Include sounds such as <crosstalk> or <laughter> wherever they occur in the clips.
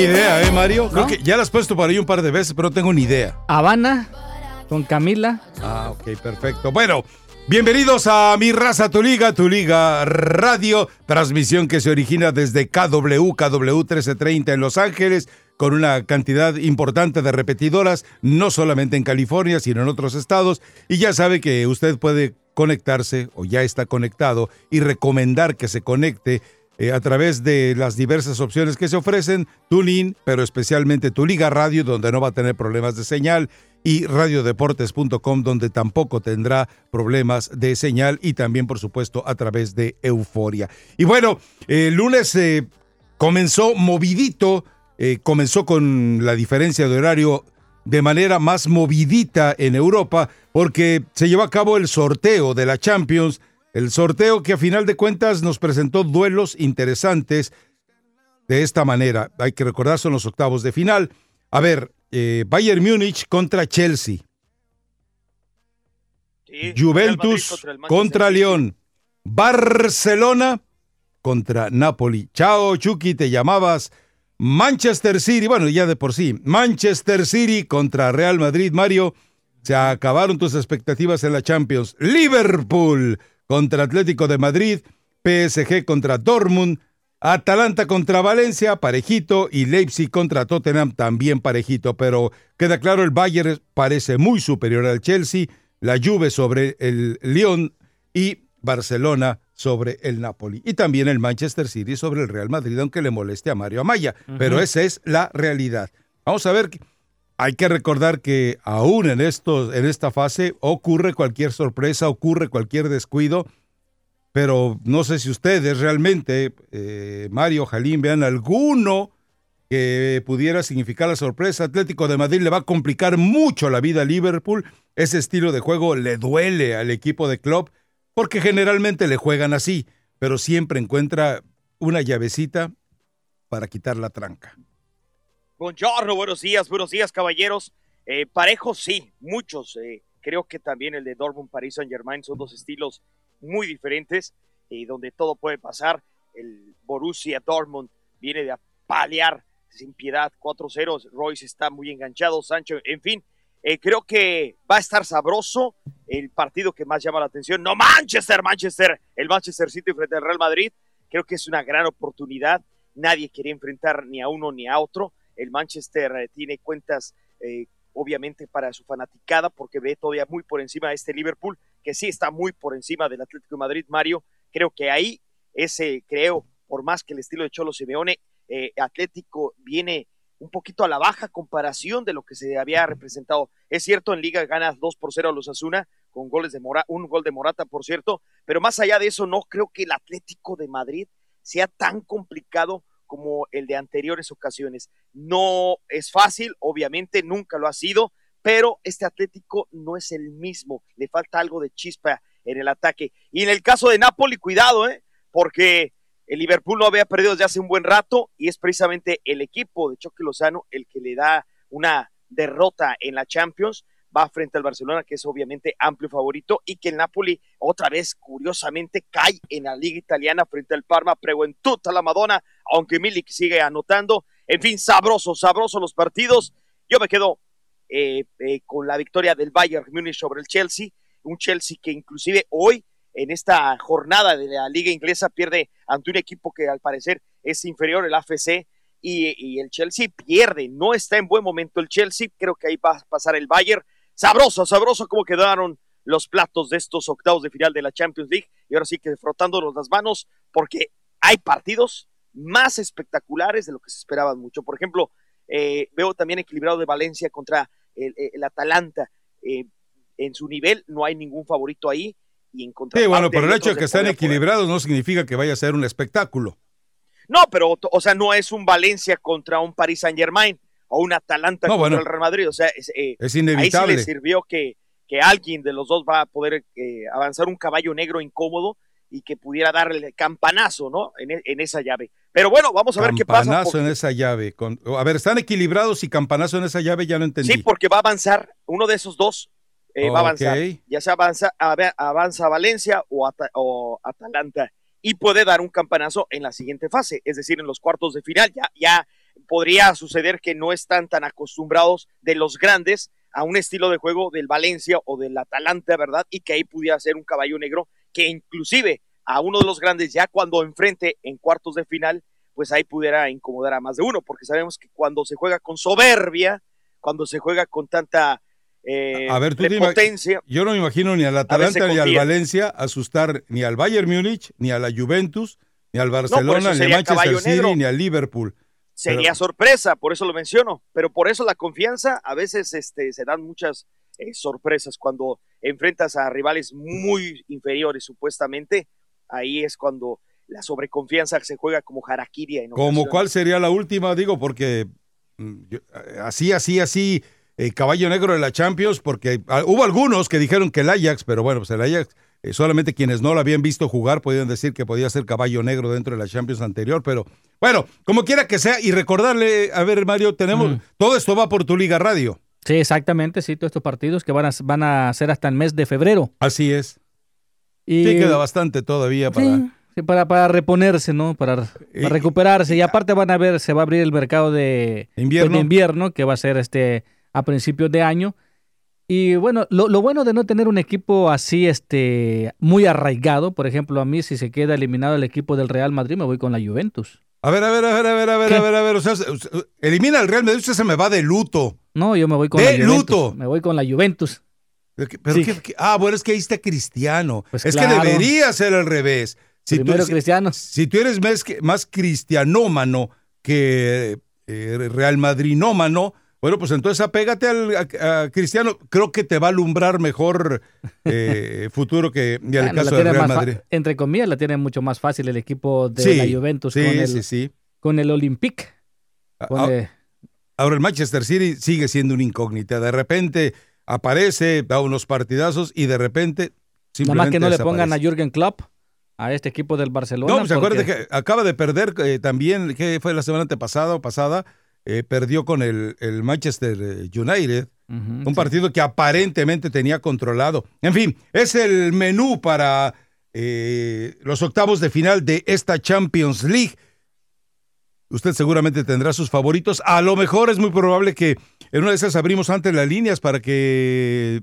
Ni idea, ¿eh, Mario? Creo que ya la has puesto por ahí un par de veces, pero no tengo ni idea. Habana, con Camila. Ah, ok, perfecto. Bueno, bienvenidos a Mi Raza, Tu Liga, Tu Liga Radio, transmisión que se origina desde KW, KW 1330 en Los Ángeles, con una cantidad importante de repetidoras, no solamente en California, sino en otros estados. Y ya sabe que usted puede conectarse o ya está conectado y recomendar que se conecte eh, a través de las diversas opciones que se ofrecen, TuneIn, pero especialmente Tu Liga Radio, donde no va a tener problemas de señal, y radiodeportes.com, donde tampoco tendrá problemas de señal, y también, por supuesto, a través de Euforia. Y bueno, el lunes eh, comenzó movidito, eh, comenzó con la diferencia de horario de manera más movidita en Europa, porque se llevó a cabo el sorteo de la Champions el sorteo que a final de cuentas nos presentó duelos interesantes de esta manera. Hay que recordar, son los octavos de final. A ver, eh, Bayern Múnich contra Chelsea. Juventus contra, León. Barcelona contra Napoli. Chao, Chucky, te llamabas. Manchester City, bueno, ya de por sí. Manchester City contra Real Madrid. Mario, se acabaron tus expectativas en la Champions. Liverpool contra Atlético de Madrid, PSG contra Dortmund, Atalanta contra Valencia, parejito, y Leipzig contra Tottenham, también parejito, pero queda claro, el Bayern parece muy superior al Chelsea, la Juve sobre el Lyon y Barcelona sobre el Napoli. Y también el Manchester City sobre el Real Madrid, aunque le moleste a Mario Amaya. Pero esa es la realidad. Vamos a ver, hay que recordar que aún en, estos, en esta fase ocurre cualquier sorpresa, ocurre cualquier descuido, pero no sé si ustedes realmente, eh, Mario, Jalín, vean alguno que pudiera significar la sorpresa. Atlético de Madrid le va a complicar mucho la vida a Liverpool. Ese estilo de juego le duele al equipo de club porque generalmente le juegan así, pero siempre encuentra una llavecita para quitar la tranca. Buenos días, buenos días, caballeros. Eh, parejos, sí, muchos. Eh, creo que también el de Dortmund, Paris Saint Germain son dos estilos muy diferentes y donde todo puede pasar. El Borussia Dortmund viene de apalear sin piedad 4-0. Royce está muy enganchado, Sancho, en fin. Eh, creo que va a estar sabroso el partido que más llama la atención. No, Manchester, Manchester, el Manchester City frente al Real Madrid. Creo que es una gran oportunidad. Nadie quiere enfrentar ni a uno ni a otro el Manchester eh, tiene cuentas, eh, obviamente, para su fanaticada, porque ve todavía muy por encima de este Liverpool, que sí está muy por encima del Atlético de Madrid, Mario. Creo que ahí, ese, creo, por más que el estilo de Cholo Simeone, eh, Atlético viene un poquito a la baja comparación de lo que se había representado. Es cierto, en Liga gana 2 por 0 a los Asuna, con goles de Mora, un gol de Morata, por cierto, pero más allá de eso, no creo que el Atlético de Madrid sea tan complicado como el de anteriores ocasiones. No es fácil, obviamente, nunca lo ha sido, pero este Atlético no es el mismo, le falta algo de chispa en el ataque. Y en el caso de Napoli, cuidado, ¿eh? porque el Liverpool no había perdido desde hace un buen rato y es precisamente el equipo de Choque Lozano el que le da una derrota en la Champions va frente al Barcelona, que es obviamente amplio favorito, y que el Napoli otra vez, curiosamente, cae en la liga italiana frente al Parma, en tuta la Madonna, aunque Milik sigue anotando. En fin, sabroso, sabroso los partidos. Yo me quedo eh, eh, con la victoria del Bayern Múnich sobre el Chelsea, un Chelsea que inclusive hoy, en esta jornada de la liga inglesa, pierde ante un equipo que al parecer es inferior, el AFC, y, el Chelsea pierde, no está en buen momento el Chelsea, creo que ahí va a pasar el Bayern, Sabroso, sabroso cómo quedaron los platos de estos octavos de final de la Champions League. Y ahora sí que frotándonos las manos, porque hay partidos más espectaculares de lo que se esperaban mucho. Por ejemplo, eh, veo también equilibrado de Valencia contra el, Atalanta. Eh, en su nivel no hay ningún favorito ahí. Y en sí, bueno, pero el hecho de que estén equilibrados no significa que vaya a ser un espectáculo. No, pero, o sea, no es un Valencia contra un Paris Saint Germain o un Atalanta contra el Real Madrid. O sea, es, eh, inevitable. Ahí sí le sirvió que, que alguien de los dos va a poder eh, avanzar un caballo negro incómodo y que pudiera darle el campanazo, ¿no? En, e, en, esa llave. Pero bueno, vamos a ver qué pasa. Campanazo en esa llave. Con, a ver, ¿están equilibrados y campanazo en esa llave? Ya lo entendí. Sí, porque va a avanzar uno de esos dos. Eh, va a avanzar. Ya sea avanza, avanza Valencia o, o Atalanta y puede dar un campanazo en la siguiente fase, es decir, en los cuartos de final. Ya, ya podría suceder que no están tan acostumbrados de los grandes a un estilo de juego del Valencia o del Atalanta, ¿verdad? Y que ahí pudiera ser un caballo negro que inclusive a uno de los grandes ya cuando enfrente en cuartos de final, pues ahí pudiera incomodar a más de uno, porque sabemos que cuando se juega con soberbia, cuando se juega con tanta eh, a ver, tú potencia, yo no me imagino ni al Atalanta ni al Valencia asustar ni al Bayern Múnich, ni a la Juventus, ni al Barcelona, ni al Manchester City, ni al Liverpool. Sería sorpresa, por eso lo menciono, pero por eso la confianza, a veces este, se dan muchas eh, sorpresas cuando enfrentas a rivales muy inferiores supuestamente, ahí es cuando la sobreconfianza se juega como jaraquiria. ¿Como cuál sería la última? Digo, porque mm, así, así, así, eh, caballo negro de la Champions, porque ah, hubo algunos que dijeron que el Ajax, pero bueno, pues el Ajax eh, solamente quienes no lo habían visto jugar podían decir que podía ser caballo negro dentro de la Champions anterior, pero bueno, como quiera que sea, y recordarle, a ver, Mario, tenemos, todo esto va por tu Liga Radio. Sí, exactamente, sí, todos estos partidos que van a, van a ser hasta el mes de febrero. Así es. Y... Sí, queda bastante todavía para... para, para reponerse, ¿no? Para, recuperarse. Y aparte van a ver, se va a abrir el mercado de invierno, de invierno que va a ser este a principios de año. Y bueno, lo, bueno de no tener un equipo así, este, muy arraigado, por ejemplo, a mí si se queda eliminado el equipo del Real Madrid, me voy con la Juventus. A ver, a ver, a ver, a ver, a ver, a ver, a ver, o sea, elimina al Real Madrid, usted se me va de luto. No, yo me voy con la Juventus. luto. Me voy con la Juventus. Pero ah, bueno, es que ahí está Cristiano. Pues es que debería ser al revés. Si Primero tú, Cristiano. Si, tú eres más, más cristianómano que eh, Real Madrinómano, bueno, pues entonces apégate al a, Cristiano. Creo que te va a alumbrar mejor eh, <laughs> futuro que el caso de Real Madrid. Entre comillas, la tiene mucho más fácil el equipo de la Juventus con, el, con el Olympique. Ahora el Manchester City sigue siendo una incógnita. De repente aparece, da unos partidazos y de repente Nada más que no le pongan a Jürgen Klopp a este equipo del Barcelona. No, pues acuérdate que acaba de perder eh, también, que fue la semana antepasada o pasada, eh, perdió con el, Manchester eh, United, un partido que aparentemente tenía controlado. En fin, es el menú para eh, los octavos de final de esta Champions League. Usted seguramente tendrá sus favoritos. A lo mejor es muy probable que en una de esas abrimos antes las líneas para que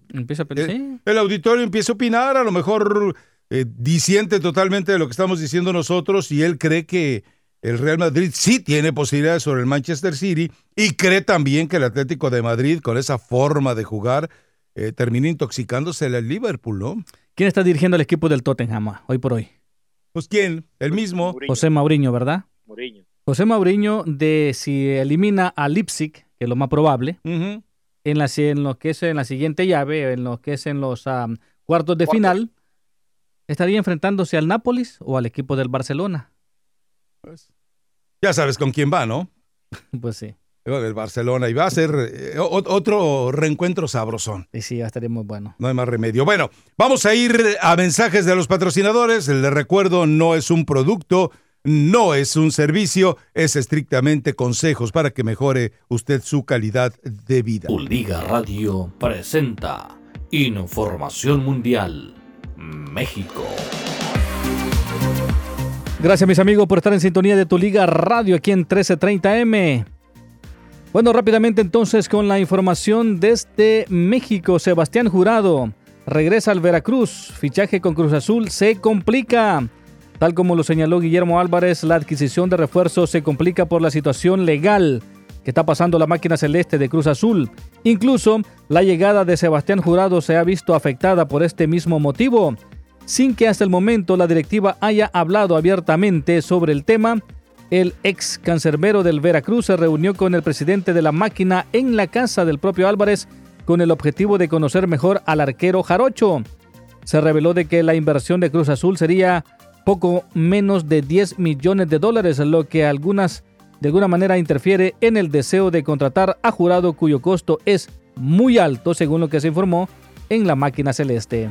el auditorio empiece a opinar. A lo mejor disiente totalmente de lo que estamos diciendo nosotros y él cree que el Real Madrid sí tiene posibilidades sobre el Manchester City y cree también que el Atlético de Madrid, con esa forma de jugar, eh, termina intoxicándose el Liverpool, ¿no? ¿Quién está dirigiendo el equipo del Tottenham hoy por hoy? Pues quién, el mismo. José Mauriño, ¿verdad? Mourinho. José Mauriño, de si elimina a Leipzig, que es lo más probable, en, la, en lo que es en la siguiente llave, en lo que es en los cuartos de final, estaría enfrentándose al Nápoles o al equipo del Barcelona. Pues, ya sabes con quién va, ¿no? <laughs> Pues sí. El Barcelona y va a ser eh, otro reencuentro sabrosón. Y sí, estaría muy bueno. No hay más remedio. Bueno, vamos a ir a mensajes de los patrocinadores. El de recuerdo no es un producto, no es un servicio, es estrictamente consejos para que mejore usted su calidad de vida. Liga Radio presenta Información Mundial México. Gracias mis amigos por estar en sintonía de tu liga radio aquí en 1330M. Bueno, rápidamente entonces con la información desde México. Sebastián Jurado regresa al Veracruz. Fichaje con Cruz Azul se complica. Tal como lo señaló Guillermo Álvarez, la adquisición de refuerzos se complica por la situación legal que está pasando la máquina celeste de Cruz Azul. Incluso la llegada de Sebastián Jurado se ha visto afectada por este mismo motivo sin que hasta el momento la directiva haya hablado abiertamente sobre el tema. El ex cancerbero del Veracruz se reunió con el presidente de la máquina en la casa del propio Álvarez con el objetivo de conocer mejor al arquero Jarocho. Se reveló de que la inversión de Cruz Azul sería poco menos de 10 millones de dólares, lo que algunas de alguna manera interfiere en el deseo de contratar a Jurado cuyo costo es muy alto, según lo que se informó en la máquina celeste.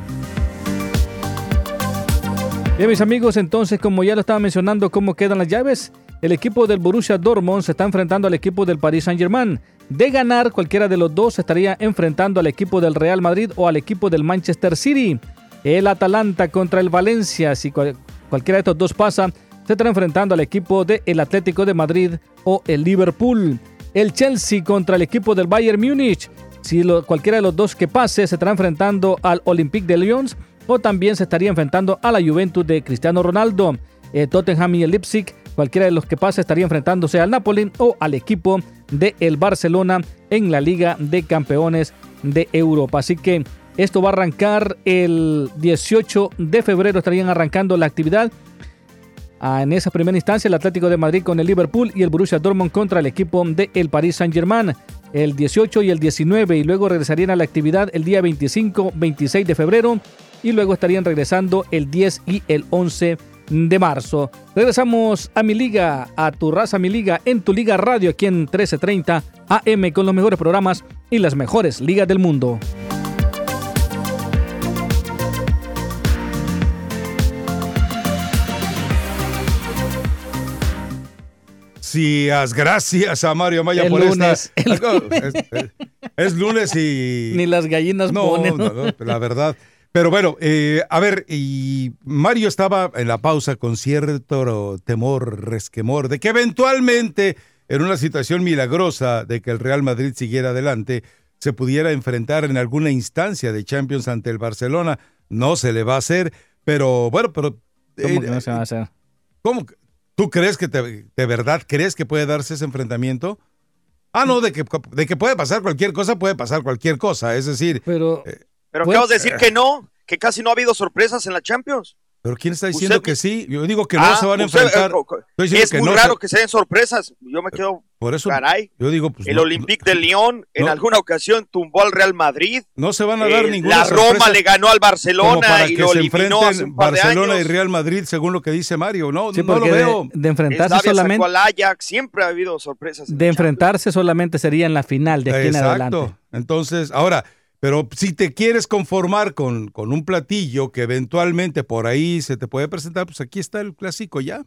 Bien, mis amigos, entonces, como ya lo estaba mencionando, ¿cómo quedan las llaves? El equipo del Borussia Dortmund se está enfrentando al equipo del Paris Saint-Germain. De ganar, cualquiera de los dos estaría enfrentando al equipo del Real Madrid o al equipo del Manchester City. El Atalanta contra el Valencia, si cualquiera de estos dos pasa, se estará enfrentando al equipo del Atlético de Madrid o el Liverpool. El Chelsea contra el equipo del Bayern Múnich. Si cualquiera de los dos que pase se estará enfrentando al Olympique de Lyon o también se estaría enfrentando a la Juventus de Cristiano Ronaldo. Eh, Tottenham y el Leipzig, cualquiera de los que pase estaría enfrentándose al Napoli o al equipo de el Barcelona en la Liga de Campeones de Europa. Así que esto va a arrancar el 18 de febrero, estarían arrancando la actividad. Ah, en esa primera instancia, el Atlético de Madrid con el Liverpool y el Borussia Dortmund contra el equipo de el Paris Saint-Germain el 18 y el 19 y luego regresarían a la actividad el día 25, 26 de febrero y luego estarían regresando el 10 y el 11 de marzo. Regresamos a mi liga, a tu raza mi liga, en tu liga radio aquí en 1330 AM con los mejores programas y las mejores ligas del mundo. Gracias, gracias a Mario Maya por lunes, Es, lunes y. <laughs> Ni las gallinas no, ponen. No, no, la verdad. Pero bueno, eh, a ver, y Mario estaba en la pausa con cierto temor, resquemor, de que eventualmente, en una situación milagrosa de que el Real Madrid siguiera adelante, se pudiera enfrentar en alguna instancia de Champions ante el Barcelona. No se le va a hacer, pero bueno, pero. ¿Cómo que no se va a hacer? ¿Cómo? ¿Tú crees que de verdad crees que puede darse ese enfrentamiento? Ah, no, de que, de que puede pasar cualquier cosa, puede pasar cualquier cosa. Es decir. Pero. Eh, pero acabas de decir que no, que casi no ha habido sorpresas en la Champions. ¿Pero quién está diciendo que sí? Yo digo que no ah, se van a enfrentar. es muy raro que se den sorpresas. Yo me quedo. Por eso. Caray. Yo digo, pues. El Olympique de Lyon en alguna ocasión tumbó al Real Madrid. No se van a dar eh, ninguna La Roma le ganó al Barcelona y lo se eliminó hace Barcelona y Real Madrid, según lo que dice Mario. No, no lo veo. De, enfrentarse solamente. Al Ajax, siempre ha habido sorpresas. De enfrentarse solamente sería en la final de aquí en adelante. Exacto. Entonces, ahora. Pero si te quieres conformar con, con, un platillo que eventualmente por ahí se te puede presentar, pues aquí está el clásico ya.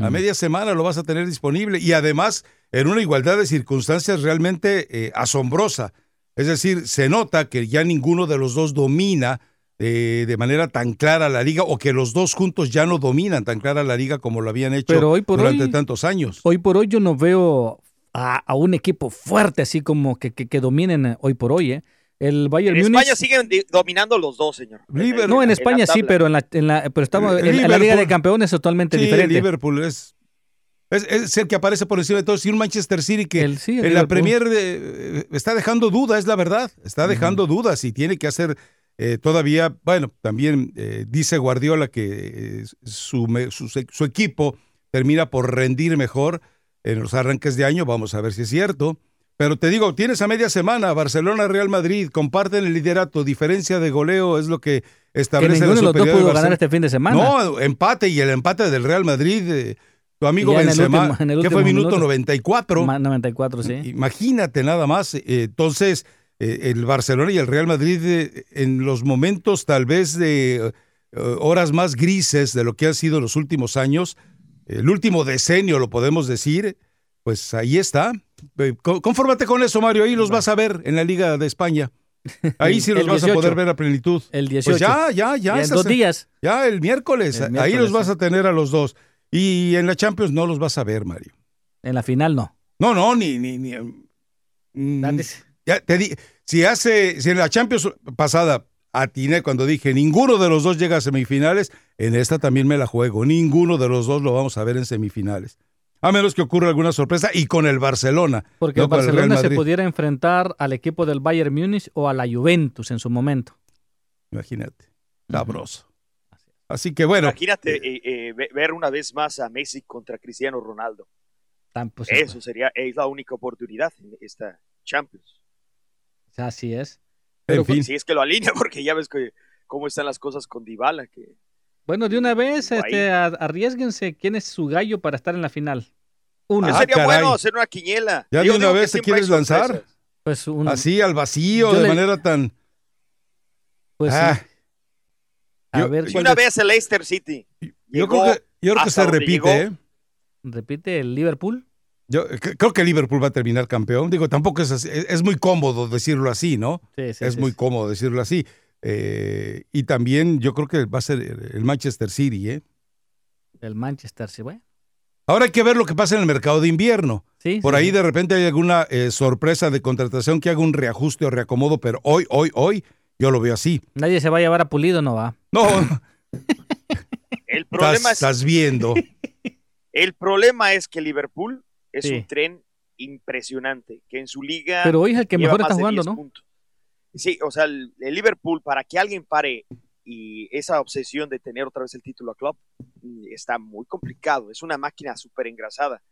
A media semana lo vas a tener disponible y además en una igualdad de circunstancias realmente eh, asombrosa. Es decir, se nota que ya ninguno de los dos domina eh, de manera tan clara la liga o que los dos juntos ya no dominan tan clara la liga como lo habían hecho durante tantos años. Hoy por hoy yo no veo a, un equipo fuerte así como que, que, que dominen hoy por hoy. ¿eh? El Bayern en España siguen dominando los dos, señor. no, en España sí, pero en la, en la pero estamos en, la Liga de Campeones es totalmente sí, diferente. Liverpool es, es, el que aparece por encima de todos y un Manchester City que en la Premier eh, está dejando dudas, es la verdad, está dejando dudas y tiene que hacer eh, todavía, bueno, también eh, dice Guardiola que su, su, su equipo termina por rendir mejor en los arranques de año, vamos a ver si es cierto. Pero te digo, tienes a media semana Barcelona, Real Madrid, comparten el liderato, diferencia de goleo es lo que establece que la de los dos pudo ganar este fin de semana. No, empate y el empate del Real Madrid, eh, tu amigo Benzema, que fue minuto, 94. 94, sí. Imagínate nada más. Eh, entonces, eh, el Barcelona y el Real Madrid en los momentos tal vez de horas más grises de lo que han sido los últimos años, el último decenio lo podemos decir, pues ahí está. Confórmate con eso, Mario. Ahí los vas a ver en la Liga de España. Ahí sí <laughs> los vas a poder ver a plenitud. El 18. Pues ya, ya, ya. en dos días. Ya, el miércoles. Ahí los vas a tener a los dos. Y en la Champions no los vas a ver, Mario. En la final no. No, no, ni. ni, ni mm, ya te di, si hace. Si en la Champions pasada atiné cuando dije ninguno de los dos llega a semifinales, en esta también me la juego. Ninguno de los dos lo vamos a ver en semifinales a menos que ocurra alguna sorpresa, y con el Barcelona. Porque el Barcelona se pudiera enfrentar al equipo del Bayern Múnich o a la Juventus en su momento. Imagínate, sabroso. Así que bueno. Imagínate eh, eh, ver una vez más a Messi contra Cristiano Ronaldo. Eso sería, es la única oportunidad en esta Champions. Así es. Pero en Si es que lo alinea, <laughs> porque ya ves que, cómo están las cosas con Dybala, que bueno, de una vez, este, arriesguense quién es su gallo para estar en la final. Uno. Ah, sería bueno hacer una quiñela. ¿Ya de una vez te quieres lanzar? Pues Así, al vacío, de manera tan... Pues ah. A ver, y una vez el Leicester City. Yo creo que, yo creo que se repite, ¿eh? ¿Repite el Liverpool? Yo creo que Liverpool va a terminar campeón. Digo, tampoco es así, es muy cómodo decirlo así, ¿no? Sí, sí, es muy cómodo decirlo así. Eh, y también yo creo que va a ser el Manchester City, ¿eh? El Manchester, sí, bueno. Ahora hay que ver lo que pasa en el mercado de invierno. Sí, Por sí, ahí de repente hay alguna eh, sorpresa de contratación que haga un reajuste o reacomodo, pero hoy, hoy, hoy yo lo veo así. Nadie se va a llevar a Pulido, no va. No, <laughs> El problema, estás, es, estás viendo. <laughs> el problema es que Liverpool es Sí. un tren impresionante, que en su liga Pero hoy es el que mejor está jugando, 10 ¿no? puntos. Sí, o sea, el, Liverpool, para que alguien pare y esa obsesión de tener otra vez el título a club, mm, está muy complicado. Es una máquina súper engrasada.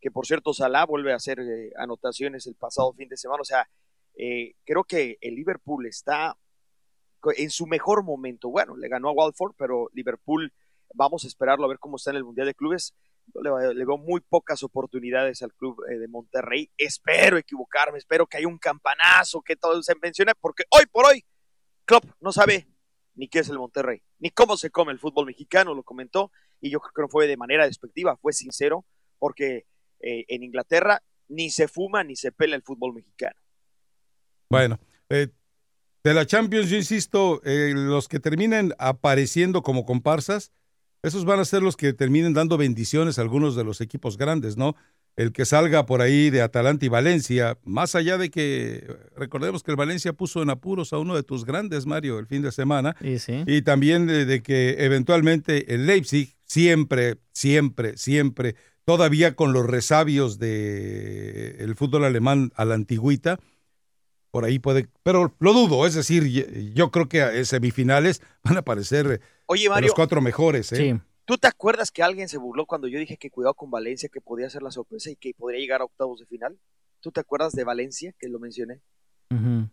Que por cierto, Salah vuelve a hacer eh, anotaciones el pasado fin de semana. O sea, eh, creo que el Liverpool está en su mejor momento. Bueno, le ganó a Walford, pero Liverpool, vamos a esperarlo a ver cómo está en el Mundial de Clubes. Le, le muy pocas oportunidades al club eh, de Monterrey. Espero equivocarme, espero que haya un campanazo, que todo se mencione, porque hoy por hoy, Klopp no sabe ni qué es el Monterrey, ni cómo se come el fútbol mexicano, lo comentó, y yo creo que no fue de manera despectiva, fue sincero, porque eh, en Inglaterra ni se fuma ni se pela el fútbol mexicano. Bueno, eh, de la Champions, yo insisto, los que terminen apareciendo como comparsas, esos van a ser los que terminen dando bendiciones a algunos de los equipos grandes, ¿no? El que salga por ahí de Atalanta y Valencia, más allá de que recordemos que el Valencia puso en apuros a uno de tus grandes, Mario, el fin de semana, Y sí. y también de, de que eventualmente el Leipzig siempre, siempre, siempre, todavía con los resabios de el fútbol alemán a la antigüita, por ahí puede, pero lo dudo, es decir, yo creo que a semifinales van a aparecer Oye, Mario, los cuatro mejores, ¿eh? Sí. ¿tú te acuerdas que alguien se burló cuando yo dije que cuidado con Valencia, que podía ser la sorpresa y que podría llegar a octavos de final? ¿Tú te acuerdas de Valencia, que lo mencioné? Ujú.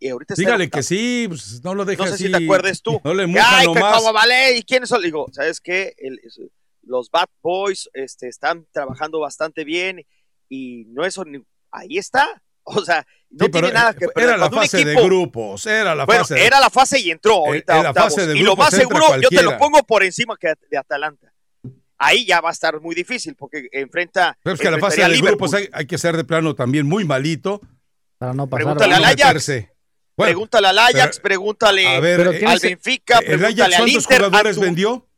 Y ahorita en Dígale que sí, pues, no lo deje No sé así. si te acuerdes tú. No le Ay, que nomás. como vale, ¿y quiénes son? Digo, ¿sabes qué? El- es- los Bad Boys este, están trabajando bastante bien y no eso, ni- ahí está. O sea, no Sí, tiene nada que era perder. la Cuando un fase de equipo- grupos, era la Bueno, fase de- era la fase y entró ahorita En a la fase de Y lo más seguro, yo te lo pongo por encima que de Atalanta. Ahí ya va a estar muy difícil porque enfrenta. Pero es que la fase de Liverpool. grupos hay, hay que ser de plano también muy malito. Para no pasar. Pregúntale al Ajax. Bueno, pregúntale al Ajax, pero- pregúntale a ver, eh, ¿quién al es- Benfica, ¿el pregúntale Ajax al cuántos Inter. jugadores tu- vendió?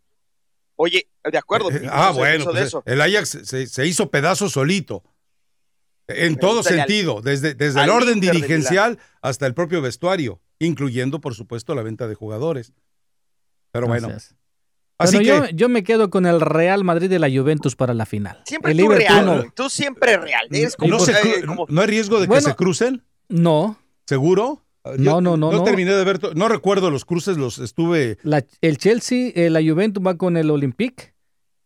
Oye, de acuerdo. Eh, ah, bueno, hizo de pues, eso. el Ajax se, se hizo pedazo solito. En todo al- sentido, desde, desde el orden dirigencial hasta el propio vestuario, incluyendo, por supuesto, la venta de jugadores. Pero bueno, Entonces, así bueno, que yo, yo me quedo con el Real Madrid de la Juventus para la final. Siempre el tú Liverpool real, no. tú siempre real. Eres como, no, se eh, cru- como- no hay riesgo de que se crucen, No, seguro. No, no, no, no. terminé de ver, no recuerdo los cruces, los estuve. la- el Chelsea, eh, la Juventus va con el Olympique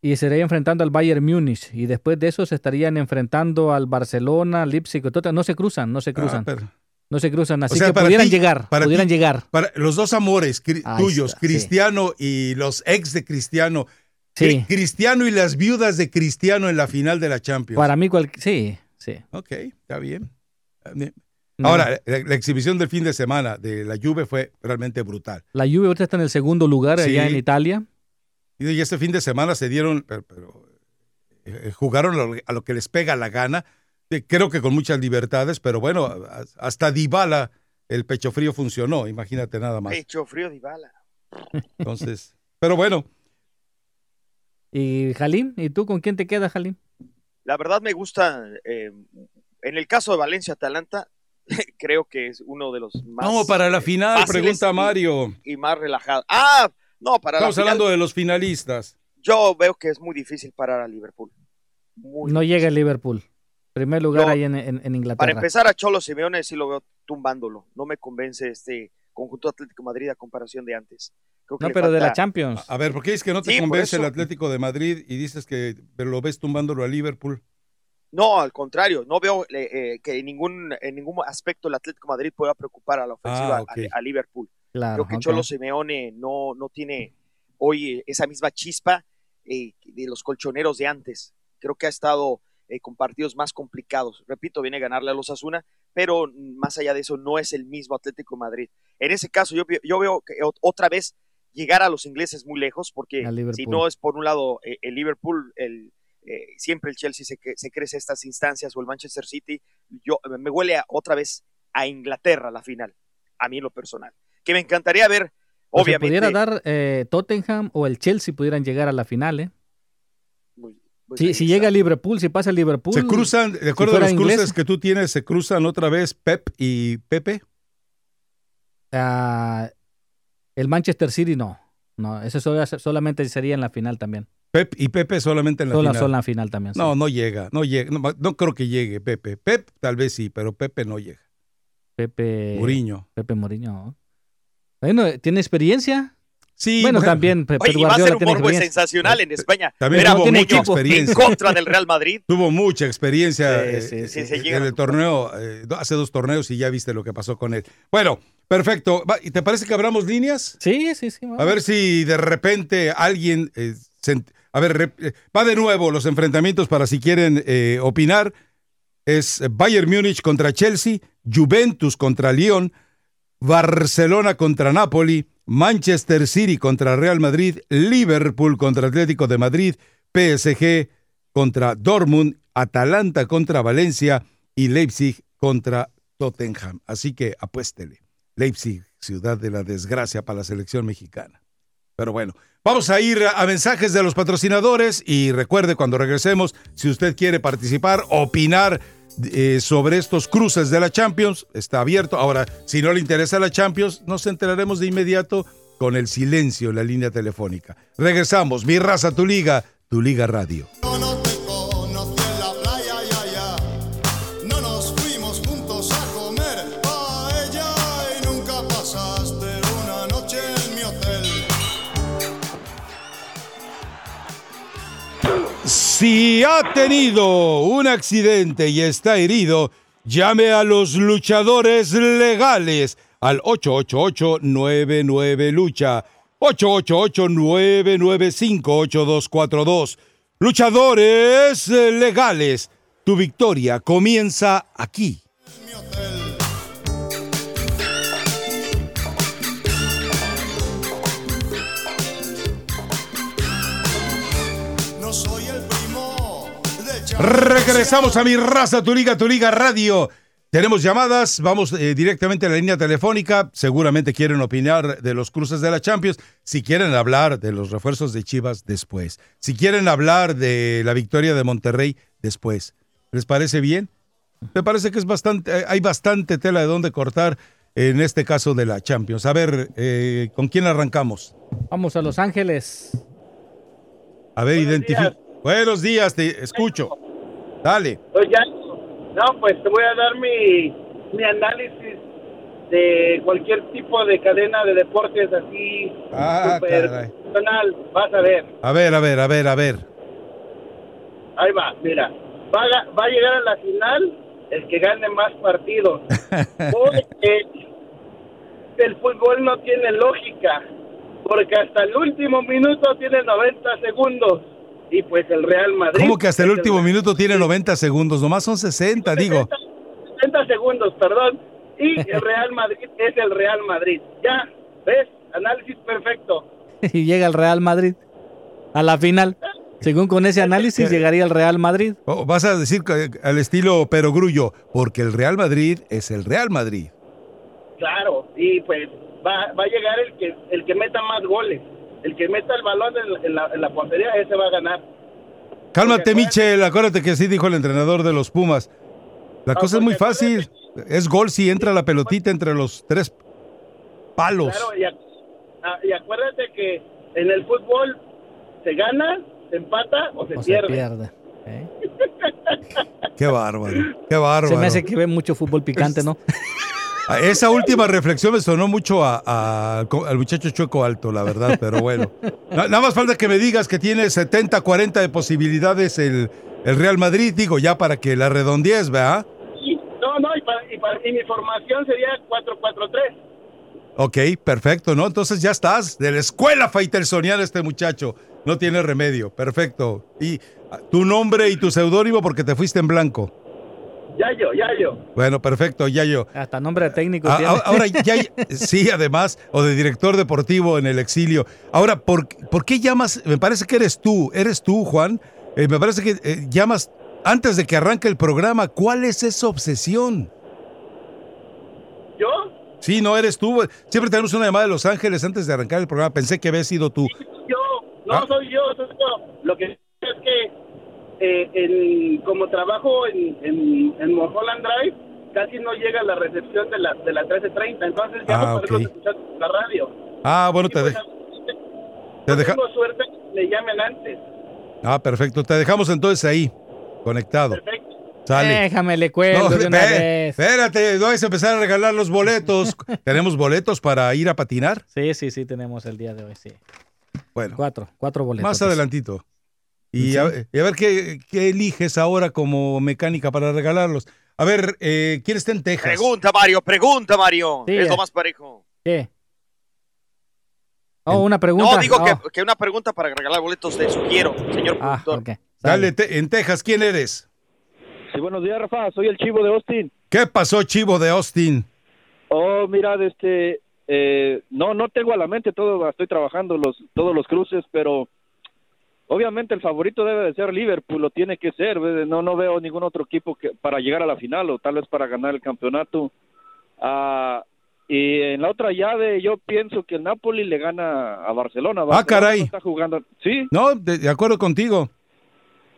y se estaría enfrentando al Bayern Múnich. Y después de eso se estarían enfrentando al Barcelona, Leipzig, Tottenham. No se cruzan, no se cruzan. Ah, pero- no se cruzan. Así sea, que para pudieran ti- llegar, para pudieran ti- llegar. para los dos amores cri- Ahí tuyos, está, sí. Cristiano y los ex de Cristiano. Sí, Cri- Cristiano y las viudas de Cristiano en la final de la Champions. para mí, cual- sí, sí. Ok, está bien. No. Ahora, la, la exhibición del fin de semana de la Juve fue realmente brutal. La Juve ahorita está en el segundo lugar allá en Italia. Y este fin de semana se dieron, pero, pero, eh, jugaron a lo, a lo que les pega la gana. Eh, Creo que con muchas libertades, pero bueno, a- hasta Dybala el pecho frío funcionó, imagínate nada más. pecho frío de bala. Entonces, pero bueno, ¿Y Jalim? ¿Y tú con quién te quedas, Jalim? La verdad me gusta, eh, en el caso de Valencia-Atalanta, <laughs> creo que es uno de los más... no, para la final, pregunta y- Mario. Y, más relajado. Ah, no, para Estamos la final, hablando de los finalistas. yo veo que es muy difícil parar a Liverpool. Muy No difícil. llega el Liverpool. Primer lugar No. ahí en, en- en Inglaterra. Para empezar, a Cholo Simeone sí lo veo tumbándolo. No me convence este conjunto Atlético de Madrid a comparación de antes. Creo que no, pero de la Champions. A ver, ¿por qué es que no te Sí, convence el. Atlético de Madrid y dices que pero lo ves tumbándolo a Liverpool? No, al contrario, no veo eh, eh, que en ningún, en ningún aspecto el Atlético de Madrid pueda preocupar a la ofensiva Ah, a Liverpool. Claro, Creo que. Cholo Simeone no, no tiene hoy esa misma chispa eh, de los colchoneros de antes. Creo que ha estado eh, con partidos más complicados. Repito, viene a ganarle a los Asuna, pero más allá de eso no es el mismo Atlético de Madrid. En ese caso yo, yo veo que ot- otra vez llegar a los ingleses muy lejos, porque si no es por un lado eh, el Liverpool, el, eh, siempre el Chelsea se, se crece estas instancias o el Manchester City, yo me huele a- otra vez a Inglaterra la final, a mí en lo personal. Que me encantaría ver Obviamente. pudiera dar eh, Tottenham o el Chelsea pudieran llegar a la final, ¿eh? si, si llega Liverpool, si pasa Liverpool. ¿Se cruzan, de acuerdo a los cruces que tú tienes, se cruzan otra vez Pep y Pepe? Uh, el Manchester City no. No, eso solamente sería en la final también. Pep y Pepe solamente en la final. Solo en la final también. No, no llega, no llega, no, creo que llegue Pepe. Pep tal vez sí, pero Pepe no llega. Pepe Muriño. Pepe Muriño. Bueno, ¿tiene experiencia? Sí, bueno, también Pep Oye, va a ser un morbo sensacional en España. También tuvo mucha experiencia. En contra del Real Madrid. <laughs> Tuvo mucha experiencia sí, sí, sí, en el torneo, eh, hace dos torneos y ya viste lo que pasó con él. Bueno, perfecto. ¿Y te parece que abramos líneas? Sí, sí, sí. A ver si de repente alguien... Eh, a ver, eh, va de nuevo los enfrentamientos para si quieren opinar. Es Bayern Múnich contra Chelsea, Juventus contra Lyon, Barcelona contra Napoli, Manchester City contra Real Madrid, Liverpool contra Atlético de Madrid, PSG contra Dortmund, Atalanta contra Valencia y Leipzig contra Tottenham. Así que apuéstele. Leipzig, ciudad de la desgracia para la selección mexicana. Pero bueno, vamos a ir a mensajes de los patrocinadores y recuerde cuando regresemos, si usted quiere participar, opinar eh, sobre estos cruces de la Champions. Está abierto. Ahora, si no le interesa la Champions, nos enteraremos de inmediato con el silencio en la línea telefónica. Regresamos. Mi raza, tu liga, tu liga radio. Si ha tenido un accidente y está herido, llame a los luchadores legales al 888-99-lucha. 888-995-8242. Luchadores legales. Tu victoria comienza aquí. Regresamos a mi raza, tu liga, tu liga radio. Tenemos llamadas, vamos eh, directamente a la línea telefónica. Seguramente quieren opinar de los cruces de la Champions. Si quieren hablar de los refuerzos de Chivas, después. Si quieren hablar de la victoria de Monterrey, después. ¿Les parece bien? Me parece que es bastante, eh, hay bastante tela de dónde cortar en este caso de la Champions. A ver, eh, ¿con quién arrancamos? Vamos a Los Ángeles. A ver, identifica. Buenos días, te escucho. Dale. Oye, no, pues te voy a dar mi, mi análisis de cualquier tipo de cadena de deportes así ah, personal. Vas a ver. A ver, a ver, a ver, a ver. Ahí va, mira. Va a, va a llegar a la final el que gane más partidos. <laughs> Porque el fútbol no tiene lógica. Porque hasta el último minuto tiene 90 segundos y pues el Real Madrid. ¿Cómo que hasta el último minuto tiene 90 segundos? Nomás son 60, digo. 60 segundos, perdón. Y el <laughs> Real Madrid es el Real Madrid. Ya, ¿ves? Análisis perfecto. <laughs> y llega el Real Madrid a la final. Según con ese análisis <laughs> llegaría el Real Madrid. Oh, vas a decir al estilo Perogrullo, porque el Real Madrid es el Real Madrid. Claro, y pues va, va a llegar el que, el que meta más goles el que meta el balón en, la, en portería, ese va a ganar. Cálmate, Michel, acuérdate que así dijo el entrenador de los Pumas. La cosa es muy fácil. Es gol si entra la pelotita entre los tres palos. Claro, y, acuérdate que en el fútbol se gana, se empata o se pierde. Se pierde. ¿eh? qué bárbaro, qué bárbaro. Se me hace que ve mucho fútbol picante, ¿no? <laughs> Esa última reflexión me sonó mucho al muchacho Chueco Alto, la verdad, pero bueno. Nada más falta que me digas que tiene 70, 40 de posibilidades el, el Real Madrid, digo, ya para que la redondees, ¿verdad? no, no, y, para, y, mi formación sería 4-4-3. Ok, perfecto, ¿no? Entonces ya estás de la escuela Faitelsoniana este muchacho. No tiene remedio, perfecto. Y ah, tu nombre y tu seudónimo porque te fuiste en blanco. Yayo, Yayo. Bueno, perfecto, Yayo. Hasta nombre técnico. Ah, ahora, <laughs> ya, sí, además, o de director deportivo en el exilio. Ahora, ¿por, ¿por qué llamas? Me parece que eres tú, eres tú, Juan. Eh, me parece que eh, llamas antes de que arranque el programa. ¿Cuál es esa obsesión? ¿Yo? Sí, no eres tú. Siempre tenemos una llamada de Los Ángeles antes de arrancar el programa. Pensé que había sido tú. Yo, no Ah. soy yo, soy yo. Lo que es que eh, en- como trabajo en, en, en Mulholland Drive, casi no llega la recepción de la, de la 1330, entonces ya Ah, no podemos ok. escuchar la radio. Ah, bueno, Y te, pues, de- no te deja- tengo suerte, le llamen antes. Ah, perfecto. Te dejamos entonces ahí, conectado. Perfecto. Sale. Déjame, le cuelgo No, de una ve, vez. espérate, no a empezar a regalar los boletos. <laughs> ¿Tenemos boletos para ir a patinar? Sí, sí, sí, tenemos el día de hoy, sí. Bueno, Cuatro, cuatro boletos. más adelantito. Y, Sí. a, y a ver qué, qué eliges ahora como mecánica para regalarlos. A ver, eh, ¿quién está en Texas? Pregunta, Mario, pregunta, Mario. Sí, es lo eh. más parejo. ¿Qué? Oh, una pregunta. No, digo Oh. que, que una pregunta para regalar boletos te sugiero, señor Ah, productor. ok. Dale, te- en Texas, ¿quién eres? Sí, buenos días, Rafa. Soy el chivo de Austin. ¿Qué pasó, Chivo de Austin? Oh, mira, este, eh, no, no tengo a la mente todo, estoy trabajando los, todos los cruces, pero obviamente el favorito debe de ser Liverpool, lo tiene que ser. No, no veo ningún otro equipo que para llegar a la final o tal vez para ganar el campeonato. Ah, y en la otra llave yo pienso que el Napoli le gana a Barcelona. Barcelona Ah, caray. no está jugando. Sí. No, de, de acuerdo contigo.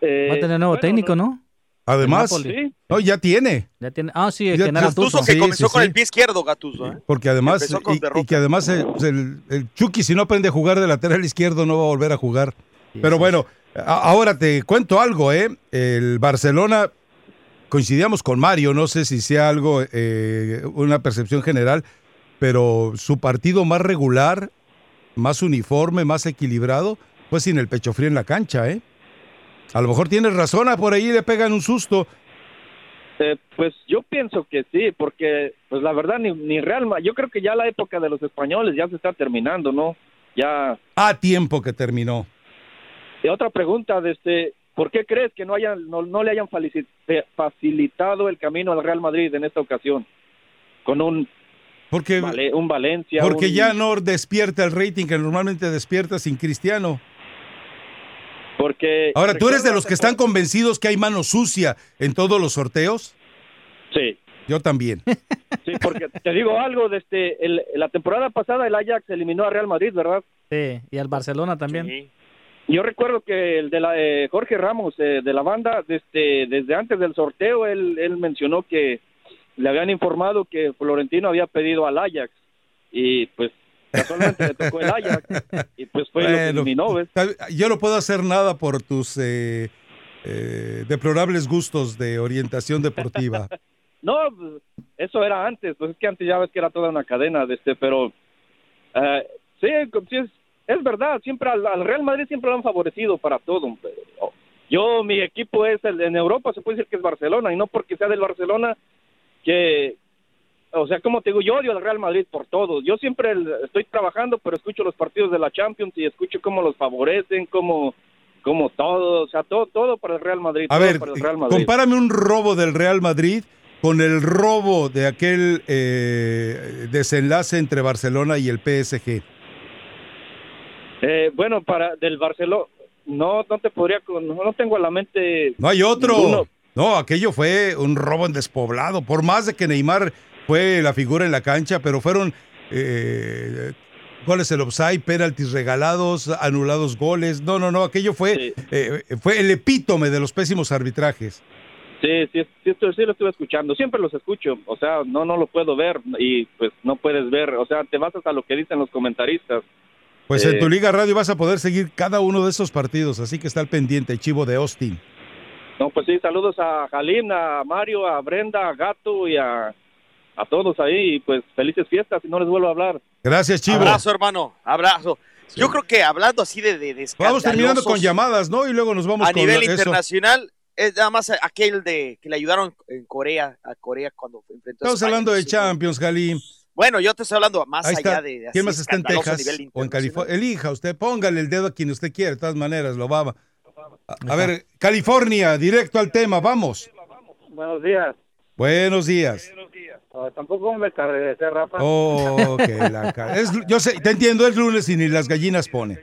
eh, Va a tener nuevo bueno, técnico, ¿no? Además, Napoli. Sí. no, ya tiene. Ya tiene. Ah, sí, el Ya- Gatuso Tuzo. que Sí, comenzó sí, con sí. el pie izquierdo, Gatuso. ¿eh? Porque además, y- que además el, el Chucky, si no aprende a jugar de lateral izquierdo, no va a volver a jugar. Pero bueno, ahora te cuento algo, ¿eh? El Barcelona, coincidíamos con Mario, no sé si sea algo, eh, una percepción general, pero su partido más regular, más uniforme, más equilibrado, fue sin el pecho frío en la cancha, ¿eh? A lo mejor tienes razón, a por ahí le pegan un susto. Eh, pues yo pienso que sí, porque pues la verdad ni, ni Real yo creo que ya la época de los españoles ya se está terminando, ¿no? Ya. A tiempo que terminó. Y otra pregunta, de este, ¿por qué crees que no hayan no, no le hayan fe- facilitado el camino al Real Madrid en esta ocasión? Con un Porque, Vale- un Valencia. porque un- ya no despierta el rating que normalmente despierta sin Cristiano. Porque Ahora, ¿tú eres de los que están convencidos que hay mano sucia en todos los sorteos? Sí. Yo también. <laughs> Sí, porque te digo algo, de este, el- la temporada pasada el Ajax eliminó a Real Madrid, ¿verdad? Sí, y al Barcelona también. Sí. Yo recuerdo que el de la eh, Jorge Ramos eh, de la banda desde desde antes del sorteo él él mencionó que le habían informado que Florentino había pedido al Ajax y pues casualmente le tocó el Ajax y pues fue lo que Bueno, eliminó, ¿ves? Yo no puedo hacer nada por tus eh, eh, deplorables gustos de orientación deportiva. <laughs> No, eso era antes, pues es que antes ya ves que era toda una cadena de este, pero eh, sí, sí es, es verdad, siempre al, al Real Madrid siempre lo han favorecido para todo. pero Yo, mi equipo es el en Europa, se puede decir que es Barcelona, y no porque sea del Barcelona, que, o sea, como te digo, yo odio al Real Madrid por todo. Yo siempre el- estoy trabajando, pero escucho los partidos de la Champions y escucho cómo los favorecen, cómo, cómo todo, o sea, todo, todo para el Real Madrid. A ver, para el Real Madrid. compárame un robo del Real Madrid con el robo de aquel eh, desenlace entre Barcelona y el PSG. Eh, bueno, para del Barcelona, no, no te podría, no, no tengo a la mente. No hay otro. Ninguno. No, aquello fue un robo en despoblado. Por más de que Neymar fue la figura en la cancha, pero fueron eh, goles el offside, penaltis regalados, anulados goles. No, no, no, aquello fue, Sí. eh, fue el epítome de los pésimos arbitrajes. Sí, sí, sí, sí lo estuve escuchando. Siempre los escucho. O sea, no, no lo puedo ver y pues no puedes ver. O sea, te basas a lo que dicen los comentaristas. Pues Eh. en tu Liga Radio vas a poder seguir cada uno de esos partidos, así que está al pendiente, Chivo de Austin. No, pues sí, saludos a Jalín, a Mario, a Brenda, a Gato y a, a todos ahí. Y pues felices fiestas y no les vuelvo a hablar. Gracias, Chivo. Abrazo, hermano, abrazo. Yo creo que hablando así de, de, de Vamos terminando con llamadas, ¿no? Y luego nos vamos a con nivel eso. internacional, es nada más aquel de que le ayudaron en Corea, a Corea cuando enfrentó a Estamos España. hablando de Sí, Champions, Jalín. Bueno, yo te estoy hablando más Ahí allá está. de, de ¿Quién más está en Texas o en California? Elija usted, póngale el dedo a quien usted quiera, de todas maneras, lo va a... A, a ver, California, directo al tema, vamos. Buenos días. Buenos días. Oh, tampoco me cargué, Rafa. Oh, que la es- yo sé, te entiendo, es lunes y ni las gallinas pone.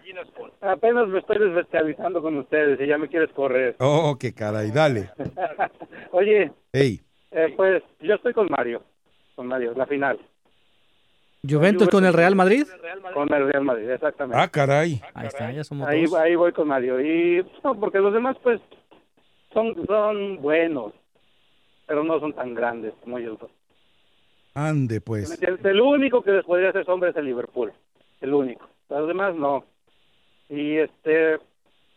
Apenas me estoy desbestializando con ustedes y ya me quieres correr. Oh, qué caray, dale. <laughs> Oye, Ey, eh, pues yo estoy con Mario. Con Mario, la final. ¿Juventus con el Real Madrid? Con el Real Madrid, exactamente. Ah, caray. Ahí está, ya somos Ahí, dos. ahí voy con Mario. Y no, porque los demás, pues, son, son buenos, pero no son tan grandes como ellos dos. Ande, pues. El, el único que les podría hacer sombra es el Liverpool. El único. Los demás no. Y este,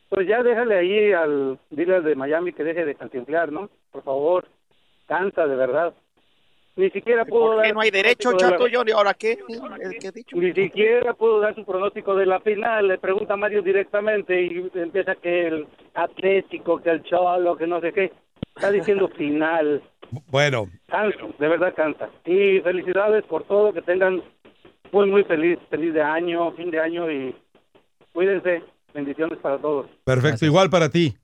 pues ya déjale ahí al dealer de Miami que deje de cantinflar, ¿no? Por favor. Cansa, de verdad. Ni siquiera pudo ¿Por qué dar no hay derecho, la- chato? Yo, ¿y ahora qué? ¿Qué he dicho? Ni siquiera pudo dar su pronóstico de la final. Le pregunta a Mario directamente y empieza que el Atlético, que el Cholo, que no sé qué. Está diciendo <laughs> final. Bueno, Cansa, de verdad cansa. Y felicidades por todo, que tengan muy, muy feliz, feliz de año, fin de año y cuídense. Bendiciones para todos. perfecto. Gracias. Igual para ti.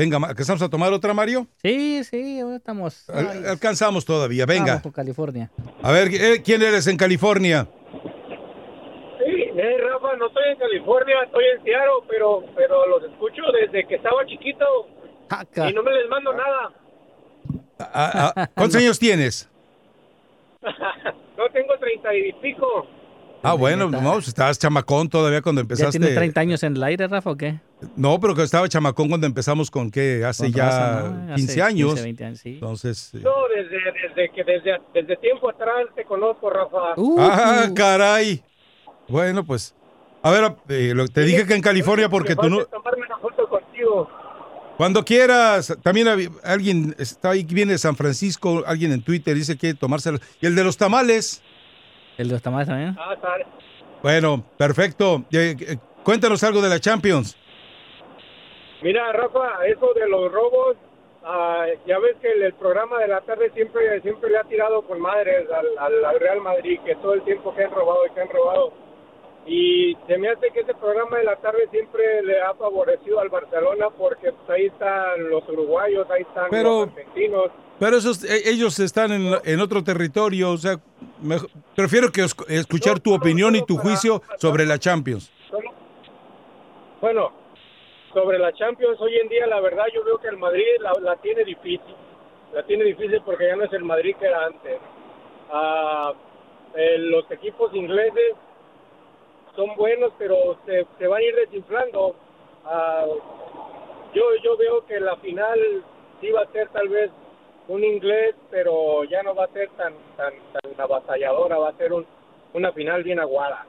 Venga, ¿alcanzamos a tomar otra, Mario? Sí, sí, ahora estamos. Al- alcanzamos todavía. vamos Venga. con California. A ver, eh, ¿quién eres en California? Sí, eh, Rafa, no estoy en California, estoy en Seattle, pero, pero los escucho desde que estaba chiquito y no me les mando nada. Ah, ah, ¿Cuántos <laughs> años tienes? <laughs> no tengo treinta y pico. Ah, bueno, neta. no, pues estabas chamacón todavía cuando ¿Ya empezaste. tiene 30 años en el aire, Rafa, o qué? No, pero que estaba chamacón cuando empezamos con que hace Con ya raza, ¿no? Hace 15 años. 15, 20 años, sí. Entonces. eh, No, desde, desde que desde, desde tiempo atrás te conozco, Rafa. Uh, Ah, caray. Bueno, pues. A ver, eh, lo- te dije que en California porque tú no. tomarme una foto contigo. Cuando quieras. También alguien está ahí, viene de San Francisco, alguien en Twitter dice que tomárselo. Y el de los tamales. El de los tamales también. Ah, sale. Bueno, perfecto. Eh, eh, cuéntanos algo de la Champions. Mira, Rafa, eso de los robos, ah, ya ves que el, el programa de la tarde siempre siempre le ha tirado con madres al, al- al Real Madrid, que todo el tiempo que han robado y que han robado. Y se me hace que ese programa de la tarde siempre le ha favorecido al Barcelona porque pues, ahí están los uruguayos, ahí están Pero- los argentinos. Pero esos, eh, ellos están en, en otro territorio, o sea, mejor- prefiero que os- escuchar tu opinión y tu juicio sobre la Champions. Bueno, sobre la Champions, hoy en día la verdad yo veo que el Madrid la, la tiene difícil. La tiene difícil porque ya no es el Madrid que era antes. Ah, eh, los equipos ingleses son buenos, pero se, se van a ir desinflando. Ah, yo, yo veo que la final sí va a ser tal vez un inglés, pero ya no va a ser tan, tan, tan avasalladora, va a ser un, una final bien aguada.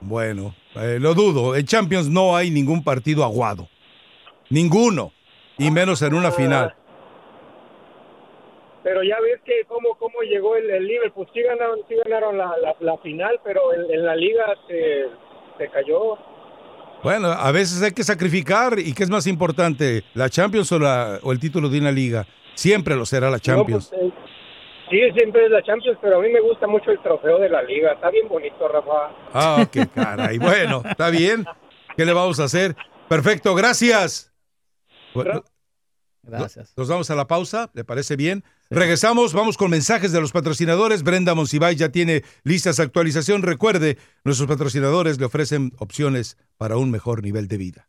Bueno, eh, lo dudo. En Champions no hay ningún partido aguado. Ninguno. Y menos en una final. pero ya ves que cómo, cómo llegó el, el Liverpool. Sí ganaron, sí ganaron la, la, la final, pero en, en la liga se, se cayó. Bueno, a veces hay que sacrificar. ¿Y qué es más importante? ¿La Champions o, la- o el título de una liga? Siempre lo será la Champions. No, pues, eh, sí, siempre es la Champions, pero a mí me gusta mucho el trofeo de la liga. Está bien bonito, Rafa. Ah, qué caray. Bueno, está bien. ¿Qué le vamos a hacer? Perfecto, gracias. Bueno, Gracias. Nos vamos a la pausa, ¿le parece bien? Regresamos, vamos con mensajes de los patrocinadores. Brenda Monsiváis ya tiene listas de actualización. Recuerde, nuestros patrocinadores le ofrecen opciones para un mejor nivel de vida.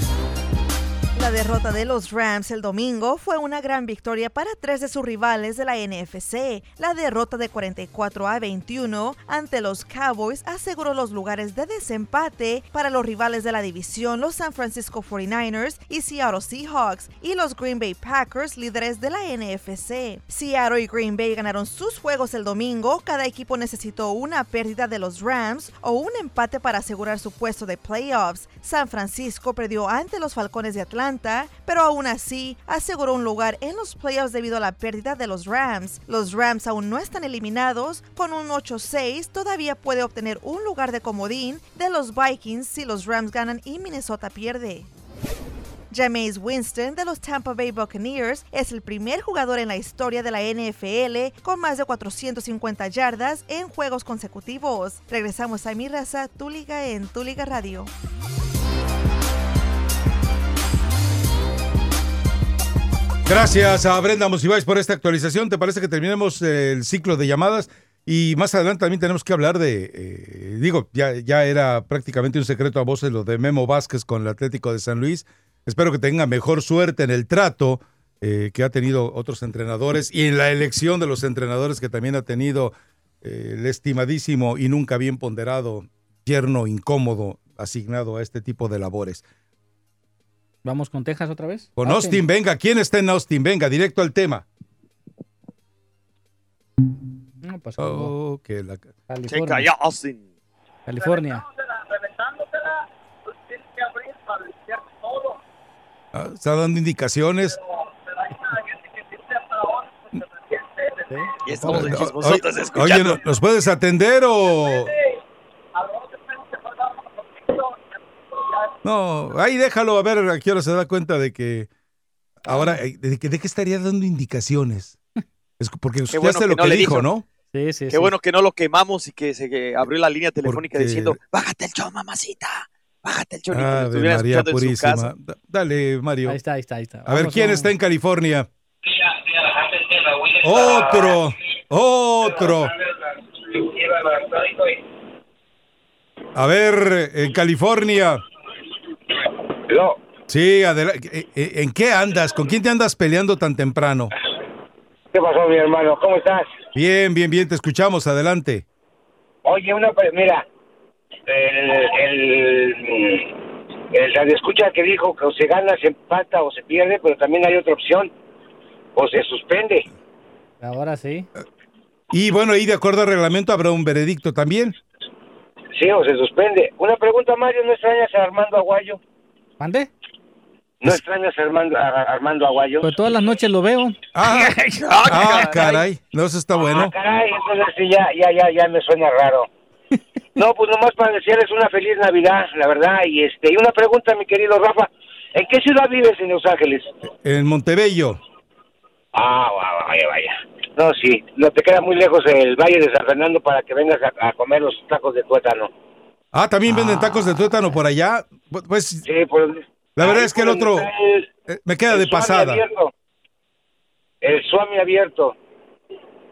La derrota de los Rams el domingo fue una gran victoria para tres de sus rivales de la NFC. La derrota de 44 a 21 ante los Cowboys aseguró los lugares de desempate para los rivales de la división, los San Francisco 49ers y Seattle Seahawks, y los Green Bay Packers, líderes de la NFC. Seattle y Green Bay ganaron sus juegos el domingo. Cada equipo necesitó una pérdida de los Rams o un empate para asegurar su puesto de playoffs. San Francisco perdió ante los Falcones de Atlanta, pero aún así aseguró un lugar en los playoffs debido a la pérdida de los Rams. Los Rams aún no están eliminados. Con un 8-6 todavía puede obtener un lugar de comodín de los Vikings si los Rams ganan y Minnesota pierde. Jameis Winston de los Tampa Bay Buccaneers es el primer jugador en la historia de la NFL con más de 450 yardas en juegos consecutivos. Regresamos a Mi Raza, Tu Liga en Tu Liga Radio. Gracias a Brenda Monsiváis por esta actualización. ¿Te parece que terminemos eh, el ciclo de llamadas? Y más adelante también tenemos que hablar de, eh, digo, ya, ya era prácticamente un secreto a voces lo de Memo Vázquez con el Atlético de San Luis. Espero que tenga mejor suerte en el trato eh, que ha tenido otros entrenadores y en la elección de los entrenadores que también ha tenido eh, el estimadísimo y nunca bien ponderado yerno incómodo asignado a este tipo de labores. ¿Vamos con Texas otra vez? Con Austin, venga. ¿Quién está en Austin? Venga, directo al tema. No, pues, Oh, que la- California. Checa ya, Austin. California. ah, está dando indicaciones. Y estamos en O- chismosotas oye, escuchando. oye, ¿no- ¿nos puedes atender o...? No, ahí déjalo, a ver a qué hora se da cuenta de que ahora, eh, ¿de, qué- de qué estaría dando indicaciones? Es porque usted bueno hace lo que no que le dijo, dijo. ¿no? Sí, sí, Qué sí. bueno que no lo quemamos y que se que abrió la línea telefónica Porque- diciendo, bájate el show, mamacita. Bájate el show. Que Ave estuvieran María escuchando en su casa. Purísima. Da- Dale, Mario. Ahí está, ahí está, ahí está. A ver, ¿quién está en California? Otro, otro. A ver, en California. Sí, adelante. ¿En qué andas? ¿Con quién te andas peleando tan temprano? ¿Qué pasó, mi hermano? ¿Cómo estás? Bien, bien, bien, te escuchamos, adelante. Oye, una, mira, el, el, el radio escucha que dijo que o se gana, se empata o se pierde, pero también hay otra opción, o se suspende. Ahora sí. Y bueno, ahí de acuerdo al reglamento habrá un veredicto también. Sí, o se suspende. Una pregunta, Mario, ¿no extrañas a Armando Aguayo? ¿Mande? ¿No extrañas a Armando, a Armando Aguayo? Pues todas las noches lo veo. Ah, <laughs> ah, caray, no, eso está Ah, bueno. caray, entonces sí, ya, ya, ya, ya me suena raro. <laughs> No, pues nomás para desearles una feliz Navidad, la verdad. Y este, y una pregunta, mi querido Rafa, ¿en qué ciudad vives en Los Ángeles? En Montebello. Ah, va- vaya, vaya. No, sí, no te queda muy lejos el Valle de San Fernando para que vengas a, a comer los tacos de tuétano. Ah, también venden tacos de tuétano por allá. Pu- Pues Sí, por la verdad es que el otro el- eh, me queda de pasada. abierto. El Swami abierto.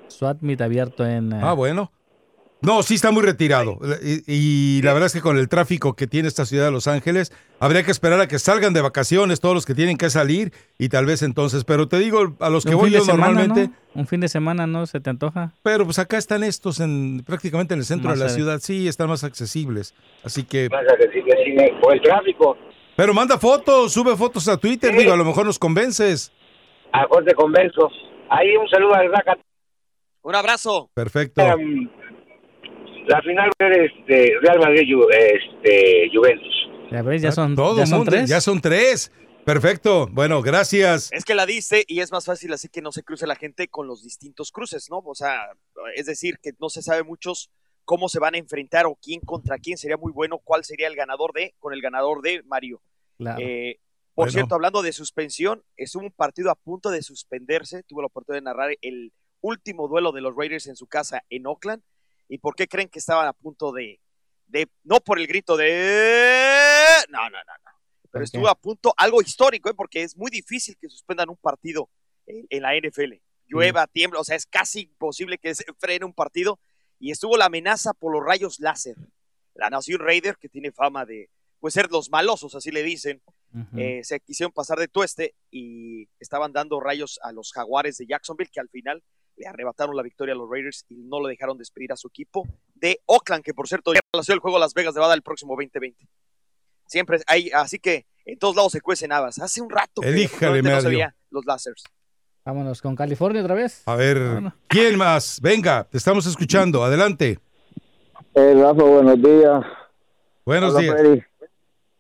SWAT meet abierto en... eh, Ah, bueno. No, sí está muy retirado. Y, y la verdad es que con el tráfico que tiene esta ciudad de Los Ángeles, habría que esperar a que salgan de vacaciones todos los que tienen que salir y tal vez entonces. Pero te digo, a los que voy yo semana, normalmente, ¿no? Un fin de semana, ¿no? ¿Se te antoja? pero pues acá están estos en prácticamente en el centro Más de la ciudad. Sí, están más accesibles. Así que... Más accesible, sí, o el tráfico. Pero manda fotos, sube fotos a Twitter, digo, a lo mejor nos convences. A mejor te convenzo. Ahí un saludo al Raca. Un abrazo. Perfecto. Um, la final va a ser este, Real Madrid Ju- este, Juventus. Ya ves, ya son, Todo ya son mundo, tres. Ya son tres. Perfecto. Bueno, gracias. Es que la dice y es más fácil así que no se cruce la gente con los distintos cruces, ¿no? O sea, es decir, que no se sabe muchos cómo se van a enfrentar o quién contra quién. Sería muy bueno cuál sería el ganador de, con el ganador de Mario. Claro. Eh, por Bueno. cierto, hablando de suspensión, es un partido a punto de suspenderse. Tuve la oportunidad de narrar el último duelo de los Raiders en su casa en Oakland. ¿Y por qué creen que estaban a punto de, de no por el grito de... No, no, no, no. ¿Por Pero estuvo a punto, algo histórico, ¿eh? porque es muy difícil que suspendan un partido en, en la NFL. Llueva, tiembla, o sea, es casi imposible que se frene un partido. Y estuvo la amenaza por los rayos láser. La nación Raider, que tiene fama de pues, ser los malosos, así le dicen, eh, se quisieron pasar de tueste y estaban dando rayos a los jaguares de Jacksonville, que al final le arrebataron la victoria a los Raiders y no lo dejaron despedir a su equipo de Oakland, que por cierto ya relació el juego a Las Vegas Nevada el próximo 2020. Siempre hay, así que en todos lados se cuecen habas. Hace un rato que Elíjale, no veía los lásers. Vámonos con California otra vez. A ver, ¿quién más? Venga, te estamos escuchando. Adelante. Eh, Rafa, buenos días. Buenos Hola, días. Freddy.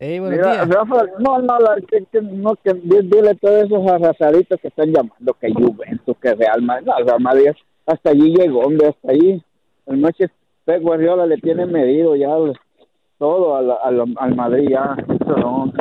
Hey, buenos Mira, días. Rafa, no, no, la, que, que- no, que di- dile a todos esos arrasaditos que están llamando que Juventus, que Real Madrid, no, Real Madrid hasta allí llegó, hombre, hasta allí. El noche Pep Guardiola le tiene medido ya el- todo al, al, al Madrid ya. Eso no.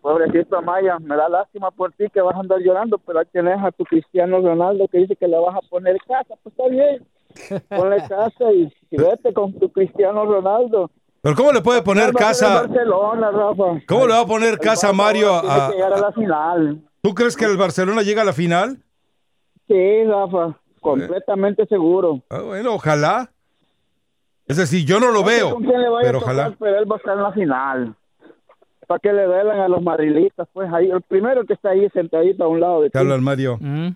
Pobrecito Amaya, me da lástima por ti que vas a andar llorando, pero ahí tienes a tu Cristiano Ronaldo que dice que le vas a poner casa, pues está bien. <laughs> Ponle casa y, y vete con tu Cristiano Ronaldo. Pero ¿cómo le puede poner casa? Barcelona, Rafa. ¿Cómo le va a poner El casa Mario a, llegar a la final. ¿Tú crees que el Barcelona llega a la final? Sí, Rafa. completamente seguro. Ah, bueno, ojalá. Es decir, yo no lo veo, ¿Con quién le vaya pero a tocar? ojalá. Pero él va a estar en la final. Para que le duelan a los madrilistas, pues ahí, el primero que está ahí sentadito a un lado de ti. hablan Mario. Mm.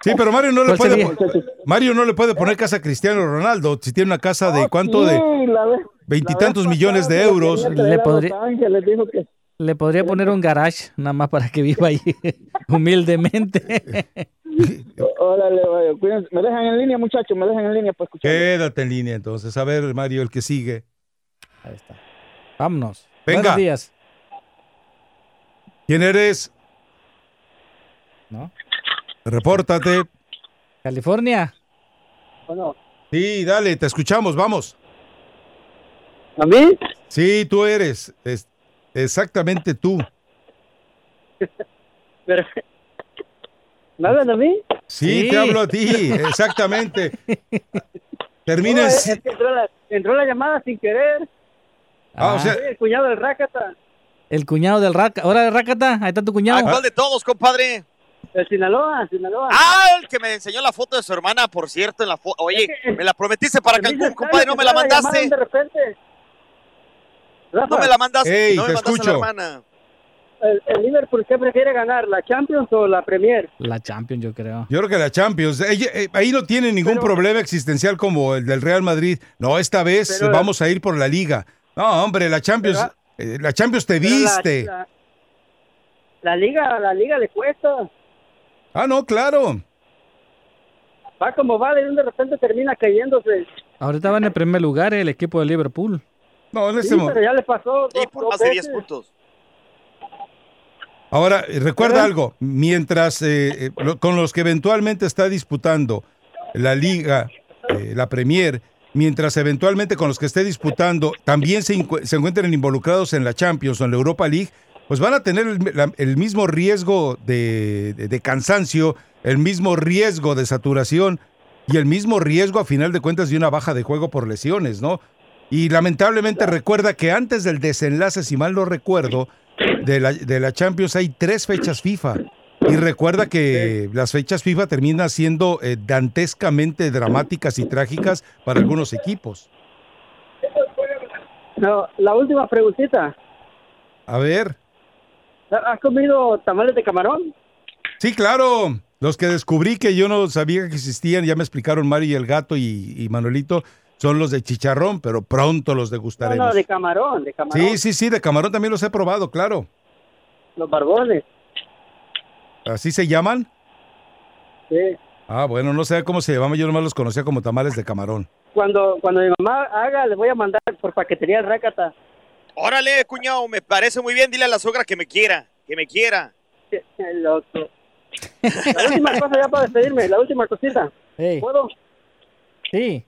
Sí, pero Mario no le ¿Cuál puede sería? po- Mario no le puede poner casa a Cristiano Ronaldo. Si tiene una casa de cuánto de veintitantos millones de euros. Le podría- Le poner un garage nada más para que viva ahí <laughs> humildemente. <laughs> Órale, cuídense. Me dejan en línea, muchachos, me dejan en línea para escuchar. Quédate en línea entonces. A ver, Mario, el que sigue. Ahí está. Vámonos. Venga. Buenos días. ¿Quién eres? ¿No? Repórtate. California. Bueno, Sí, dale, te escuchamos, vamos. ¿a mí? Sí, tú eres. Es- exactamente tú. <laughs> Pero, ¿Me hablan a mí? Sí, Sí. te hablo a ti, exactamente. <laughs> Termina en No, es que entró la, entró la llamada sin querer. Ah, o sea, Soy el cuñado del Rácata, El cuñado del Raca. Ahora, Rácata, ahí está tu ¿A cuñado. cuál de todos, compadre? El Sinaloa, Sinaloa. Ah, el que me enseñó la foto de su hermana, por cierto, en la foto. Oye, me la prometiste para Cancún, compadre, no me la mandaste. De repente. Rafa, No me la mandaste. Ey, no me te mandaste a escucho. la hermana. el, el Liverpool, ¿qué prefiere ganar, la Champions o la Premier? La Champions, yo creo. yo creo que la Champions, ella- eh, ahí no tiene ningún Pero- problema existencial como el del Real Madrid. No, esta vez Pero- vamos a ir por la liga. No, hombre, la Champions, eh, la Champions te la- viste. La, la liga, la liga le cuesta. Ah, no, claro. Va como va, de repente termina cayéndose. Ahorita va en el primer lugar el equipo de Liverpool. No, en Sí, este mo- pero ya le pasó. Y dos- por dos más de 10 veces. puntos. Ahora, eh, recuerda ¿Verdad? algo, mientras eh, eh, lo- con los que eventualmente está disputando la liga, eh, la Premier, mientras eventualmente con los que esté disputando también se, se encuentren involucrados en la Champions o en la Europa League, pues van a tener el, la- el mismo riesgo de, de- de cansancio, el mismo riesgo de saturación y el mismo riesgo a final de cuentas de una baja de juego por lesiones, ¿no? Y lamentablemente recuerda que antes del desenlace, si mal no recuerdo, de la, de la Champions hay tres fechas FIFA. Y recuerda que las fechas FIFA terminan siendo eh, dantescamente dramáticas y trágicas para algunos equipos. No, la última preguntita. A ver. ¿Has comido tamales de camarón? Sí, claro. Los que descubrí que yo no sabía que existían, ya me explicaron Mario y el gato y, y Manuelito, son los de chicharrón, pero pronto los degustaremos. no, de camarón, de camarón. Sí, sí, sí, de camarón también los he probado, claro. Los barbones. ¿Así se llaman? Sí. Ah, bueno, no sé cómo se llamaban, yo nomás los conocía como tamales de camarón. Cuando, cuando mi mamá haga, le voy a mandar por paquetería el Rácata. Órale, cuñado, me parece muy bien. Dile a la suegra que me quiera, que me quiera. <laughs> El otro. La última cosa ya para despedirme, la última cosita. Hey, ¿Puedo? sí.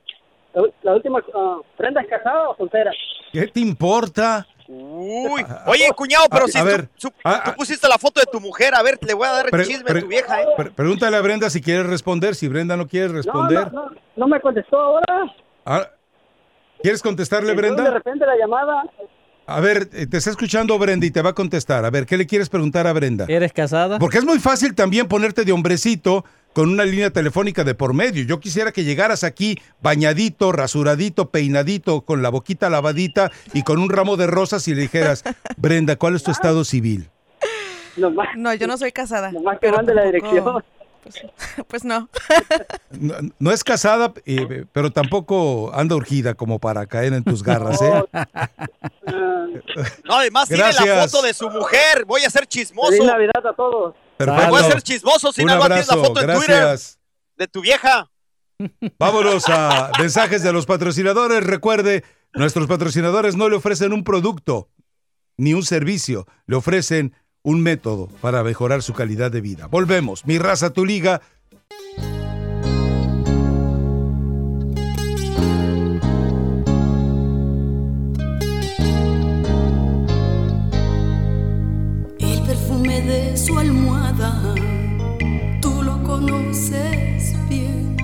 La, la última, ah, ¿Brenda es casada o soltera? ¿Qué te importa? Uy, oye, cuñado, pero A- si a tú- ver, su- ah, tú pusiste la foto de tu mujer, a ver, le voy a dar Pre- chisme pre- a tu vieja, ¿eh? pre- pregúntale a Brenda si quiere responder. Si Brenda no quiere No, responder. no, no, no me contestó ahora. Ah, ¿Quieres contestarle, Entró De Brenda? repente la llamada. A ver, eh, te está escuchando Brenda y te va a contestar. A ver, ¿qué le quieres preguntar a Brenda? ¿Eres casada? Porque es muy fácil también ponerte de hombrecito con una línea telefónica de por medio. Yo quisiera que llegaras aquí bañadito, rasuradito, peinadito, con la boquita lavadita y con un ramo de rosas y le dijeras, <laughs> Brenda, ¿cuál es tu estado civil? No, yo no soy casada. nomás que pero mande la dirección. Pues, <laughs> pues no. No, no es casada, eh, pero tampoco anda urgida como para caer en tus garras, ¿eh? No, <laughs> además tiene la foto de su mujer. Voy a ser chismoso. feliz Navidad a todos. Perfecto. Voy a ser chismoso si no tienes la foto en Twitter de tu vieja. Vámonos a mensajes de los patrocinadores. Recuerde, nuestros patrocinadores no le ofrecen un producto ni un servicio, le ofrecen un método para mejorar su calidad de vida. Volvemos, mi raza, tu liga. El perfume de su almohada, tú lo conoces bien.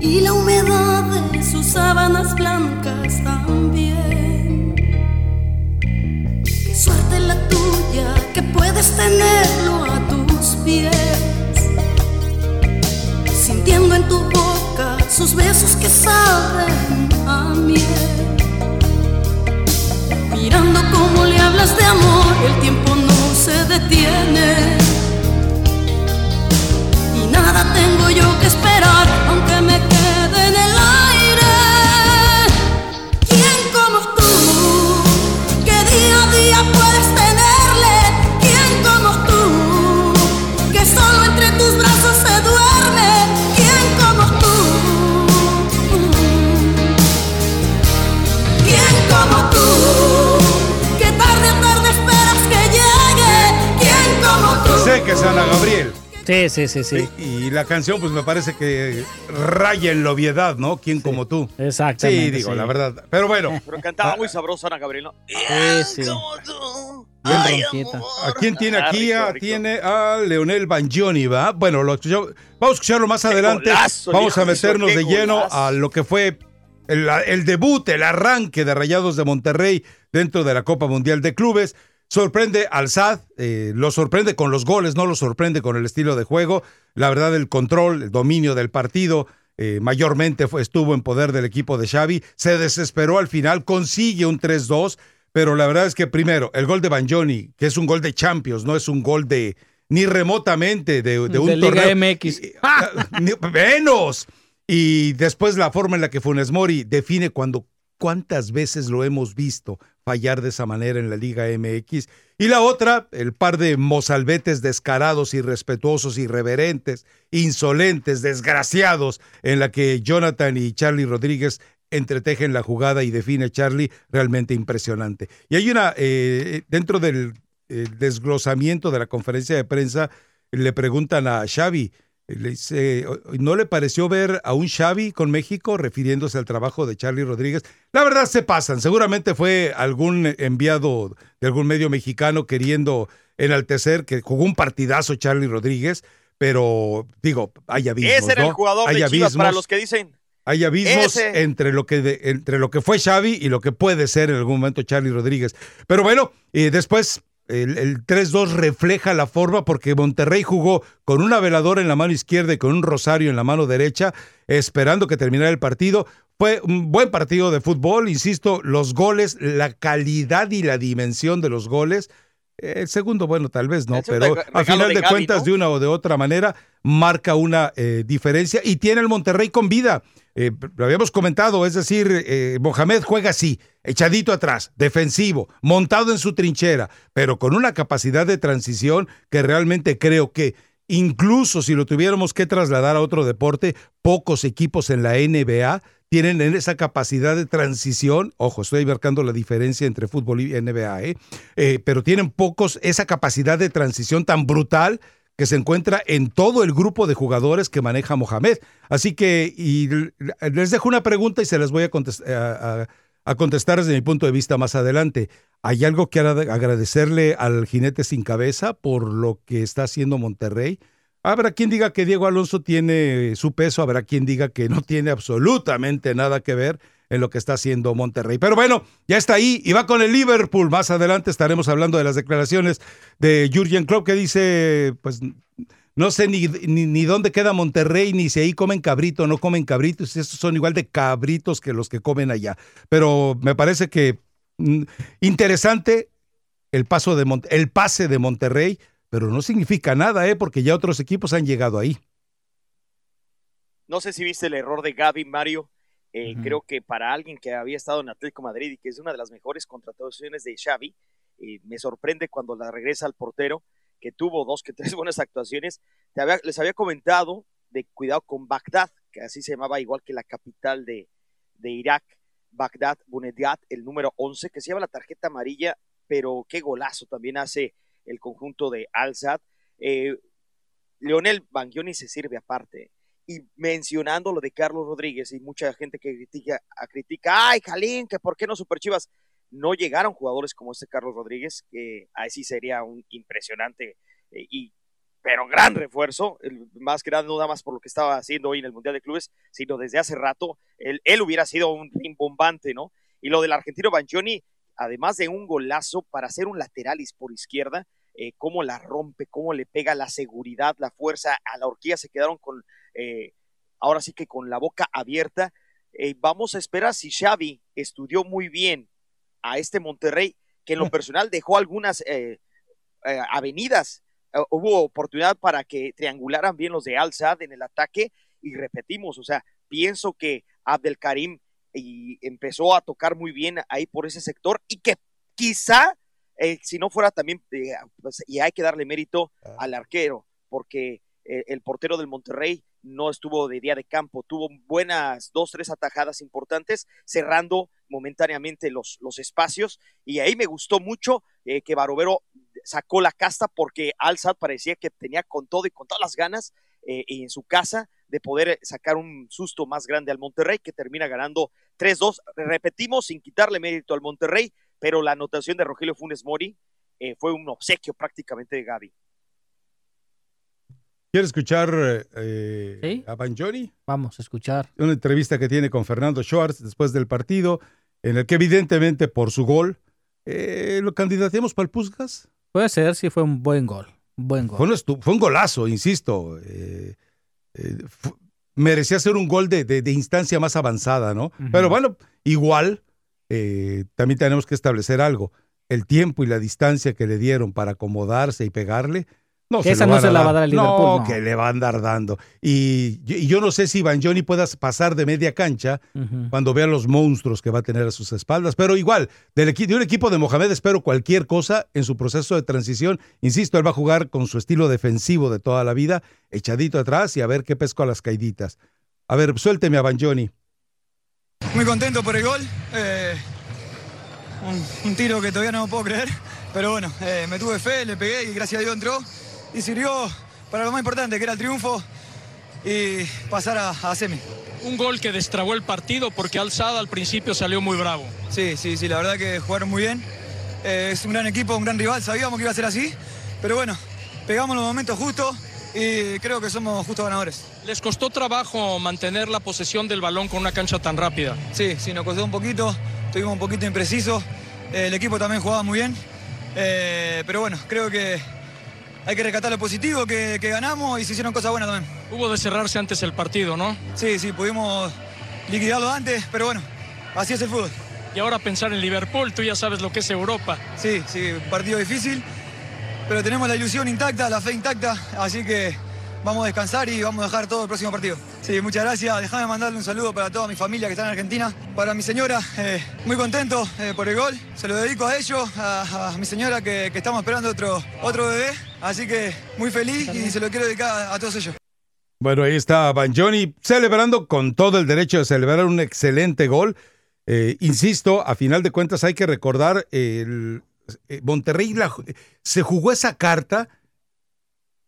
Y la humedad de sus sábanas blancas también. Qué suerte la tuya puedes tenerlo a tus pies. sintiendo en tu boca sus besos que saben a miel. Mirando cómo le hablas de amor, el tiempo no se detiene. Y nada tengo yo que esperar, aunque me Ana Gabriel. Sí, sí, sí, sí. Y la canción, pues me parece que raya en la obviedad, ¿no? ¿Quién como tú? Exactamente. Sí, digo, sí. la verdad. Pero bueno, Pero cantaba muy sabroso Ana Gabriel, ¿no? Sí, sí. Bien ronquita. ¿a quién tiene Ah, aquí? rico, Ah, rico. Tiene a Leonel Bangioni, ¿va? Bueno, lo escuchamos- vamos a escucharlo más adelante. golazo, vamos a hijo meternos de lleno golazo. a lo que fue el, el debut, el arranque de Rayados de Monterrey dentro de la Copa Mundial de Clubes. Sorprende al SAD, eh, lo sorprende con los goles, no lo sorprende con el estilo de juego. La verdad, el control, el dominio del partido, eh, mayormente fue, estuvo en poder del equipo de Xavi. Se desesperó al final, consigue un 3-2, pero la verdad es que primero, el gol de Banjoni, que es un gol de Champions, no es un gol de ni remotamente de, de un De Liga torneo. MX. Ni- menos. Y después la forma en la que Funes Mori define cuando cuántas veces lo hemos visto fallar de esa manera en la Liga MX. Y la otra, el par de mozalbetes descarados, irrespetuosos, irreverentes, insolentes, desgraciados, en la que Jonathan y Charlie Rodríguez entretejen la jugada y define Charlie realmente impresionante. Y hay una, eh, dentro del eh, desglosamiento de la conferencia de prensa, le preguntan a Xavi, le dice, ¿no le pareció ver a un Xavi con México refiriéndose al trabajo de Charlie Rodríguez? La verdad se pasan, seguramente fue algún enviado de algún medio mexicano queriendo enaltecer que jugó un partidazo Charlie Rodríguez, pero digo, hay abismos, Ese era el jugador hay de Chivas para los que dicen. Hay abismos Ese. entre lo, que de- entre lo que fue Xavi y lo que puede ser en algún momento Charlie Rodríguez. Pero bueno, eh, después el, el 3-2 refleja la forma porque Monterrey jugó con una veladora en la mano izquierda y con un rosario en la mano derecha, esperando que terminara el partido. Fue un buen partido de fútbol, insisto, los goles, la calidad y la dimensión de los goles. El segundo, bueno, tal vez no, pero a final de de, Gaby, cuentas, ¿no? de una o de otra manera, marca una eh, diferencia y tiene el Monterrey con vida. Eh, lo habíamos comentado, es decir, eh, Mohamed juega así, echadito atrás, defensivo, montado en su trinchera, pero con una capacidad de transición que realmente creo que incluso si lo tuviéramos que trasladar a otro deporte, pocos equipos en la NBA tienen en esa capacidad de transición, ojo, estoy marcando la diferencia entre fútbol y NBA, ¿eh? Eh, pero tienen pocos esa capacidad de transición tan brutal que se encuentra en todo el grupo de jugadores que maneja Mohamed. Así que y les dejo una pregunta y se las voy a, contest- a- a- a contestar desde mi punto de vista más adelante. ¿Hay algo que agradecerle al jinete sin cabeza por lo que está haciendo Monterrey? Habrá quien diga que Diego Alonso tiene su peso, habrá quien diga que no tiene absolutamente nada que ver en lo que está haciendo Monterrey. Pero bueno, ya está ahí y va con el Liverpool. Más adelante estaremos hablando de las declaraciones de Jurgen Klopp que dice, pues no sé ni, ni, dónde queda Monterrey, ni si ahí comen cabrito no comen cabritos. Estos son igual de cabritos que los que comen allá. Pero me parece que mm, interesante el paso de el pase de Monterrey, pero no significa nada, ¿eh? porque ya otros equipos han llegado ahí. No sé si viste el error de Gaby, Mario. Eh. Creo que para alguien que había estado en Atlético Madrid y que es una de las mejores contrataciones de Xavi, eh, me sorprende cuando la regresa al portero, que tuvo dos que tres <laughs> buenas actuaciones. Te había- les había comentado de cuidado con Bagdad, que así se llamaba igual que la capital de, de Irak, Bagdad Bunediat, el número 11, que se lleva la tarjeta amarilla, pero qué golazo también hace el conjunto de Al-Sad. Eh, Leonel Bangioni se sirve aparte. Y mencionando lo de Carlos Rodríguez y mucha gente que critica, a critica, ay, Jalín, que por qué no Super Chivas. No llegaron jugadores como este Carlos Rodríguez, que ahí sí sería un impresionante eh, y pero gran refuerzo, más grande no nada más por lo que estaba haciendo hoy en el Mundial de Clubes, sino desde hace rato, él, él hubiera sido un rimbombante, ¿no? Y lo del argentino Banchoni, además de un golazo para hacer un lateral y por izquierda, eh, cómo la rompe, cómo le pega la seguridad, la fuerza, a la horquilla se quedaron con eh, ahora sí que con la boca abierta. Eh, vamos a esperar si Xavi estudió muy bien a este Monterrey, que en lo <laughs> personal dejó algunas eh, avenidas. hubo oportunidad para que triangularan bien los de Al Sadd en el ataque y repetimos, o sea, pienso que Abdelkarim y empezó a tocar muy bien ahí por ese sector y que quizá si no fuera también, pues, y hay que darle mérito ah. al arquero, porque el portero del Monterrey no estuvo de día de campo, tuvo buenas dos, tres atajadas importantes, cerrando momentáneamente los, los espacios, y ahí me gustó mucho eh, que Barovero sacó la casta porque Alzad parecía que tenía con todo y con todas las ganas eh, en su casa de poder sacar un susto más grande al Monterrey, que termina ganando 3-2. Repetimos, sin quitarle mérito al Monterrey, pero la anotación de Rogelio Funes Mori eh, fue un obsequio prácticamente de Gaby. ¿Quiere escuchar eh, a Banjoni? Vamos a escuchar. Una entrevista que tiene con Fernando Schwartz después del partido, en el que evidentemente por su gol, eh, ¿lo candidateamos para el Puskas? Puede ser, sí, fue un buen gol. Buen gol. Fue, un, golazo, insisto. Eh, merecía ser un gol de, instancia más avanzada, ¿no? Pero bueno, igual, también tenemos que establecer algo. El tiempo y la distancia que le dieron para acomodarse y pegarle, no, esa no se la va a dar al Liverpool. No, que le va a andar dando. Y, yo no sé si Van Johnny pueda pasar de media cancha cuando vea los monstruos que va a tener a sus espaldas. Pero igual, del de un equipo de Mohamed espero cualquier cosa en su proceso de transición. Insisto, él va a jugar con su estilo defensivo de toda la vida, echadito atrás y a ver qué pesco a las caiditas. A ver, suélteme a Van Johnny. Muy contento por el gol. Eh, un, tiro que todavía no puedo creer. Pero bueno, eh, me tuve fe, le pegué y gracias a Dios entró y sirvió para lo más importante, que era el triunfo y pasar a, semi. Un gol que destrabó el partido porque Alzada al principio salió muy bravo. Sí, sí, sí, la verdad que jugaron muy bien. Eh, es un gran equipo, un gran rival, sabíamos que iba a ser así, pero bueno, pegamos los momentos justos y creo que somos justos ganadores. ¿Les costó trabajo mantener la posesión del balón con una cancha tan rápida? Sí, sí, nos costó un poquito, estuvimos un poquito imprecisos, eh, el equipo también jugaba muy bien, eh, pero bueno, creo que hay que rescatar lo positivo que, ganamos y se hicieron cosas buenas también. Hubo de cerrarse antes el partido, ¿no? Sí, sí, pudimos liquidarlo antes, pero bueno, así es el fútbol. Y ahora pensar en Liverpool, tú ya sabes lo que es Europa. Sí, sí, un partido difícil, pero tenemos la ilusión intacta, la fe intacta, así que vamos a descansar y vamos a dejar todo el próximo partido. Sí, muchas gracias. Déjame mandarle un saludo para toda mi familia que está en Argentina. Para mi señora, eh, muy contento eh, por el gol. Se lo dedico a ellos, a, mi señora que, estamos esperando otro, otro bebé. Así que muy feliz y se lo quiero dedicar a, todos ellos. Bueno, ahí está Banjoni celebrando con todo el derecho de celebrar un excelente gol. Eh, insisto, a final de cuentas hay que recordar, el, Monterrey se jugó esa carta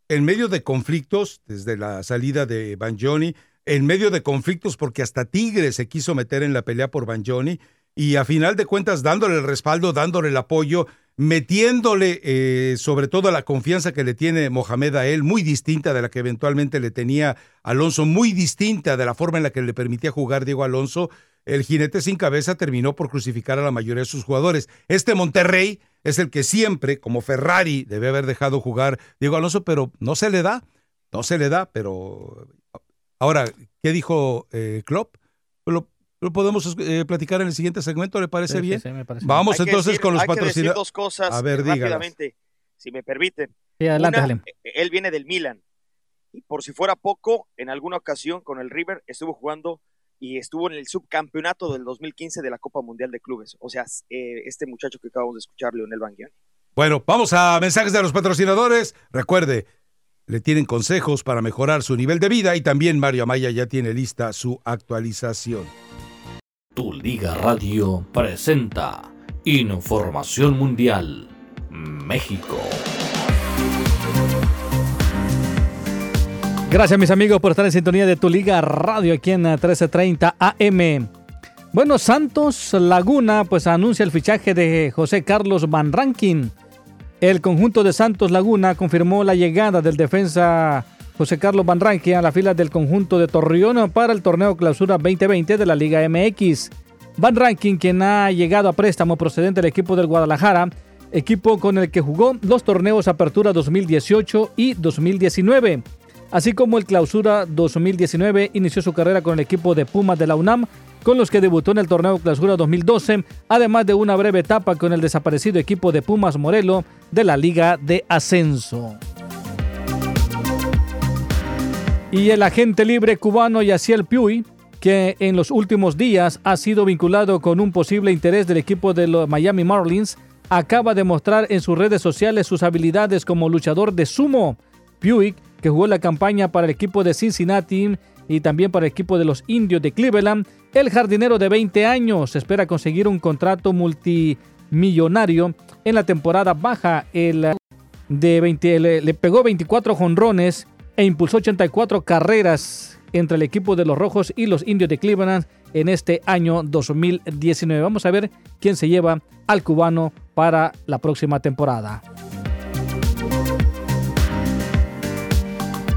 en medio de conflictos, desde la salida de Banjoni, en medio de conflictos porque hasta Tigre se quiso meter en la pelea por Banjoni y a final de cuentas dándole el respaldo, dándole el apoyo, metiéndole eh, sobre todo la confianza que le tiene Mohamed a él, muy distinta de la que eventualmente le tenía Alonso, muy distinta de la forma en la que le permitía jugar Diego Alonso, el jinete sin cabeza terminó por crucificar a la mayoría de sus jugadores. Este Monterrey es el que siempre, como Ferrari, debe haber dejado jugar Diego Alonso, pero no se le da, no se le da, pero ahora, ¿qué dijo eh, Klopp? Lo, podemos eh, platicar en el siguiente segmento, ¿le parece bien? Vamos entonces con los patrocinadores. dos cosas a ver, rápidamente, si me permiten. Sí, adelante, él viene del Milan y por si fuera poco, en alguna ocasión con el River estuvo jugando y estuvo en el subcampeonato del 2015 de la Copa Mundial de Clubes. O sea, eh, este muchacho que acabamos de escuchar, Leonel Banguiani. Bueno, vamos a mensajes de los patrocinadores. Recuerde, le tienen consejos para mejorar su nivel de vida y también Mario Amaya ya tiene lista su actualización. Tu Liga Radio presenta Información Mundial México. Gracias mis amigos por estar en sintonía de tu liga radio aquí en 1330 AM. Bueno, Santos Laguna pues anuncia el fichaje de José Carlos Van Rankin. El conjunto de Santos Laguna confirmó la llegada del defensa José Carlos Van Rankin a la fila del conjunto de Torreón para el torneo Clausura 2020 de la Liga MX. Van Rankin, quien ha llegado a préstamo procedente del equipo del Guadalajara, equipo con el que jugó los torneos Apertura 2018 y 2019 así como el Clausura 2019. Inició su carrera con el equipo de Pumas de la UNAM, con los que debutó en el torneo Clausura 2012, además de una breve etapa con el desaparecido equipo de Pumas Morelo de la Liga de Ascenso. Y el agente libre cubano Yaciel Piuy, que en los últimos días ha sido vinculado con un posible interés del equipo de los Miami Marlins, acaba de mostrar en sus redes sociales sus habilidades como luchador de sumo. Puig, que jugó la campaña para el equipo de Cincinnati y también para el equipo de los Indios de Cleveland, el jardinero de 20 años espera conseguir un contrato multimillonario en la temporada baja. El de 20, le, le pegó 24 jonrones e impulsó 84 carreras entre el equipo de los Rojos y los Indios de Cleveland en este año 2019. Vamos a ver quién se lleva al cubano para la próxima temporada.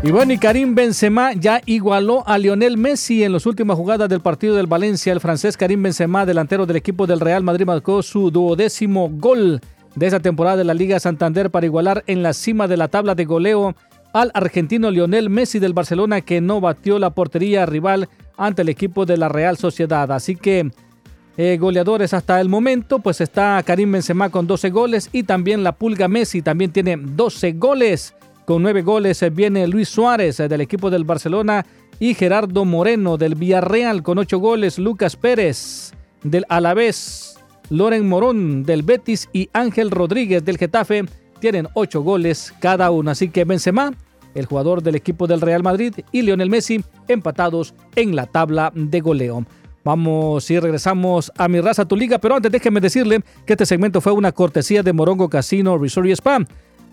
Y bueno, y Karim Benzema ya igualó a Lionel Messi en las últimas jugadas del partido del Valencia. El francés Karim Benzema, delantero del equipo del Real Madrid, marcó su duodécimo gol de esa temporada de la Liga Santander para igualar en la cima de la tabla de goleo al argentino Lionel Messi del Barcelona que no batió la portería rival ante el equipo de la Real Sociedad. Así que eh, goleadores hasta el momento, pues está Karim Benzema con 12 goles y también la Pulga Messi también tiene 12 goles. Con 9 goles eh, viene Luis Suárez eh, del equipo del Barcelona y Gerardo Moreno del Villarreal con 8 goles, Lucas Pérez del Alavés, Loren Morón del Betis y Ángel Rodríguez del Getafe tienen 8 goles cada uno. Así que Benzema el jugador del equipo del Real Madrid, y Lionel Messi, empatados en la tabla de goleo. Vamos y regresamos a mi raza, tu liga, pero antes déjeme decirle que este segmento fue una cortesía de Morongo Casino Resort y Spa.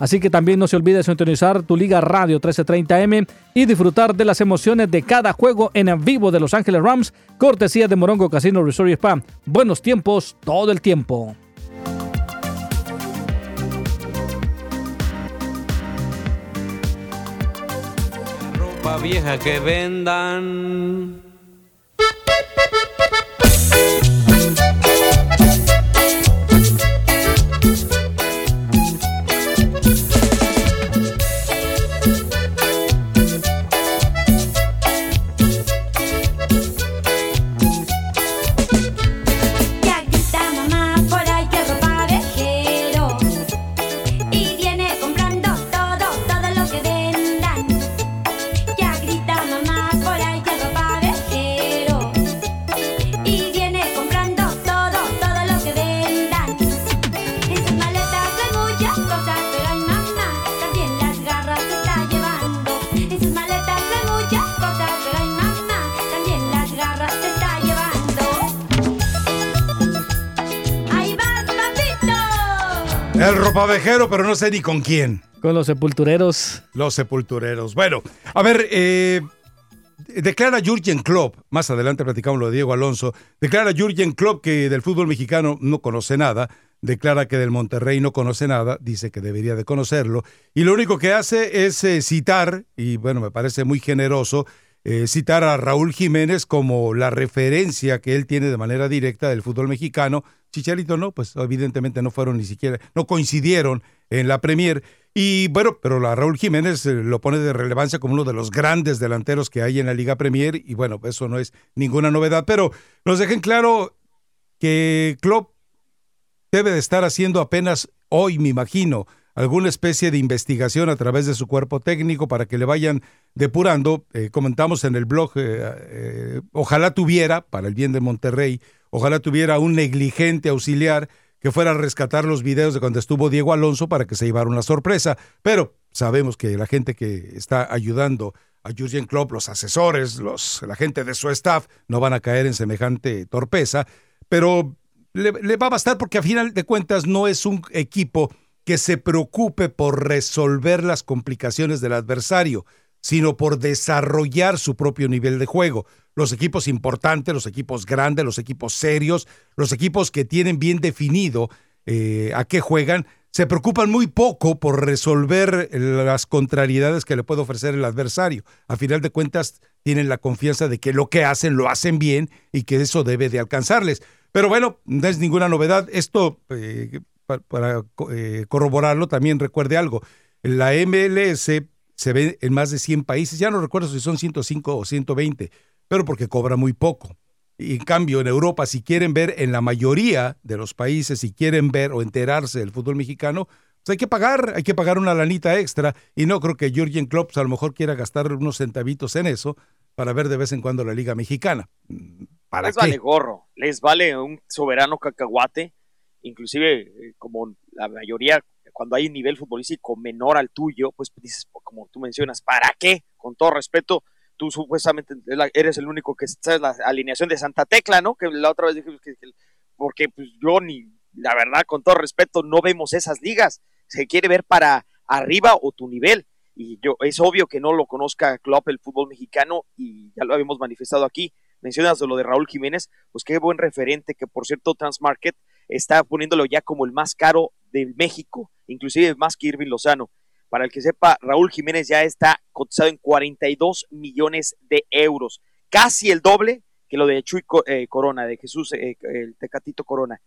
Así que también no se olvide sintonizar tu Liga Radio 1330M y disfrutar de las emociones de cada juego en vivo de Los Ángeles Rams, cortesía de Morongo Casino Resort y Spa. Buenos tiempos todo el tiempo. vieja que vendan. El ropavejero, pero no sé ni con quién. Con los sepultureros. Los sepultureros. Bueno, a ver, eh, declara Jurgen Klopp, más adelante platicamos lo de Diego Alonso, declara Jurgen Klopp que del fútbol mexicano no conoce nada, declara que del Monterrey no conoce nada, dice que debería de conocerlo, y lo único que hace es eh, citar, y bueno, me parece muy generoso, eh, citar a Raúl Jiménez como la referencia que él tiene de manera directa del fútbol mexicano. Chicharito no, pues evidentemente no fueron ni siquiera, no coincidieron en la Premier. Y bueno, pero a Raúl Jiménez eh, lo pone de relevancia como uno de los grandes delanteros que hay en la Liga Premier. Y bueno, eso no es ninguna novedad. Pero nos dejen claro que Klopp debe de estar haciendo apenas hoy, me imagino, alguna especie de investigación a través de su cuerpo técnico para que le vayan depurando. Eh, comentamos en el blog, eh, eh, ojalá tuviera, para el bien de Monterrey, ojalá tuviera un negligente auxiliar que fuera a rescatar los videos de cuando estuvo Diego Alonso para que se llevara una sorpresa. Pero sabemos que la gente que está ayudando a Jurgen Klopp, los asesores, los, la gente de su staff, no van a caer en semejante torpeza. Pero le, le va a bastar porque a final de cuentas no es un equipo que se preocupe por resolver las complicaciones del adversario, sino por desarrollar su propio nivel de juego. Los equipos importantes, los equipos grandes, los equipos serios, los equipos que tienen bien definido eh, a qué juegan, se preocupan muy poco por resolver las contrariedades que le puede ofrecer el adversario. A final de cuentas, tienen la confianza de que lo que hacen lo hacen bien y que eso debe de alcanzarles. Pero bueno, no es ninguna novedad. Esto eh, para, eh, corroborarlo, también recuerde algo. La MLS se ve en más de 100 países, ya no recuerdo si son 105 o 120, pero porque cobra muy poco. Y en cambio, en Europa, si quieren ver en la mayoría de los países, si quieren ver o enterarse del fútbol mexicano, pues hay que pagar, hay que pagar una lanita extra. Y no creo que Jürgen Klopp pues, a lo mejor quiera gastar unos centavitos en eso para ver de vez en cuando la Liga Mexicana. ¿Para les qué? vale gorro, les vale un soberano cacahuate, inclusive eh, como la mayoría, cuando hay un nivel futbolístico menor al tuyo, pues dices, como tú mencionas, ¿para qué? Con todo respeto, tú supuestamente eres el único que sabes la alineación de Santa Tecla, ¿no? Que la otra vez dije que, que porque pues yo ni, la verdad, con todo respeto, no vemos esas ligas. Se quiere ver para arriba o tu nivel. Y yo, es obvio que no lo conozca Klopp el fútbol mexicano y ya lo habíamos manifestado aquí. Mencionas lo de Raúl Jiménez, pues qué buen referente que por cierto Transmarket está poniéndolo ya como el más caro de México, inclusive más que Irving Lozano. Para el que sepa, Raúl Jiménez ya está cotizado en 42 millones de euros, casi el doble que lo de Chuy eh, Corona, de Jesús, eh, el Tecatito Corona.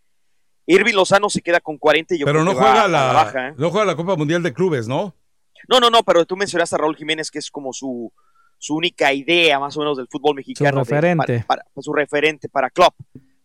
Irving Lozano se queda con 40 y yo Pero creo no que juega, va a la, baja, ¿eh? no juega la Copa Mundial de Clubes, ¿no? No, no, no, pero tú mencionaste a Raúl Jiménez, que es como su, su única idea más o menos del fútbol mexicano. de- referente. para, para- su referente para Klopp.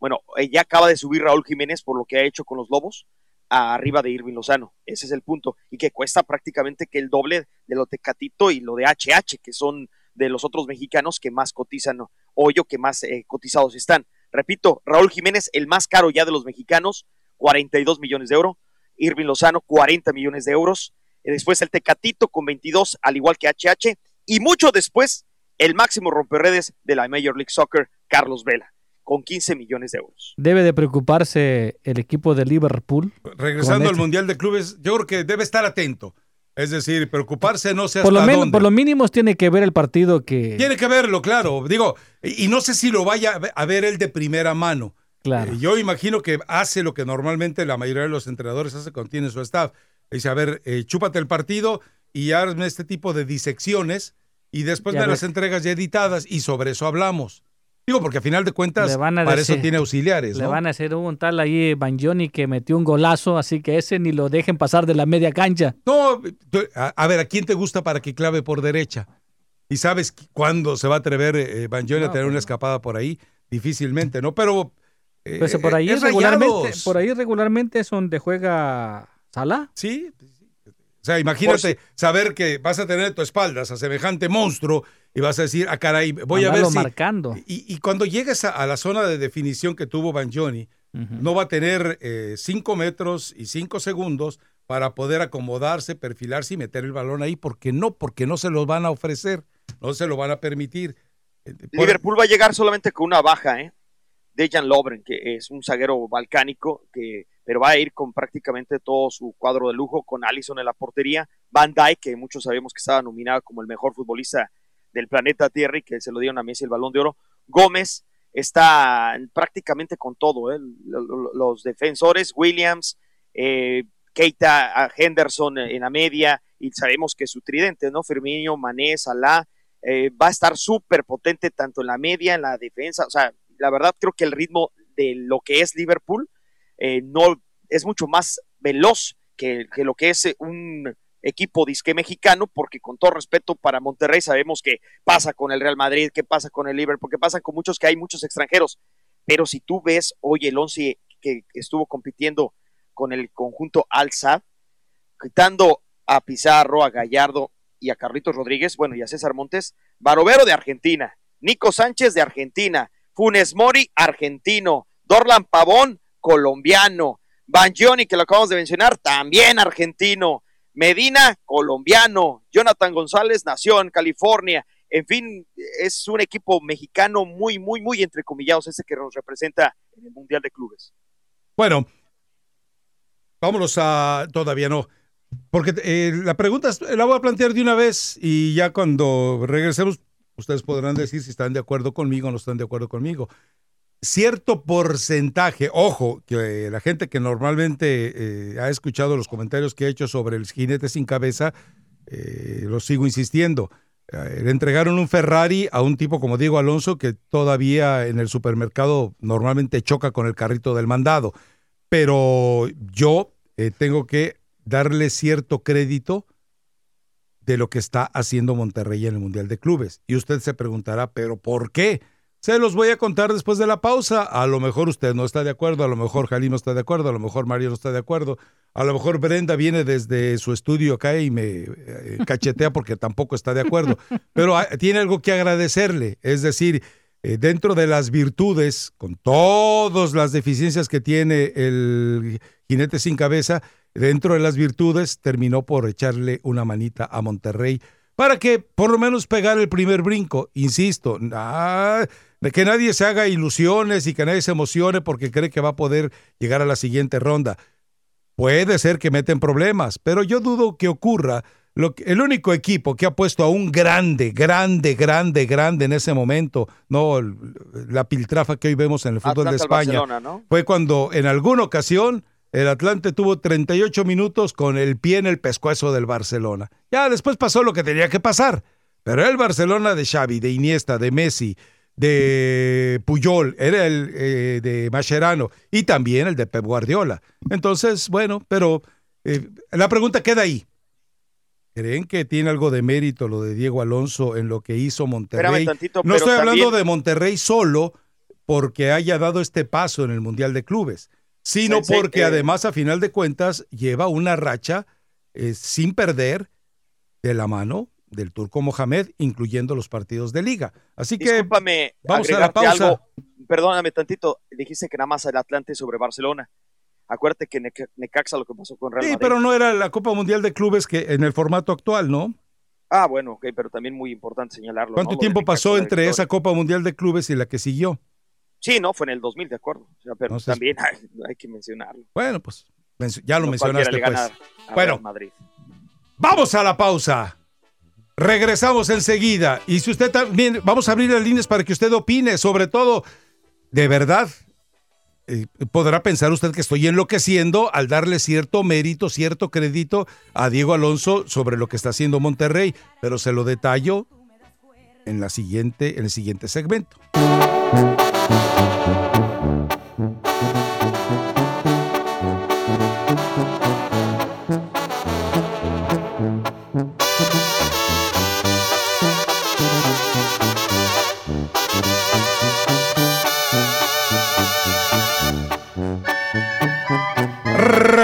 Bueno, eh, ya acaba de subir Raúl Jiménez por lo que ha hecho con los Lobos arriba de Irving Lozano. Ese es el punto. Y que cuesta prácticamente que el doble de lo de Catito y lo de HH, que son de los otros mexicanos que más cotizan, ¿no? o yo que más eh, cotizados están. Repito, Raúl Jiménez, el más caro ya de los mexicanos, 42 millones de euros. Irving Lozano, 40 millones de euros. Después el Tecatito con 22, al igual que HH. Y mucho después, el máximo romperredes de la Major League Soccer, Carlos Vela, con 15 millones de euros. Debe de preocuparse el equipo de Liverpool. Regresando al este- Mundial de Clubes, yo creo que debe estar atento. Es decir, preocuparse no sé Por lo, hasta menos, dónde. por lo mínimo tiene que ver el partido que... Tiene que verlo, claro. Digo, y y no sé si lo vaya a ve- a ver él de primera mano. Claro. Eh, Yo imagino que hace lo que normalmente la mayoría de los entrenadores hace cuando tiene su staff. Dice, a ver, eh, chúpate el partido y hazme este tipo de disecciones y después Ya me ves. las entregas ya editadas y sobre eso hablamos. Digo, porque a final de cuentas, a para decir- eso tiene auxiliares, Le ¿no? van a hacer un tal ahí Banjoni que metió un golazo, así que ese ni lo dejen pasar de la media cancha. No, a, a ver, ¿a quién te gusta para que clave por derecha? ¿Y sabes cuándo se va a atrever eh, Banjoni a No, tener pues una escapada por ahí? Difícilmente, ¿no? Pero... eh, Pues por ahí eh, es regularmente, Rayados. por ahí regularmente es donde juega Salah. Sí. O sea, imagínate saber que vas a tener a tu espaldas a semejante monstruo y vas a decir, ah, caray, voy a ver si... marcando. Y, y cuando llegues a, a la zona de definición que tuvo Banjoni, no va a tener eh, cinco metros y cinco segundos para poder acomodarse, perfilarse y meter el balón ahí, porque no, porque no se los van a ofrecer, no se lo van a permitir. Eh, Liverpool va a llegar solamente con una baja, ¿eh? Dejan Lovren, que es un zaguero balcánico, que, pero va a ir con prácticamente todo su cuadro de lujo, con Allison en la portería, Van Dijk, que muchos sabemos que estaba nominado como el mejor futbolista del planeta Tierra y que se lo dieron a Messi el balón de oro, Gómez está prácticamente con todo, ¿eh? Lo- lo- los defensores, Williams, eh, Keita, a Henderson en la media, y sabemos que su tridente, ¿no? Firmino, Mané, Salah, eh, va a estar súper potente tanto en la media, en la defensa. O sea, la verdad creo que el ritmo de lo que es Liverpool eh, no es mucho más veloz que, lo que es un equipo disque mexicano, porque con todo respeto para Monterrey sabemos que pasa con el Real Madrid, que pasa con el Liverpool, que pasa con muchos que hay muchos extranjeros. Pero si tú ves hoy el 11 que estuvo compitiendo con el conjunto Al-Sad, quitando a Pizarro, a Gallardo y a Carlitos Rodríguez, bueno, y a César Montes, Barovero de Argentina, Nico Sánchez de Argentina, Funes Mori, argentino, Dorlan Pavón, colombiano, Bangioni, que lo acabamos de mencionar, también argentino, Medina, colombiano, Jonathan González nació en California, en fin, es un equipo mexicano muy, muy, muy entrecomillados, ese que nos representa en el Mundial de Clubes. Bueno, vámonos a... Todavía no. Porque eh, la pregunta la voy a plantear de una vez y ya cuando regresemos, ustedes podrán decir si están de acuerdo conmigo o no están de acuerdo conmigo. Cierto porcentaje, ojo, que la gente que normalmente eh, ha escuchado los comentarios que he hecho sobre el jinete sin cabeza, eh, lo sigo insistiendo. Eh, le entregaron un Ferrari a un tipo como Diego Alonso que todavía en el supermercado normalmente choca con el carrito del mandado. Pero yo tengo que darle cierto crédito de lo que está haciendo Monterrey en el Mundial de Clubes. Y usted se preguntará, ¿pero por qué? Se los voy a contar después de la pausa. A lo mejor usted no está de acuerdo, a lo mejor Jalí no está de acuerdo, a lo mejor Mario no está de acuerdo, a lo mejor Brenda viene desde su estudio acá y me eh, cachetea porque tampoco está de acuerdo. <laughs> Pero ah, tiene algo que agradecerle, es decir, eh, dentro de las virtudes, con todas las deficiencias que tiene el jinete sin cabeza, dentro de las virtudes terminó por echarle una manita a Monterrey para que por lo menos pegar el primer brinco. Insisto, de que nadie se haga ilusiones y que nadie se emocione porque cree que va a poder llegar a la siguiente ronda. Puede ser que meten problemas, pero yo dudo que ocurra. Lo el único equipo que ha puesto a un grande, grande, grande, grande en ese momento, no la piltrafa que hoy vemos en el fútbol de España, fue cuando en alguna ocasión el Atlante tuvo 38 minutos con el pie en el pescuezo del Barcelona. Ya después pasó lo que tenía que pasar. Pero el Barcelona de Xavi, de Iniesta, de Messi, de Puyol, era el eh, de Mascherano y también el de Pep Guardiola. Entonces, bueno, pero eh, la pregunta queda ahí. ¿Creen que tiene algo de mérito lo de Diego Alonso en lo que hizo Monterrey? no estoy hablando de Monterrey solo porque haya dado este paso en el Mundial de Clubes sino porque además a final de cuentas lleva una racha eh, sin perder de la mano del turco Mohamed, incluyendo los partidos de liga. Así que vamos a la pausa. Perdóname tantito, dijiste que nada más el Atlante sobre Barcelona. Acuérdate que Necaxa lo que pasó con Real Sí, pero no era la Copa Mundial de Clubes que en el formato actual, ¿no? Ah, bueno, ok, pero también muy importante señalarlo. ¿Cuánto tiempo pasó entre esa Copa Mundial de Clubes y la que siguió? Sí, no, fue en el 2000, de acuerdo. pero también <laughs> hay, que mencionarlo. Bueno, pues ya lo mencionaste. Pues. bueno, Madrid. vamos a la pausa. Regresamos enseguida. Y si usted también, vamos a abrir las líneas para que usted opine, sobre todo, de verdad, eh, podrá pensar usted que estoy enloqueciendo al darle cierto mérito, cierto crédito a Diego Alonso sobre lo que está haciendo Monterrey, pero se lo detallo en la siguiente, en el siguiente segmento.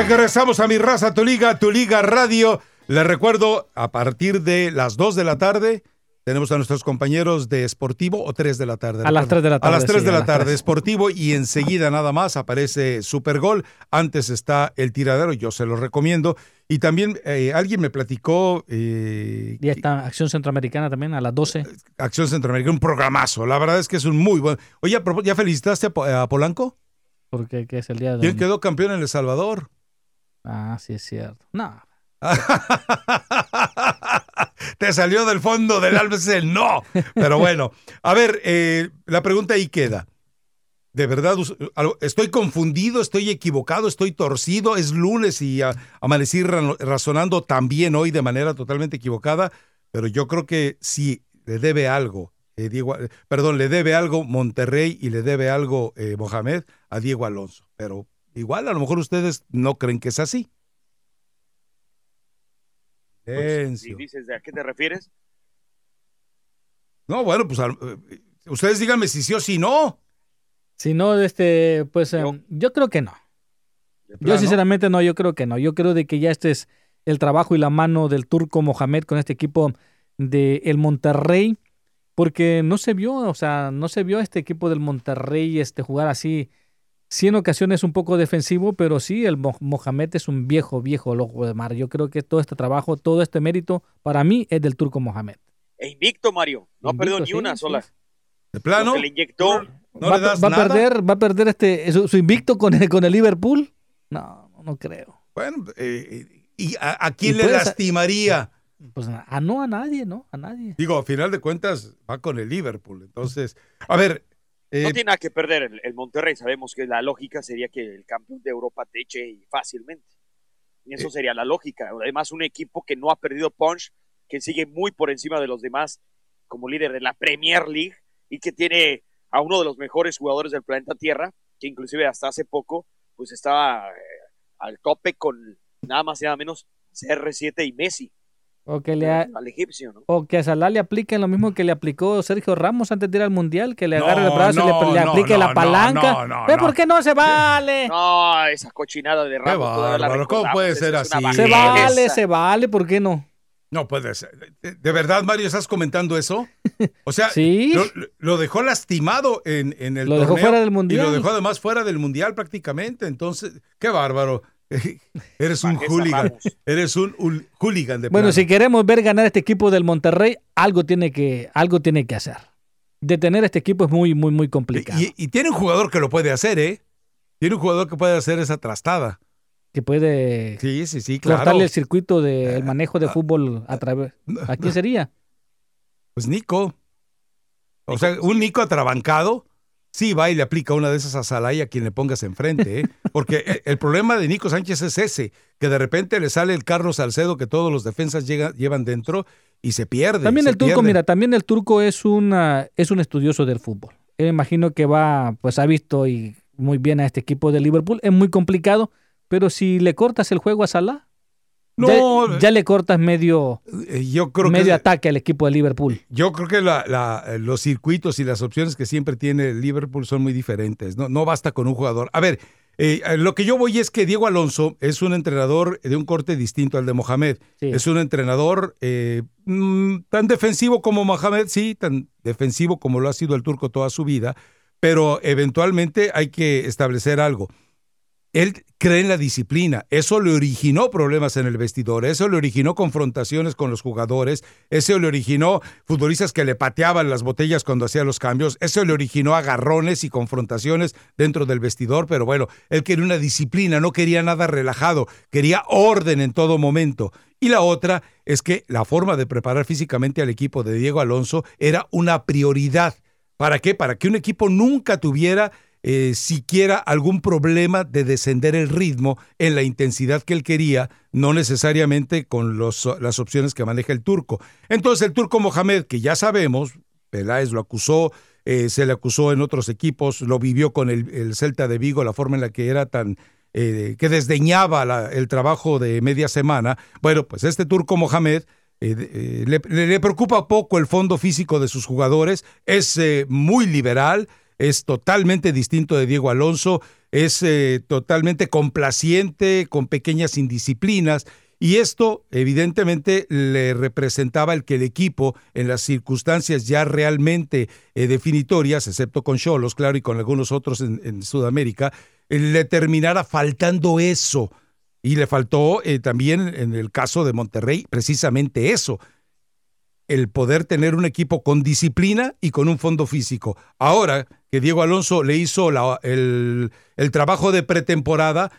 Regresamos a mi raza, tu liga, tu liga radio. Les recuerdo, a partir de las 2 de la tarde, tenemos a nuestros compañeros de Sportivo o 3 de la tarde. A las 3 de la tarde. A las 3 de la tarde, Sportivo y enseguida nada más aparece Supergol. Antes está el tiradero, yo se lo recomiendo. Y también eh, alguien me platicó. Eh, y está Acción Centroamericana también a las 12. Acción Centroamericana, un programazo. La verdad es que es un muy buen. Oye, ¿ya felicitaste a, Polanco? Porque ¿qué es el día de. ¿Quién quedó campeón en El Salvador? Ah, sí es cierto. No. <laughs> Te salió del fondo del alma el no. Pero bueno, a ver, eh, la pregunta ahí queda. De verdad, estoy confundido, estoy equivocado, estoy torcido, es lunes y amanecí razonando también hoy de manera totalmente equivocada, pero yo creo que sí le debe algo, eh, Diego, perdón, le debe algo Monterrey y le debe algo eh, Mohamed a Diego Alonso, pero igual a lo mejor ustedes no creen que es así. Pues, ¿Y dices de a qué te refieres? No, bueno, pues eh, ustedes díganme si sí o si no. Si no, este, pues em, yo, creo que no. Yo sinceramente no, yo creo que no. Yo creo de que ya este es el trabajo y la mano del turco Mohamed con este equipo de el Monterrey, porque no se vio, o sea, no se vio este equipo del Monterrey este jugar así Sí, en ocasiones un poco defensivo, pero sí, el Mohamed es un viejo, viejo loco de mar. Yo creo que todo este trabajo, todo este mérito, para mí es del turco Mohamed. E invicto, Mario. No ha perdido ni una sola. ¿De plano? le inyectó. ¿No va, le das va a perder, va a perder este, su, invicto con el, con el Liverpool? No, no creo. Bueno, eh, ¿y a, quién le lastimaría? Pues a no a nadie, ¿no? A nadie. Digo, a final de cuentas va con el Liverpool. Entonces, a ver, no eh, tiene nada que perder el, Monterrey. Sabemos que la lógica sería que el campeón de Europa te eche fácilmente. Y eso eh. sería la lógica. Además, un equipo que no ha perdido punch, que sigue muy por encima de los demás como líder de la Premier League y que tiene a uno de los mejores jugadores del planeta Tierra, que inclusive hasta hace poco pues estaba eh, al tope con nada más y nada menos CR7 y Messi. O que, le a, al egipcio, ¿no? o que a Salah le apliquen lo mismo que le aplicó Sergio Ramos antes de ir al Mundial, que le agarre No, el brazo y le, aplique no, la palanca. no, no, ¿Ve no. por qué no se vale? No, esa cochinada de Ramos. la ¿cómo puede ser así? Se vale, se vale, ¿por qué no? No puede ser. ¿De, de verdad, Mario, estás comentando eso? O sea, <laughs> Sí. lo, lo dejó lastimado en, en el Lo dejó torneo fuera del Y Mundial. lo dejó además fuera del mundial prácticamente. Entonces, qué bárbaro. <laughs> Eres un hooligan. Eres un hooligan de Bueno, plano. si queremos ver ganar este equipo del Monterrey, algo tiene que, algo tiene que hacer. Detener a este equipo es muy, muy, muy complicado. Y, y tiene un jugador que lo puede hacer, ¿eh? Tiene un jugador que puede hacer esa trastada. que puede Sí, sí, sí, claro. cortarle el circuito del manejo de fútbol a través. ¿A quién sería? Pues Nico. O sea, un Nico atrabancado, sí va y le aplica una de esas a Salah y a quien le pongas enfrente, ¿eh? Porque eh, el problema de Nico Sánchez es ese, que de repente le sale el Carlos Salcedo que todos los defensas llevan dentro y se pierde. También el turco, pierde. mira, también el turco es una es un estudioso del fútbol. Él me imagino que va, pues ha visto y muy bien a este equipo de Liverpool. Es muy complicado, pero si le cortas el juego a Salah, No, ya, ya le cortas medio, eh, yo creo medio que ataque al equipo de Liverpool. yo creo que la- la- eh, los circuitos y las opciones que siempre tiene Liverpool son muy diferentes. No, no basta con un jugador. A ver, eh, eh, lo que yo voy es que Diego Alonso es un entrenador de un corte distinto al de Mohamed. Sí. Es un entrenador eh, mm, tan defensivo como Mohamed, sí, tan defensivo como lo ha sido el turco toda su vida, pero eventualmente hay que establecer algo. Él cree en la disciplina. Eso le originó problemas en el vestidor. Eso le originó confrontaciones con los jugadores. Eso le originó futbolistas que le pateaban las botellas cuando hacía los cambios. Eso le originó agarrones y confrontaciones dentro del vestidor. Pero bueno, él quería una disciplina, no quería nada relajado. Quería orden en todo momento. Y la otra es que la forma de preparar físicamente al equipo de Diego Alonso era una prioridad. ¿Para qué? Para que un equipo nunca tuviera eh, siquiera algún problema de descender el ritmo en la intensidad que él quería, no necesariamente con los, las opciones que maneja el turco. Entonces el turco Mohamed, que ya sabemos, Peláez lo acusó, eh, se le acusó en otros equipos, lo vivió con el, el Celta de Vigo, la forma en la que era tan... eh, que desdeñaba el trabajo de media semana. Bueno, pues este turco Mohamed le, preocupa poco el fondo físico de sus jugadores, es muy liberal, es totalmente distinto de Diego Alonso, es eh, totalmente complaciente, con pequeñas indisciplinas. Y esto, evidentemente, le representaba el que el equipo, en las circunstancias ya realmente eh, definitorias, excepto con Cholos, claro, y con algunos otros en, Sudamérica, eh, le terminara faltando eso. Y le faltó también en el caso de Monterrey precisamente eso, el poder tener un equipo con disciplina y con un fondo físico. Ahora que Diego Alonso le hizo el, el trabajo de pretemporada,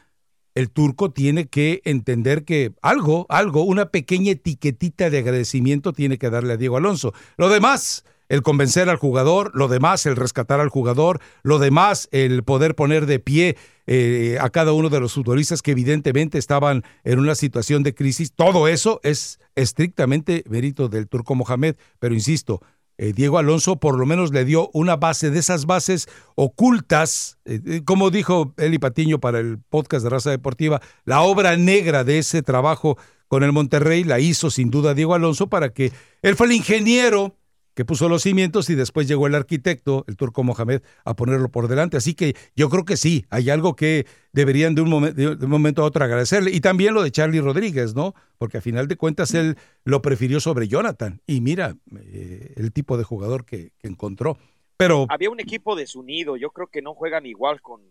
el turco tiene que entender que algo, algo, una pequeña etiquetita de agradecimiento tiene que darle a Diego Alonso. Lo demás, el convencer al jugador, lo demás, el rescatar al jugador, lo demás, el poder poner de pie eh, a cada uno de los futbolistas que evidentemente estaban en una situación de crisis, todo eso es estrictamente mérito del turco Mohamed, pero insisto, eh, Diego Alonso por lo menos le dio una base de esas bases ocultas, eh, como dijo Eli Patiño para el podcast de Raza Deportiva, la obra negra de ese trabajo con el Monterrey la hizo sin duda Diego Alonso para que él fue el ingeniero que puso los cimientos y después llegó el arquitecto, el turco Mohamed, a ponerlo por delante. Así que yo creo que sí, hay algo que deberían de un, de un momento a otro agradecerle. Y también lo de Charlie Rodríguez, ¿no? Porque a final de cuentas él lo prefirió sobre Jonathan. Y mira eh, el tipo de jugador que, que encontró. Pero Había un equipo desunido. Yo creo que no juegan igual con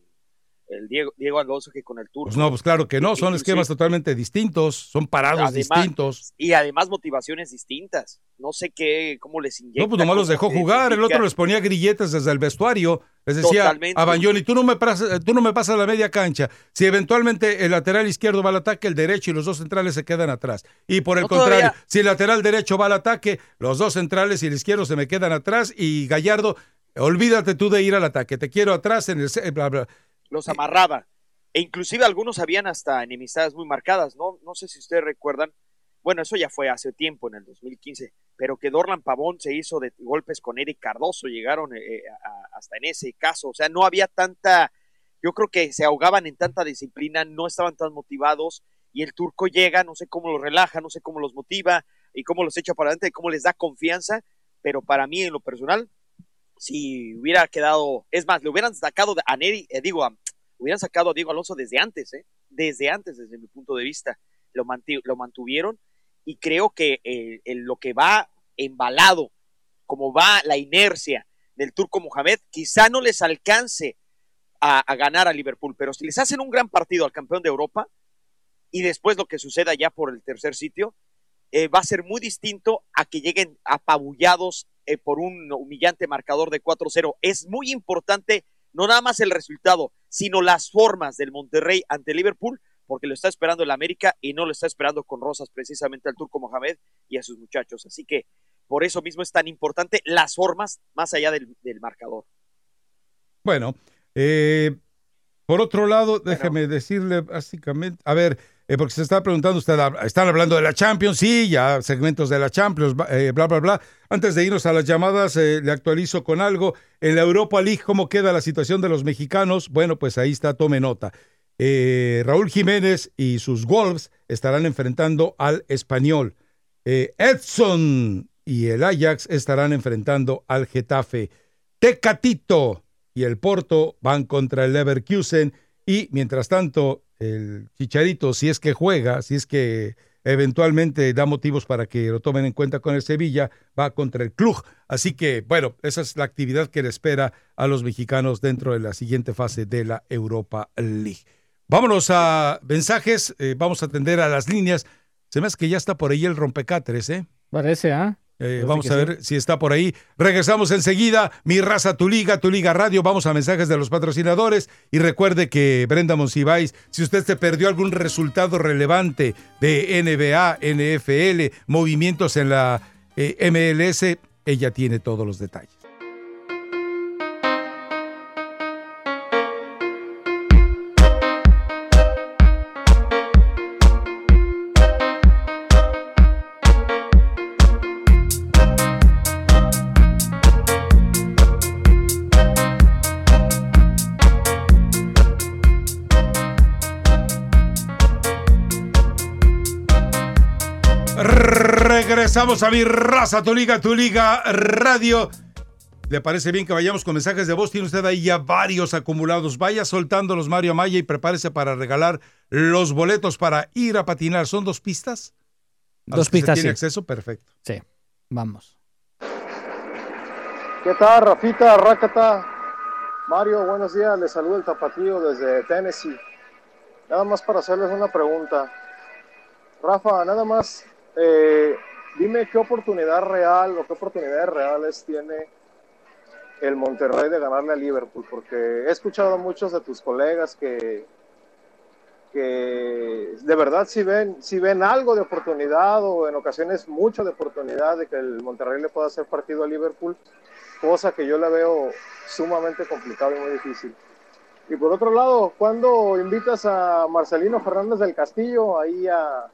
el Diego, Diego Alonso que con el Turco. pues no, pues claro que no, son Inclusive- esquemas totalmente distintos, son parados Además- distintos. Y además motivaciones distintas. No sé qué, cómo les inyecta. No, pues nomás los dejó jugar, el otro les ponía grilletes desde el vestuario, les decía Totalmente. a Bagnoni, tú no me pasas, tú no me pasas la media cancha. Si eventualmente el lateral izquierdo va al ataque, el derecho y los dos centrales se quedan atrás. Y por el No, contrario, todavía- si el lateral derecho va al ataque, los dos centrales y el izquierdo se me quedan atrás y Gallardo, olvídate tú de ir al ataque, te quiero atrás en el bla, bla. Los amarraba. E inclusive algunos habían hasta enemistades muy marcadas, ¿no? No sé si ustedes recuerdan. Bueno, eso ya fue hace tiempo, en el 2015, pero que Dorlan Pavón se hizo de golpes con Eric Cardoso, llegaron eh, a- hasta en ese caso. O sea, no había tanta, yo creo que se ahogaban en tanta disciplina, no estaban tan motivados y el turco llega, no sé cómo los relaja, no sé cómo los motiva. y cómo los echa para adelante, cómo les da confianza, pero para mí en lo personal, si hubiera quedado, es más, le hubieran sacado a Neri, eh, digo, hubieran sacado a Diego Alonso desde antes, ¿eh? desde antes, desde mi punto de vista, lo, lo mantuvieron y creo que eh, lo que va embalado, como va la inercia del Turco Mohamed, quizá no les alcance a, ganar a Liverpool, pero si les hacen un gran partido al campeón de Europa y después lo que suceda ya por el tercer sitio, eh, va a ser muy distinto a que lleguen apabullados eh, por un humillante marcador de 4-0. Es muy importante no nada más el resultado, sino las formas del Monterrey ante Liverpool, porque lo está esperando el América y no lo está esperando con rosas precisamente al Turco Mohamed y a sus muchachos. Así que por eso mismo es tan importante las formas más allá del, marcador. Bueno, eh, por otro lado, déjeme decirle básicamente, a ver, eh, porque se está preguntando, usted, están hablando de la Champions, sí, ya segmentos de la Champions, eh, bla, bla, bla. Antes de irnos a las llamadas, le actualizo con algo. En la Europa League, ¿cómo queda la situación de los mexicanos? Bueno, pues ahí está, tome nota. Raúl Jiménez y sus Wolves estarán enfrentando al español. Edson y el Ajax estarán enfrentando al Getafe. Tecatito y el Porto van contra el Leverkusen y mientras tanto el Chicharito, si es que juega, si es que eventualmente da motivos para que lo tomen en cuenta con el Sevilla, va contra el Cluj. Así que, bueno, esa es la actividad que le espera a los mexicanos dentro de la siguiente fase de la Europa League. Vámonos a mensajes, eh, vamos a atender a las líneas. Se me hace que ya está por ahí el rompecatres, ¿eh? Parece, ¿ah? Eh, vamos a ver si está por ahí. Regresamos enseguida. Mi raza, tu liga, tu liga radio. Vamos a mensajes de los patrocinadores. Y recuerde que Brenda Monsiváis, si usted se perdió algún resultado relevante de NBA, NFL, movimientos en la eh, MLS, ella tiene todos los detalles. Regresamos a mi raza, tu liga, tu liga radio. ¿Le parece bien que vayamos con mensajes de voz? Tiene usted ahí ya varios acumulados. Vaya soltándolos, Mario Amaya, y prepárese para regalar los boletos para ir a patinar. ¿Son dos pistas? Dos pistas, ¿Tiene acceso? Perfecto. Sí, vamos. ¿Qué tal, Rafita, Rácata? Mario, buenos días. Les saludo el Tapatío desde Tennessee. Nada más para hacerles una pregunta. Rafa, nada más eh, dime qué oportunidad real o qué oportunidades reales tiene el Monterrey de ganarle a Liverpool, porque he escuchado a muchos de tus colegas que, que de verdad si ven, si ven algo de oportunidad o en ocasiones mucho de oportunidad de que el Monterrey le pueda hacer partido a Liverpool, cosa que yo la veo sumamente complicado y muy difícil. Y por otro lado, ¿cuándo invitas a Marcelino Fernández del Castillo ahí a,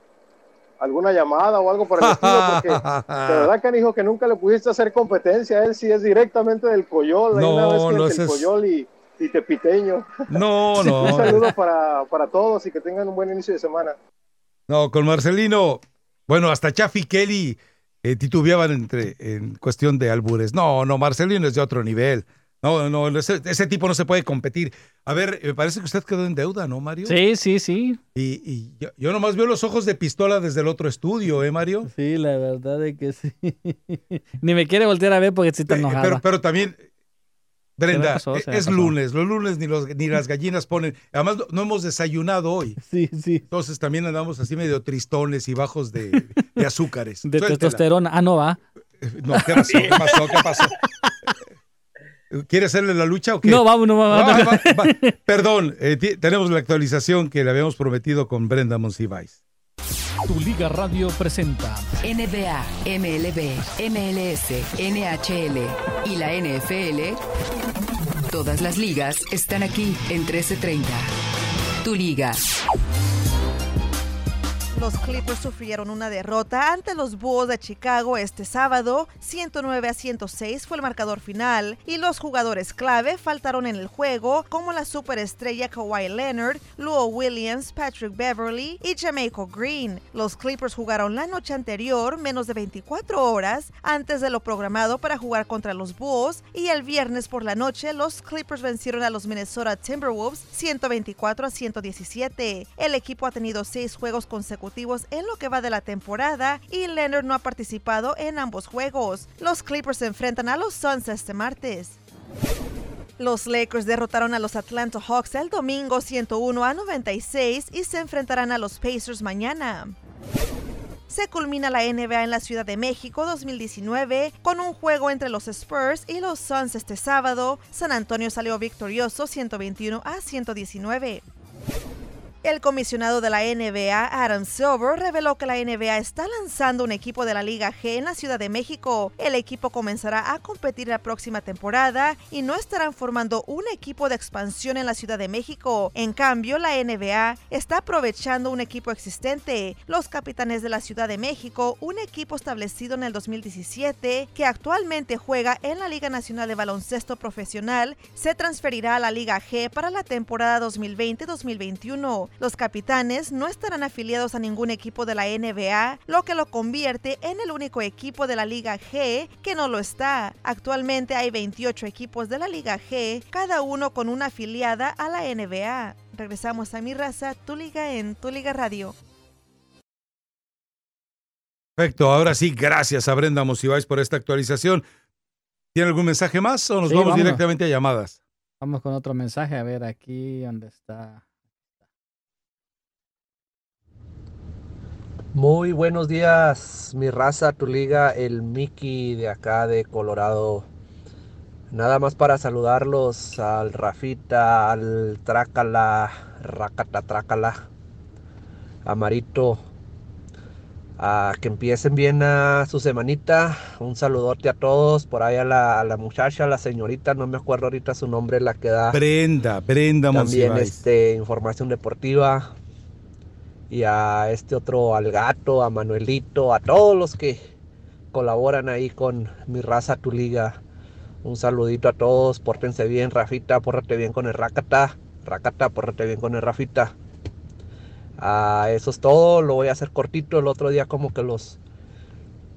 alguna llamada o algo por el estilo, porque de verdad, <laughs> canijo, que nunca le pudiste hacer competencia. Él sí es directamente del Coyol. No, no es el Coyol y, y, Tepiteño. No, <laughs> no. Un saludo para, para todos y que tengan un buen inicio de semana. No, con Marcelino, bueno, hasta Chaffy Kelly eh, titubeaban entre, en cuestión de albures. No, no, Marcelino es de otro nivel. No, no, ese, tipo no se puede competir. A ver, me parece que usted quedó en deuda, ¿no, Mario? Sí, sí, sí. Y, yo, nomás veo los ojos de pistola desde el otro estudio, ¿eh, Mario? Sí, la verdad es que sí. <laughs> Ni me quiere voltear a ver porque está enojado. Pero, pero también, Brenda, es lunes. Los lunes ni, los, ni las gallinas ponen. Además, no hemos desayunado hoy. <laughs> Sí, sí. Entonces también andamos así medio tristones y bajos de, azúcares. <laughs> De testosterona. Ah, no va. No, ¿qué pasó? ¿Qué pasó? ¿Qué pasó? ¿Quiere hacerle la lucha o qué? No, vamos, no vamos. <laughs> Perdón, eh, tenemos la actualización que le habíamos prometido con Brenda Monsiváis. Tu Liga Radio presenta NBA, MLB, MLS, NHL y la NFL. Todas las ligas están aquí en 1330. Tu Liga. Los Clippers sufrieron una derrota ante los Bulls de Chicago este sábado, 109 a 106 fue el marcador final, y los jugadores clave faltaron en el juego, como la superestrella Kawhi Leonard, Luo Williams, Patrick Beverly y Jamaica Green. Los Clippers jugaron la noche anterior, menos de 24 horas antes de lo programado para jugar contra los Bulls, y el viernes por la noche los Clippers vencieron a los Minnesota Timberwolves 124 a 117. El equipo ha tenido seis juegos consecutivos en lo que va de la temporada y Leonard no ha participado en ambos juegos. Los Clippers se enfrentan a los Suns este martes. Los Lakers derrotaron a los Atlanta Hawks el domingo 101 a 96 y se enfrentarán a los Pacers mañana. Se culmina la NBA en la Ciudad de México 2019 con un juego entre los Spurs y los Suns este sábado. San Antonio salió victorioso 121 a 119. El comisionado de la NBA, Adam Silver, reveló que la NBA está lanzando un equipo de la Liga G en la Ciudad de México. El equipo comenzará a competir la próxima temporada y no estarán formando un equipo de expansión en la Ciudad de México. En cambio, la NBA está aprovechando un equipo existente. Los Capitanes de la Ciudad de México, un equipo establecido en el 2017 que actualmente juega en la Liga Nacional de Baloncesto Profesional, se transferirá a la Liga G para la temporada 2020-2021. Los capitanes no estarán afiliados a ningún equipo de la NBA, lo que lo convierte en el único equipo de la Liga G que no lo está. Actualmente hay 28 equipos de la Liga G, cada uno con una afiliada a la NBA. Regresamos a mi raza, tu liga en tu liga radio. Perfecto, ahora sí, gracias a Brenda Monsiváis por esta actualización. ¿Tiene algún mensaje más o nos Sí, vamos vámonos. directamente a llamadas? Vamos con otro mensaje, a ver aquí dónde está. Muy buenos días, mi raza, tu liga, el Mickey de acá de Colorado. Nada más para saludarlos al Rafita, al Trácala, Racata Trácala, a Marito, a que empiecen bien a su semanita. Un saludote a todos, por ahí a la, a la muchacha, a la señorita, no me acuerdo ahorita su nombre, la que da Brenda, Brenda también Monsiváis. este, información deportiva y a este otro al gato, a Manuelito, a todos los que colaboran ahí con mi raza tu liga. Un saludito a todos, pórtense bien, Rafita, pórtate bien con el Rakata, Rakata, pórtate bien con el Rafita. Ah, eso es todo, lo voy a hacer cortito, el otro día como que los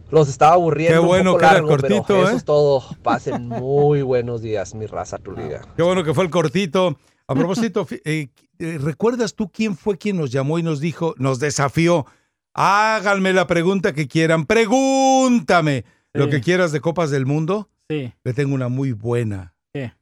los estaba aburriendo. Qué un bueno poco que era largo, pero cortito, Eso ¿eh? es todo, pasen muy <laughs> buenos días, mi raza tu liga. Qué bueno que fue el cortito. A propósito, eh, eh, ¿recuerdas tú quién fue quien nos llamó y nos dijo, nos desafió? Háganme la pregunta que quieran. Pregúntame lo Sí. que quieras de Copas del Mundo. Sí. Le tengo una muy buena. ¿Qué?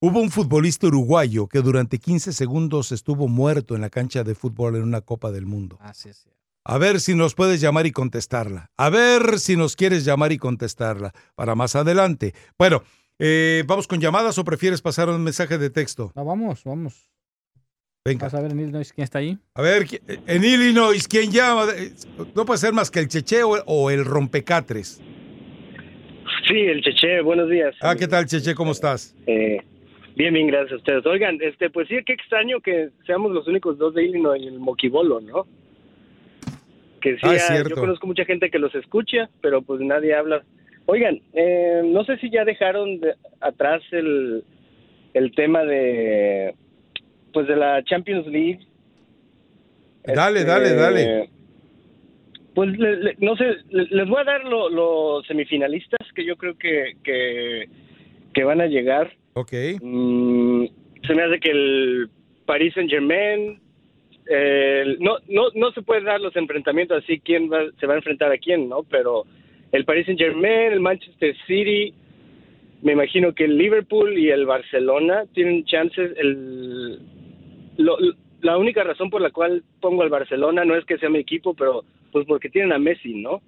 Hubo un futbolista uruguayo que durante 15 segundos estuvo muerto en la cancha de fútbol en una Copa del Mundo. Así es. A ver si nos puedes llamar y contestarla. A ver si nos quieres llamar y contestarla para más adelante. Bueno, eh, ¿vamos con llamadas o prefieres pasar un mensaje de texto? No, vamos, vamos. Venga. Vas a ver en Illinois quién está ahí. A ver, ¿qui- en Illinois, ¿quién llama? Eh, No puede ser más que el Cheche o, el Rompecatres. Sí, el Cheche, buenos días. Ah, ¿qué tal, Cheche? ¿Cómo estás? Eh, bien, bien, gracias a ustedes. Oigan, este, pues sí, qué extraño que seamos los únicos dos de Illinois en el Moquibolo, ¿no? Que sí, Ah, es ah, cierto. yo conozco mucha gente que los escucha, pero pues nadie habla. Oigan, eh, no sé si ya dejaron de- atrás el, el tema de, pues de la Champions League. Dale, Este, dale, dale. Pues le- le- no sé, le- les voy a dar lo- los semifinalistas que yo creo que, que, que van a llegar. Ok. Mm, se me hace que el Paris Saint Germain, no, no, no se pueden dar los enfrentamientos así, quién va- se va a enfrentar a quién, ¿no? Pero el Paris Saint Germain, el Manchester City, me imagino que el Liverpool y el Barcelona tienen chances. El, lo- la única razón por la cual pongo al Barcelona no es que sea mi equipo, pero pues porque tienen a Messi, ¿no?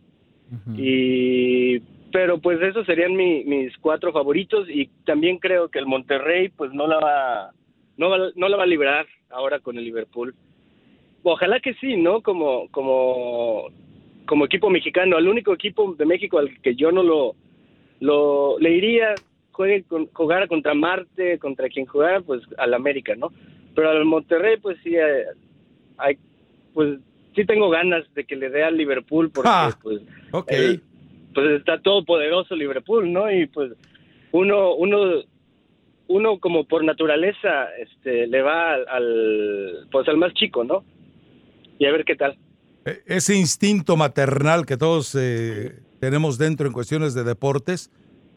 Y pero pues esos serían mi- mis cuatro favoritos y también creo que el Monterrey pues no la va no va, no la va a librar ahora con el Liverpool. Ojalá que sí, ¿no? Como como como equipo mexicano, al único equipo de México al que yo no lo lo le iría juegue con, jugara contra Marte, contra quien jugara, pues al América, ¿no? Pero al Monterrey pues sí eh, hay pues sí tengo ganas de que le dé al Liverpool porque Ah, pues el- pues está todo poderoso Liverpool, ¿no? Y pues uno uno uno como por naturaleza este le va al, al pues al más chico, ¿no? Y a ver qué tal. E- Ese instinto maternal que todos eh, tenemos dentro en cuestiones de deportes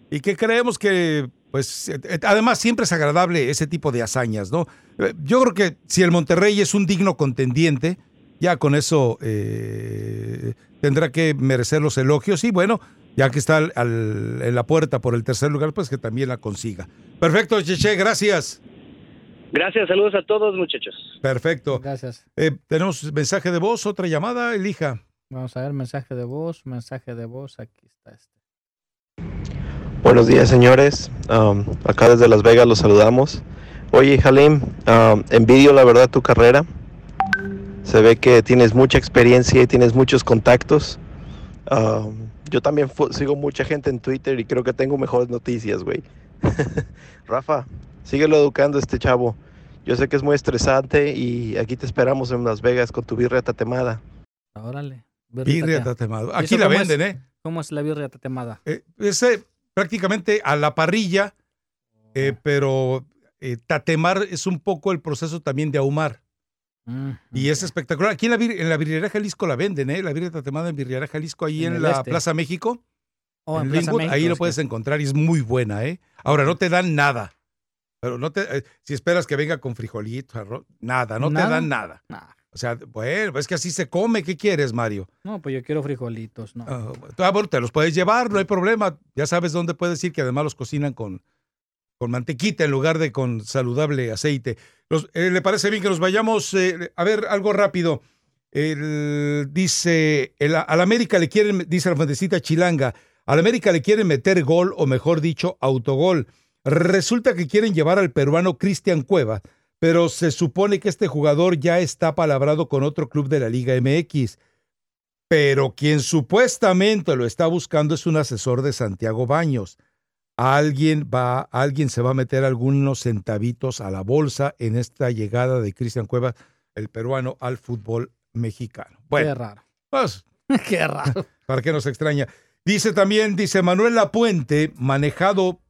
y que creemos que, pues, eh, eh, además siempre es agradable ese tipo de hazañas, ¿no? Yo creo que si el Monterrey es un digno contendiente, ya con eso tendrá que merecer los elogios y bueno, ya que está en la puerta por el tercer lugar, pues que también la consiga. Perfecto, Cheche, gracias. Gracias, saludos a todos, muchachos. Perfecto. Gracias. Eh, tenemos mensaje de voz, otra llamada, elija. Vamos a ver, mensaje de voz, mensaje de voz, aquí está este. Buenos días, señores. Um, acá desde Las Vegas los saludamos. Oye, Halim, um, envidio la verdad tu carrera. Se ve que tienes mucha experiencia y tienes muchos contactos. Um, yo también sigo mucha gente en Twitter y creo que tengo mejores noticias, güey. <laughs> Rafa, síguelo educando este chavo. Yo sé que es muy estresante y aquí te esperamos en Las Vegas con tu birria tatemada. Órale. Birria tatemada. tatemada. ¿Y Aquí la venden, es? ¿eh? ¿Cómo es la birria tatemada? Eh, es eh, prácticamente a la parrilla, eh, pero eh, tatemar es un poco el proceso también de ahumar. Mm, Y es espectacular. Aquí en la, en la birrería Jalisco la venden, ¿eh? La birria tatemada en birrería Jalisco, ahí En en, la este. Plaza México. Oh, en en Plaza Linwood, México, ahí lo es puedes que- encontrar y es muy buena, ¿eh? Ahora, no te dan nada. Pero no te, eh, si esperas que venga con frijolitos, arroz, nada, no ¿Nada? te dan nada. O sea, bueno, es que así se come. ¿Qué quieres, Mario? No, pues yo quiero frijolitos, no. Ah, ah, bueno, te los puedes llevar, no hay problema. Ya sabes dónde puedes ir, que además los cocinan con, con mantequita en lugar de con saludable aceite. Los- eh, ¿Le parece bien que nos vayamos? eh, a ver, algo rápido. El- dice, el, al América le quieren, dice la fuentecita chilanga, al América le quieren meter gol, o mejor dicho, autogol. Resulta que quieren llevar al peruano Cristian Cueva, pero se supone que este jugador ya está palabrado con otro club de la Liga MX. Pero quien supuestamente lo está buscando es un asesor de Santiago Baños. Alguien va, alguien se va a meter algunos centavitos a la bolsa en esta llegada de Cristian Cueva, el peruano, al fútbol mexicano. Bueno, Qué raro. pues, <laughs> Qué raro. ¿Para qué nos extraña? Dice también, dice Manuel Lapuente, manejado,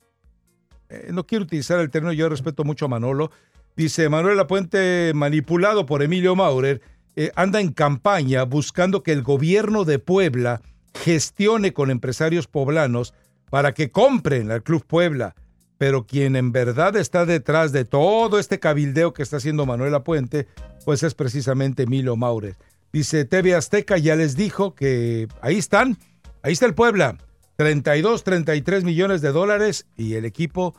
no quiero utilizar el término, yo respeto mucho a Manolo, dice Manuel Lapuente, manipulado por Emilio Maurer, eh, anda en campaña buscando que el gobierno de Puebla gestione con empresarios poblanos para que compren al Club Puebla. Pero quien en verdad está detrás de todo este cabildeo que está haciendo Manuel Lapuente, pues es precisamente Emilio Maurer. Dice TV Azteca ya les dijo que ahí están, ahí está el Puebla, 32, 33 millones de dólares y el equipo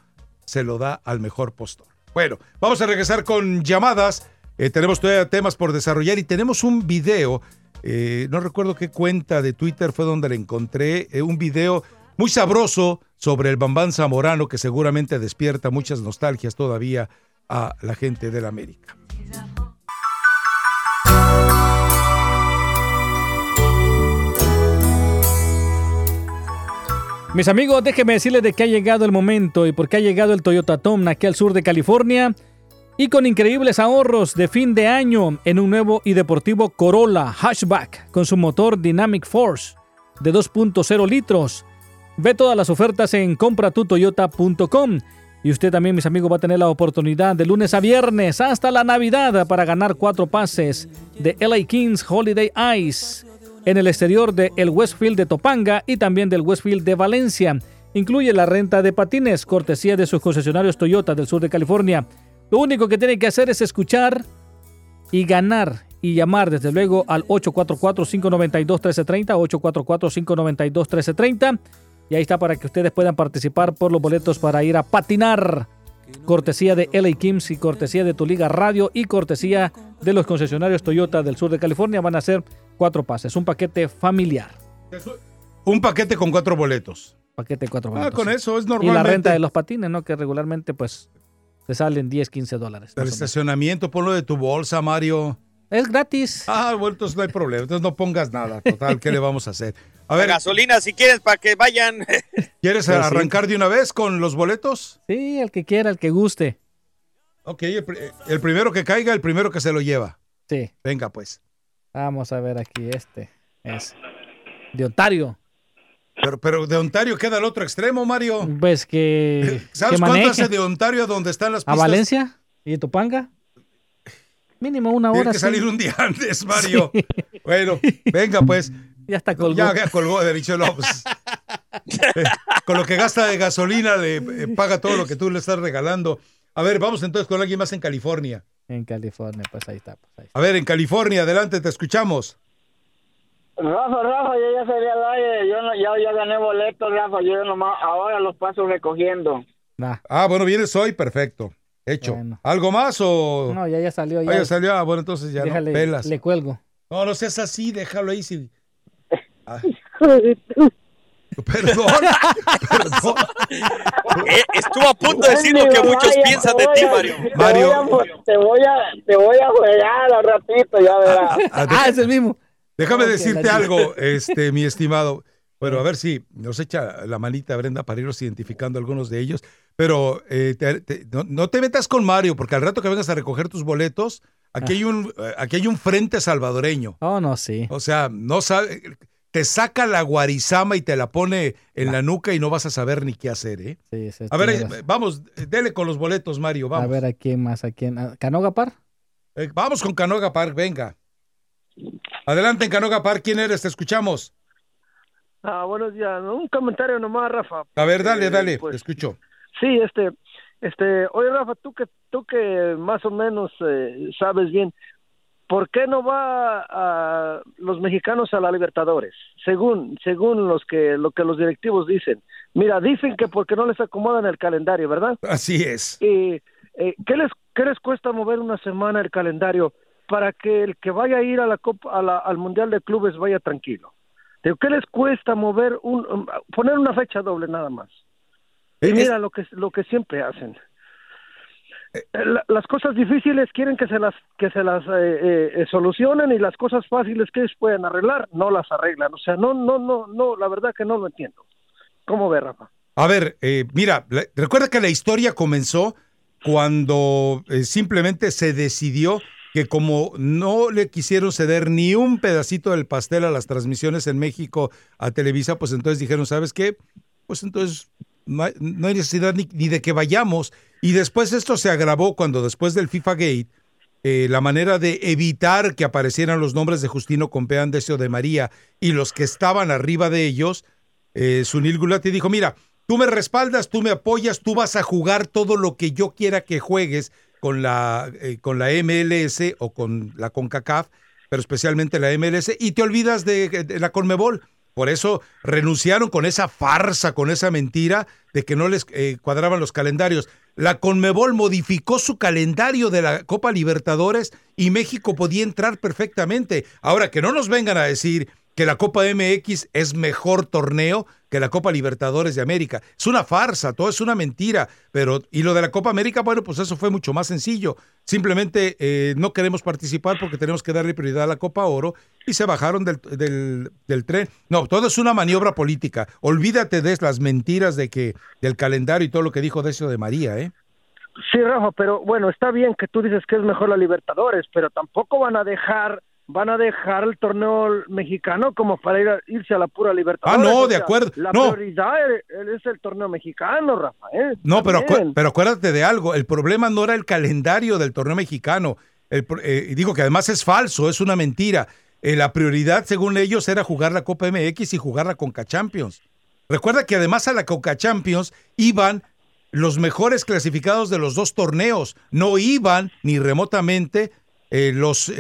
se lo da al mejor postor. Bueno, vamos a regresar con llamadas. Eh, tenemos todavía temas por desarrollar y tenemos un video. eh, no recuerdo qué cuenta de Twitter fue donde le encontré. eh, un video muy sabroso sobre el Bambán Zamorano que seguramente despierta muchas nostalgias todavía a la gente del América. Mis amigos, déjenme decirles de que ha llegado el momento y porque ha llegado el Toyota Tom aquí al sur de California y con increíbles ahorros de fin de año en un nuevo y deportivo Corolla Hatchback con su motor Dynamic Force de 2.0 litros. Ve todas las ofertas en compratutoyota.com y usted también, mis amigos, va a tener la oportunidad de lunes a viernes hasta la Navidad para ganar cuatro pases de LA Kings Holiday Ice en el exterior de el Westfield de Topanga y también del Westfield de Valencia. Incluye la renta de patines, cortesía de sus concesionarios Toyota del sur de California. Lo único que tiene que hacer es escuchar y ganar y llamar desde luego al 844-592-1330, 844-592-1330. Y ahí está para que ustedes puedan participar por los boletos para ir a patinar. Cortesía de LA Kims y cortesía de Tu Liga Radio y cortesía de los concesionarios Toyota del sur de California. Van a ser cuatro pases, un paquete familiar. Un paquete con cuatro boletos. Paquete de cuatro Ah, boletos. con eso es Y normalmente. la renta de los patines, ¿no? Que regularmente pues te salen 10, 15 dólares. El estacionamiento, ponlo de tu bolsa, Mario. Es gratis. Ah, bueno, entonces no hay problema. Entonces no pongas nada. Total, ¿qué le vamos a hacer? A ver, gasolina si quieres para que vayan. <laughs> ¿quieres Pues sí. arrancar de una vez con los boletos? Sí, el que quiera, el que guste. Ok, el primero que caiga, el primero que se lo lleva. Sí. Venga, pues. Vamos a ver aquí este. Es de Ontario. Pero, pero de Ontario queda al otro extremo, Mario. Pues que. <laughs> ¿Sabes que cuánto hace de Ontario a donde están las ¿A pistas? Valencia? ¿Y Topanga? Mínimo una Tiene hora. que sí. salir un día <laughs> antes, Mario. Bueno, venga pues. <laughs> Ya está colgó. Ya, ya colgó, de dicho no, eh, Con lo que gasta de gasolina, le eh, paga todo lo que tú le estás regalando. A ver, vamos entonces con alguien más en California. En California, pues ahí está. Pues ahí A ver, en California, adelante, te escuchamos. Rafa, Rafa, yo ya salí al aire, yo no- ya, ya gané boletos, Rafa, yo nomás ahora los paso recogiendo. Ah, bueno, vienes hoy, perfecto. Hecho. ¿Algo más o...? No, ya, ya salió. Ah, Ya, ya salió. Ah, bueno, entonces ya Déjale, no pelas. Le cuelgo. No, no seas así, déjalo ahí. Si... <laughs> Ah, Eh, estuvo a punto de decir lo que muchos piensan de ti, Mario. Mario. Te voy a, te voy a jugar al ratito, ya verás. Ah, es el mismo. Déjame decirte algo, <laughs> este, mi estimado. Bueno, a ver si nos echa la manita Brenda para irnos identificando algunos de ellos. Pero eh, te- te- no, no te metas con Mario, porque al rato que vengas a recoger tus boletos, aquí hay un, eh, aquí hay un frente salvadoreño. Oh, no, sí. O sea, no sabe, te saca la guarizama y te la pone en la nuca y no vas a saber ni qué hacer, ¿eh? Sí, sí, A ver, vamos, dele con los boletos, Mario, vamos. A ver a quién más, a quién. ¿A ¿Canoga Par? Eh, vamos con Canoga Park, venga. Adelante en Canoga Park, ¿quién eres? Te escuchamos. Ah, buenos días. Un comentario nomás, Rafa. A ver, dale, Eh, dale, pues, te escucho. Sí, este, este, oye, Rafa, tú que, tú que más o menos eh, sabes bien, ¿por qué no va a los mexicanos a la Libertadores? Según, según los que, lo que los directivos dicen. Mira, dicen que porque no les acomodan el calendario, ¿verdad? Así es. Y, eh, ¿qué les, qué les cuesta mover una semana el calendario para que el que vaya a ir a la Copa, a la- al Mundial de Clubes vaya tranquilo? Digo, ¿Qué les cuesta mover un, um, poner una fecha doble nada más? Y mira lo que lo que siempre hacen. Eh, la- las cosas difíciles quieren que se las que se las eh, eh, solucionen y las cosas fáciles que ellos pueden arreglar no las arreglan. O sea, no no no no, la verdad que no lo entiendo. ¿Cómo ve, Rafa? A ver, mira, recuerda que la historia comenzó cuando simplemente se decidió que como no le quisieron ceder ni un pedacito del pastel a las transmisiones en México a Televisa, pues entonces dijeron, ¿sabes qué? Pues entonces no hay, necesidad ni de que vayamos. Y después esto se agravó cuando después del FIFA Gate, eh, la manera de evitar que aparecieran los nombres de Justino Compeán, Decio de María y los que estaban arriba de ellos, eh, Sunil Gulati dijo, mira, tú me respaldas, tú me apoyas, tú vas a jugar todo lo que yo quiera que juegues con la, eh, con la MLS o con la CONCACAF, pero especialmente la MLS, y te olvidas de, de la CONMEBOL. Por eso renunciaron con esa farsa, con esa mentira de que no les eh, cuadraban los calendarios. La Conmebol modificó su calendario de la Copa Libertadores y México podía entrar perfectamente. Ahora que no nos vengan a decir que la Copa MX es mejor torneo que la Copa Libertadores de América. Es una farsa, todo es una mentira. Pero, y lo de la Copa América, bueno, pues eso fue mucho más sencillo. Simplemente eh, no queremos participar porque tenemos que darle prioridad a la Copa Oro y se bajaron del, del, tren. No, todo es una maniobra política. Olvídate de las mentiras de que del calendario y todo lo que dijo Decio de María, ¿eh? Sí, Rafa, pero bueno, está bien que tú dices que es mejor la Libertadores, pero tampoco van a dejar van a dejar el torneo mexicano como para ir a- irse a la pura Libertadores. Ah, no, O de sea, acuerdo. La No. prioridad es, es el torneo mexicano, Rafa. ¿eh? No, pero, También. pero acuérdate de algo, el problema no era el calendario del torneo mexicano. El eh, digo que además es falso, es una mentira. Eh, la prioridad, según ellos, era jugar la Copa MX y jugar la Conca Champions. Recuerda que además a la Conca Champions iban los mejores clasificados de los dos torneos. No iban ni remotamente eh, los,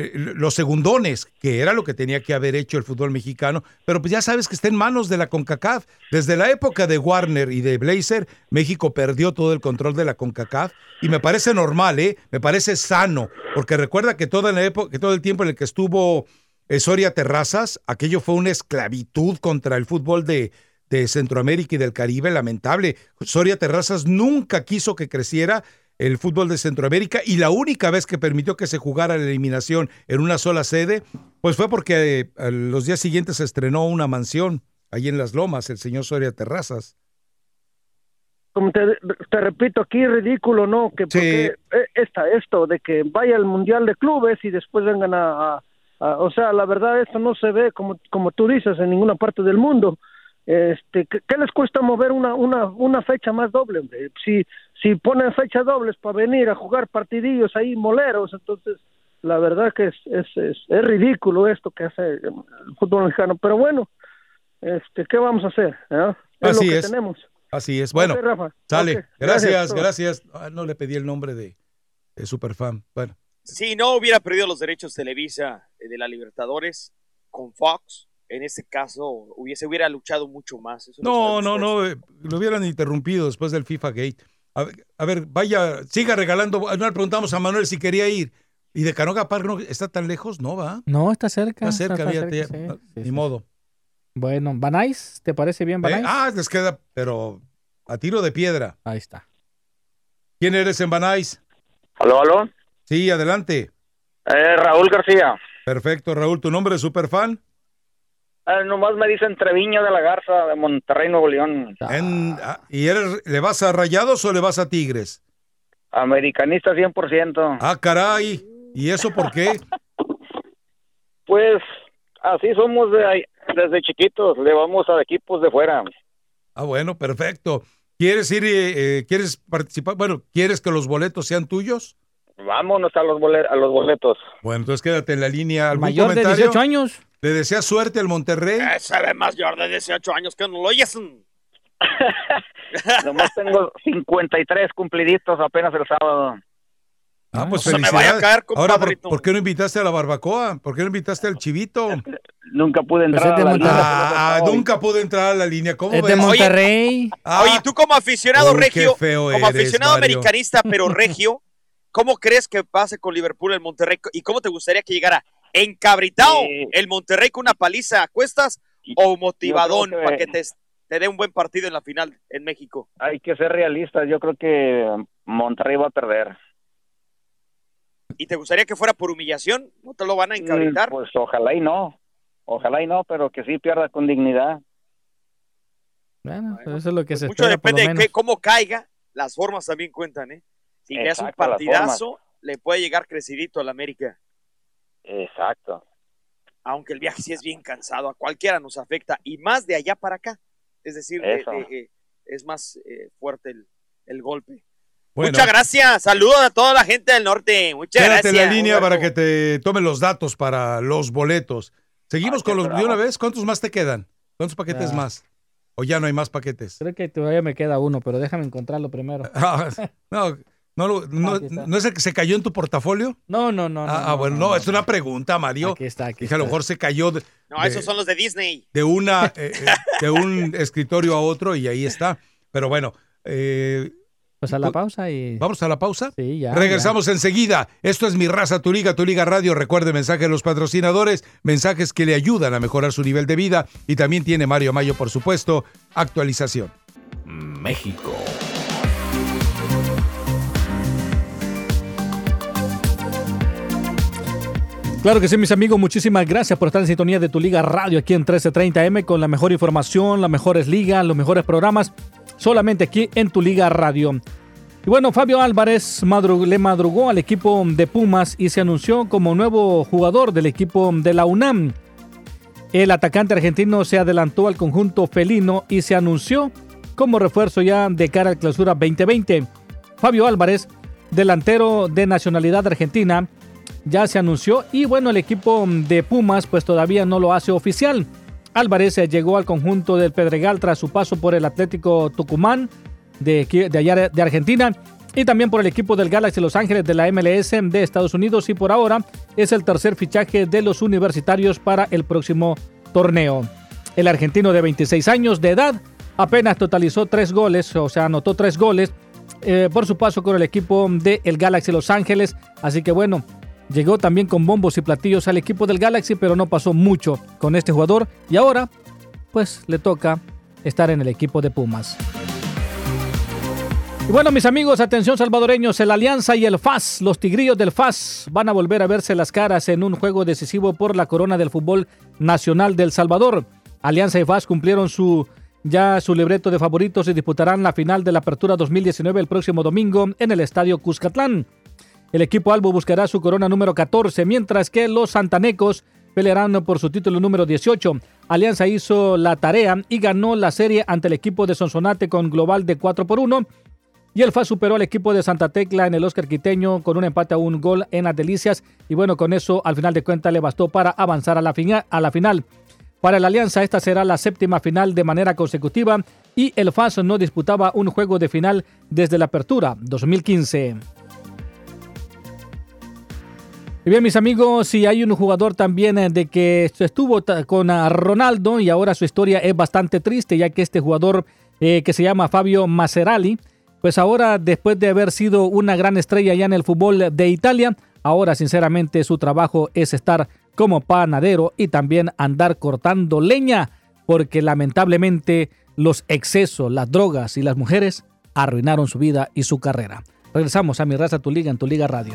eh, los segundones, que era lo que tenía que haber hecho el fútbol mexicano, pero pues ya sabes que está en manos de la CONCACAF. Desde la época de Warner y de Blazer, México perdió todo el control de la CONCACAF y me parece normal, ¿eh? Me parece sano, porque recuerda que toda la época, que todo el tiempo en el que estuvo eh, Soria Terrazas, aquello fue una esclavitud contra el fútbol de, de Centroamérica y del Caribe, lamentable. Soria Terrazas nunca quiso que creciera el fútbol de Centroamérica y la única vez que permitió que se jugara la eliminación en una sola sede, pues fue porque eh, los días siguientes se estrenó una mansión ahí en Las Lomas, el señor Soria Terrazas. como te, te repito aquí, ridículo, ¿no? Que porque eh, esta, esto de que vaya al Mundial de Clubes y después vengan a, a- a- o sea, la verdad esto no se ve como, como tú dices en ninguna parte del mundo. Este, ¿qué, qué les cuesta mover una, una, una fecha más doble? hombre? Si, si ponen fechas dobles para venir a jugar partidillos ahí moleros, entonces la verdad que es, es, es, es ridículo esto que hace el fútbol mexicano. Pero bueno, este, ¿qué vamos a hacer? eh? Es Así lo que es. tenemos. Así es. Bueno, Ok, Rafa. sale. Ok, Gracias, gracias. gracias. Ah, no le pedí el nombre de, de Superfan. Bueno, Si no hubiera perdido los derechos Televisa eh, de la Libertadores con Fox, en ese caso hubiese hubiera luchado mucho más. Eso no, no, todos. no. eh, Lo hubieran interrumpido después del FIFA Gate. A ver, a ver, vaya, siga regalando. No le preguntamos a Manuel si quería ir. ¿Y de Canoga Park no está tan lejos? No, va. No, está cerca. Está cerca, está fíjate, cerca, ya, sí, ni sí, modo. Bueno, ¿Banais? ¿Te parece bien, Eh, Banais? ah, les queda, pero a tiro de piedra. Ahí está. ¿Quién eres en Banais? ¿Aló, aló? Sí, adelante. Eh, Raúl García. Perfecto, Raúl. ¿Tu nombre es Superfan? Eh, nomás me dicen Treviño de la Garza, de Monterrey, Nuevo León. En- ah, ¿Y eres, le vas a Rayados o le vas a Tigres? Americanista 100%. Ah, caray. ¿Y eso por qué? Pues así somos de ahí- desde chiquitos, le vamos a equipos de fuera. Ah, bueno, perfecto. ¿Quieres ir, eh, eh, quieres participar? Bueno, ¿quieres que los boletos sean tuyos? Vámonos a los, bole- a los boletos. Bueno, entonces quédate en la línea. ¿Algún Mayor de comentario? 18 años. ¿Le deseas suerte al Monterrey? Eh, se ve más mayor de 18 años que no lo oyes. <laughs> Nomás tengo 53 cumpliditos apenas el sábado. Ah, pues No se me felicidades. vaya a caer, Ahora, ¿por, por qué no invitaste a la barbacoa? ¿Por qué no invitaste al chivito? Nunca pude Pues entrar a la línea. Ah, nunca pude entrar a la línea. ¿Cómo Es ves? de Monterrey. Ah, Oye, tú como aficionado regio, feo como eres, aficionado Mario. americanista, pero <laughs> regio, ¿cómo crees que pase con Liverpool el Monterrey? ¿Y cómo te gustaría que llegara encabritado el Monterrey con una paliza a cuestas o motivadón para que te, te dé un buen partido en la final en México? Hay que ser realistas. Yo creo que Monterrey va a perder. ¿Y te gustaría que fuera por humillación? ¿No te lo van a encabritar? Mm, Pues ojalá y no. Ojalá y no, pero que sí pierda con dignidad. Bueno, pues eso es lo que se Mucho espera, por lo depende de que, cómo caiga. Las formas también cuentan, ¿eh? Si le hace un Exacto, partidazo, le puede llegar crecidito al América. Exacto. Aunque el viaje sí es bien cansado, a cualquiera nos afecta. Y más de allá para acá. Es decir, de- Eso. de- eh, es más eh, fuerte el, el golpe. Bueno. Muchas gracias. Saludos a toda la gente del norte. Muchas Quédate gracias. en la línea para que te tomen los datos para los boletos. Seguimos con los de una vez. ¿Cuántos más te quedan? ¿Cuántos paquetes Ya. más? ¿O ya no hay más paquetes? Creo que todavía me queda uno, pero déjame encontrarlo primero. <laughs> Ah, no, no, lo- no. ¿no es el que se cayó en tu portafolio? No, no, no. Ah, ah, bueno, no, es una pregunta, Mario. Aquí está, aquí Dije, a lo mejor se cayó de, No, de- esos son los de Disney. de una, <laughs> eh, eh, de un escritorio a otro y ahí está. Pero bueno, eh, Pues a la pausa y. ¿Vamos a la pausa? Sí, ya. Regresamos enseguida. Esto es Mi Raza, Tu Liga, Tu Liga Radio. Recuerde mensaje de los patrocinadores, mensajes que le ayudan a mejorar su nivel de vida. Y también tiene Mario Mayo, por supuesto, actualización. México. Claro que sí, mis amigos, muchísimas gracias por estar en sintonía de tu Liga Radio aquí en 1330M con la mejor información, las mejores ligas, los mejores programas, solamente aquí en tu Liga Radio. Y bueno, Fabio Álvarez le madrugó al equipo de Pumas y se anunció como nuevo jugador del equipo de la UNAM. El atacante argentino se adelantó al conjunto felino y se anunció como refuerzo ya de cara al clausura 2020. Fabio Álvarez, delantero de nacionalidad argentina, ya se anunció y bueno, el equipo de Pumas pues todavía no lo hace oficial. Álvarez eh, llegó al conjunto del Pedregal tras su paso por el Atlético Tucumán de, de allá de Argentina y también por el equipo del Galaxy Los Ángeles de la MLS de Estados Unidos y por ahora es el tercer fichaje de los universitarios para el próximo torneo. El argentino de 26 años de edad apenas totalizó tres goles, o sea, anotó tres goles eh, por su paso con el equipo del el Galaxy Los Ángeles. Así que bueno, llegó también con bombos y platillos al equipo del Galaxy, pero no pasó mucho con este jugador y ahora pues le toca estar en el equipo de Pumas. Y bueno, mis amigos, atención salvadoreños, el Alianza y el FAS, los tigrillos del FAS, van a volver a verse las caras en un juego decisivo por la corona del fútbol nacional del Salvador. Alianza y FAS cumplieron su ya su libreto de favoritos y disputarán la final de la Apertura 2019 el próximo domingo en el Estadio Cuscatlán. El equipo Albo buscará su corona número 14, mientras que los santanecos pelearán por su título número 18. Alianza hizo la tarea y ganó la serie ante el equipo de Sonsonate con global de 4 por 1. Y el FAS superó al equipo de Santa Tecla en el Oscar Quiteño con un empate a un gol en las delicias. Y bueno, con eso al final de cuentas le bastó para avanzar a la, a la final. Para la Alianza esta será la séptima final de manera consecutiva y el FAS no disputaba un juego de final desde la apertura 2015. Y bien, mis amigos, si hay un jugador también eh, de que estuvo con ah, Ronaldo y ahora su historia es bastante triste, ya que este jugador eh, que se llama Fabio Maserali, pues ahora después de haber sido una gran estrella ya en el fútbol de Italia, ahora sinceramente su trabajo es estar como panadero y también andar cortando leña, porque lamentablemente los excesos, las drogas y las mujeres arruinaron su vida y su carrera. Regresamos a Mi Raza, Tu Liga en Tu Liga Radio.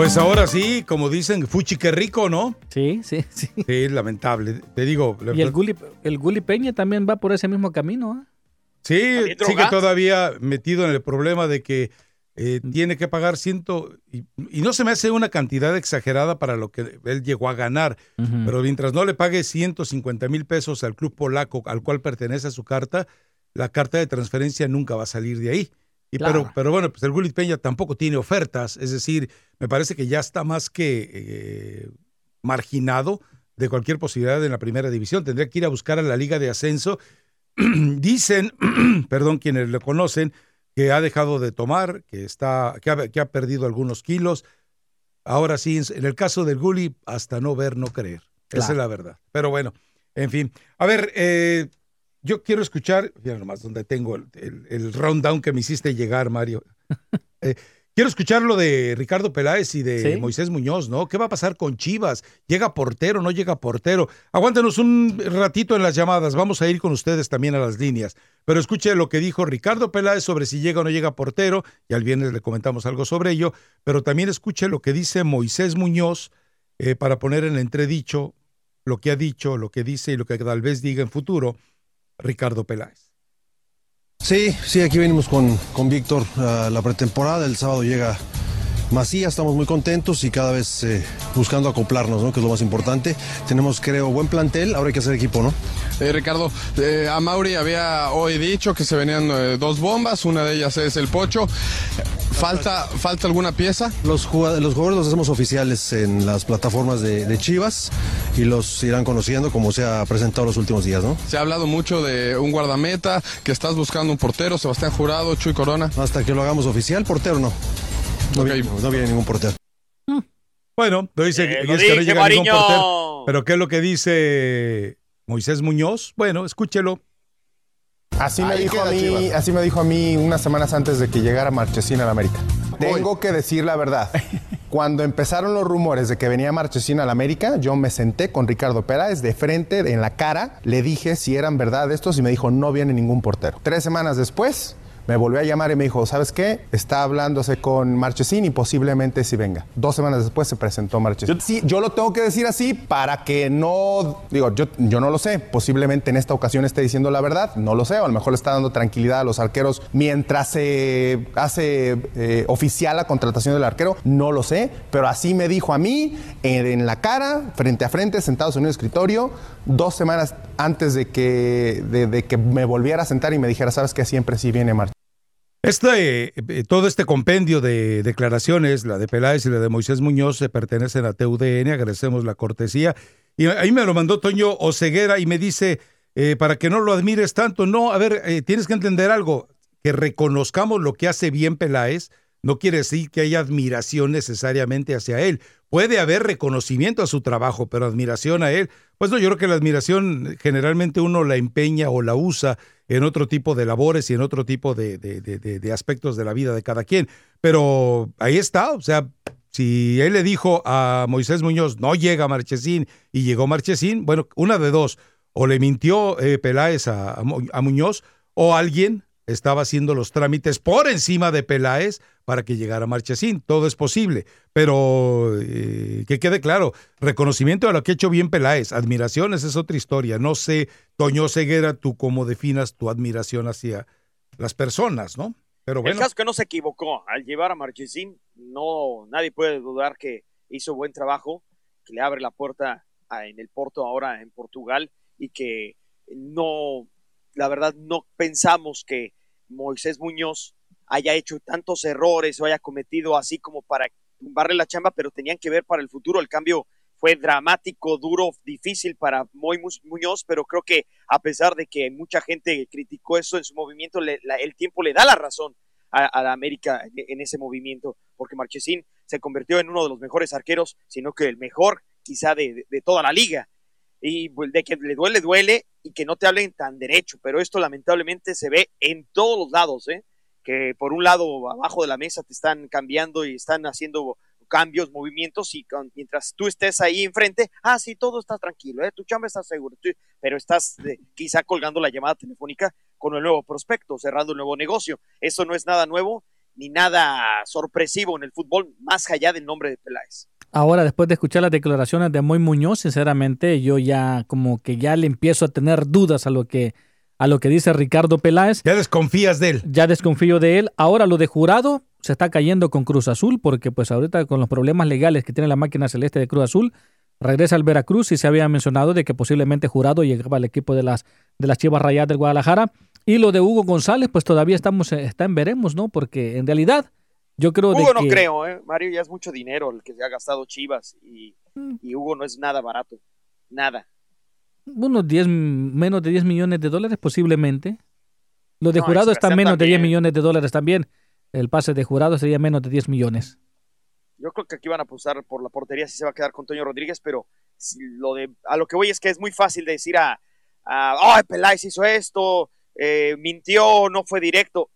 Pues ahora sí, como dicen, fuchi que rico, ¿no? Sí, sí, <laughs> sí. Sí, lamentable. Te digo. Y el Gulli, el Gulli Peña también va por ese mismo camino. ¿eh? Sí, sigue todavía metido en el problema de que eh, tiene que pagar ciento. Y, no se me hace una cantidad exagerada para lo que él llegó a ganar. Pero mientras no le pague 150 mil pesos al club polaco al cual pertenece su carta, la carta de transferencia nunca va a salir de ahí pero, pero bueno, pues el Gullit Peña tampoco tiene ofertas, es decir, me parece que ya está más que eh, marginado de cualquier posibilidad en la primera división. Tendría que ir a buscar a la liga de ascenso. <clears throat> Dicen, <clears throat> perdón, quienes lo conocen, que ha dejado de tomar, que está, que ha, que ha perdido algunos kilos. Ahora sí, en el caso del Gulli, hasta no ver, no creer. Esa es la verdad. Pero bueno, en fin. A ver, eh, yo quiero escuchar, mira nomás donde tengo el, el, rundown que me hiciste llegar, Mario. <laughs> Eh, quiero escuchar lo de Ricardo Peláez y de Moisés Muñoz, ¿no? ¿Qué va a pasar con Chivas? ¿Llega portero, no llega portero? Aguántenos un ratito en las llamadas, vamos a ir con ustedes también a las líneas. Pero escuche lo que dijo Ricardo Peláez sobre si llega o no llega portero, y al viernes le comentamos algo sobre ello, pero también escuche lo que dice Moisés Muñoz eh, para poner en entredicho lo que ha dicho, lo que dice y lo que tal vez diga en futuro Ricardo Peláez. Sí, sí, aquí venimos con, con Víctor a la pretemporada. El sábado llega Macías, estamos muy contentos y cada vez eh, buscando acoplarnos, ¿no? que es lo más importante. Tenemos, creo, buen plantel, ahora hay que hacer equipo, ¿no? Eh, Ricardo, eh, a Mauri había hoy dicho que se venían dos bombas, una de ellas es el Pocho. ¿Falta, ¿Falta alguna pieza? Los, jugadores, los jugadores los hacemos oficiales en las plataformas de, Chivas y los irán conociendo como se ha presentado los últimos días, ¿no? Se ha hablado mucho de un guardameta, que estás buscando un portero, Sebastián Jurado, Chuy Corona. Hasta que lo hagamos oficial, portero no. No, viene, ningún portero. Bueno, no dice, que no llega ningún portero. Pero ¿qué es lo que dice Moisés Muñoz? Bueno, escúchelo. Así me, dijo a mí, así me dijo a mí unas semanas antes de que llegara Marchesín a la América. Tengo que decir la verdad. <laughs> Cuando empezaron los rumores de que venía Marchesín a la América, yo me senté con Ricardo Pérez de frente, en la cara, le dije si eran verdad estos y me dijo no viene ningún portero. Tres semanas después, me volvió a llamar y me dijo, ¿sabes qué? Está hablándose con Marchesín y posiblemente si venga. Dos semanas después se presentó Marchesín. Sí, yo lo tengo que decir así para que no, digo, yo, yo no lo sé, posiblemente en esta ocasión esté diciendo la verdad, no lo sé, o a lo mejor le está dando tranquilidad a los arqueros mientras se hace eh, oficial la contratación del arquero, no lo sé, pero así me dijo a mí en, la cara, frente a frente, sentados en un escritorio, dos semanas antes de que, de, que me volviera a sentar y me dijera, ¿sabes qué? Siempre sí viene Marchesín. Este, eh, todo este compendio de declaraciones, la de Peláez y la de Moisés Muñoz, se pertenecen a TUDN, agradecemos la cortesía. Y ahí me lo mandó Toño Oceguera y me dice, eh, para que no lo admires tanto, no, a ver, eh, tienes que entender algo, que reconozcamos lo que hace bien Peláez, no quiere decir que haya admiración necesariamente hacia él. Puede haber reconocimiento a su trabajo, pero admiración a él, pues no, yo creo que la admiración generalmente uno la empeña o la usa en otro tipo de labores y en otro tipo de, de, aspectos de la vida de cada quien. Pero ahí está, o sea, si él le dijo a Moisés Muñoz, no llega Marchesín y llegó Marchesín, bueno, una de dos, o le mintió eh, Peláez a, a, Muñoz o alguien estaba haciendo los trámites por encima de Peláez para que llegara Marchesín. Todo es posible, pero eh, que quede claro, reconocimiento a lo que ha hecho bien Peláez, admiración, esa es otra historia. No sé, Toño Ceguera, tú cómo definas tu admiración hacia las personas, ¿no? Pero bueno. El caso que no se equivocó al llevar a Marchesín, no, nadie puede dudar que hizo buen trabajo, que le abre la puerta a, en el Porto ahora en Portugal y que no, la verdad, no pensamos que Moisés Muñoz haya hecho tantos errores o haya cometido así como para tumbarle la chamba, pero tenían que ver para el futuro. El cambio fue dramático, duro, difícil para Moy Muñoz, pero creo que a pesar de que mucha gente criticó eso en su movimiento, el tiempo le da la razón a, la América en, ese movimiento, porque Marchesín se convirtió en uno de los mejores arqueros, sino que el mejor quizá de toda la liga. Y de que le duele, duele, y que no te hablen tan derecho, pero esto lamentablemente se ve en todos los lados, ¿eh? que por un lado abajo de la mesa te están cambiando y están haciendo cambios, movimientos y mientras tú estés ahí enfrente, ah, sí, todo está tranquilo, ¿eh? tu chamba está seguro, pero estás eh, quizá colgando la llamada telefónica con el nuevo prospecto, cerrando un nuevo negocio. Eso no es nada nuevo ni nada sorpresivo en el fútbol, más allá del nombre de Peláez. Ahora, después de escuchar las declaraciones de Moy Muñoz, sinceramente, yo ya como que ya le empiezo a tener dudas a lo que a lo que dice Ricardo Peláez. Ya desconfías de él. Ya desconfío de él. Ahora lo de jurado se está cayendo con Cruz Azul, porque pues ahorita con los problemas legales que tiene la máquina celeste de Cruz Azul, regresa al Veracruz y se había mencionado de que posiblemente jurado llegaba al equipo de las, de las Chivas Rayadas del Guadalajara. Y lo de Hugo González, pues todavía estamos, está en veremos, ¿no? Porque en realidad yo creo Hugo no creo, ¿eh? Mario ya es mucho dinero el que se ha gastado Chivas y, mm. y Hugo no es nada barato, nada. Unos 10, menos de 10 millones de dólares posiblemente. Lo de jurado está menos de 10 millones de dólares también. El pase de jurado sería menos de 10 millones. Yo creo que aquí van a apostar por la portería si se va a quedar con Toño Rodríguez, pero lo de, a lo que voy es que es muy fácil de decir a, a Peláez hizo esto, eh, mintió, no fue directo.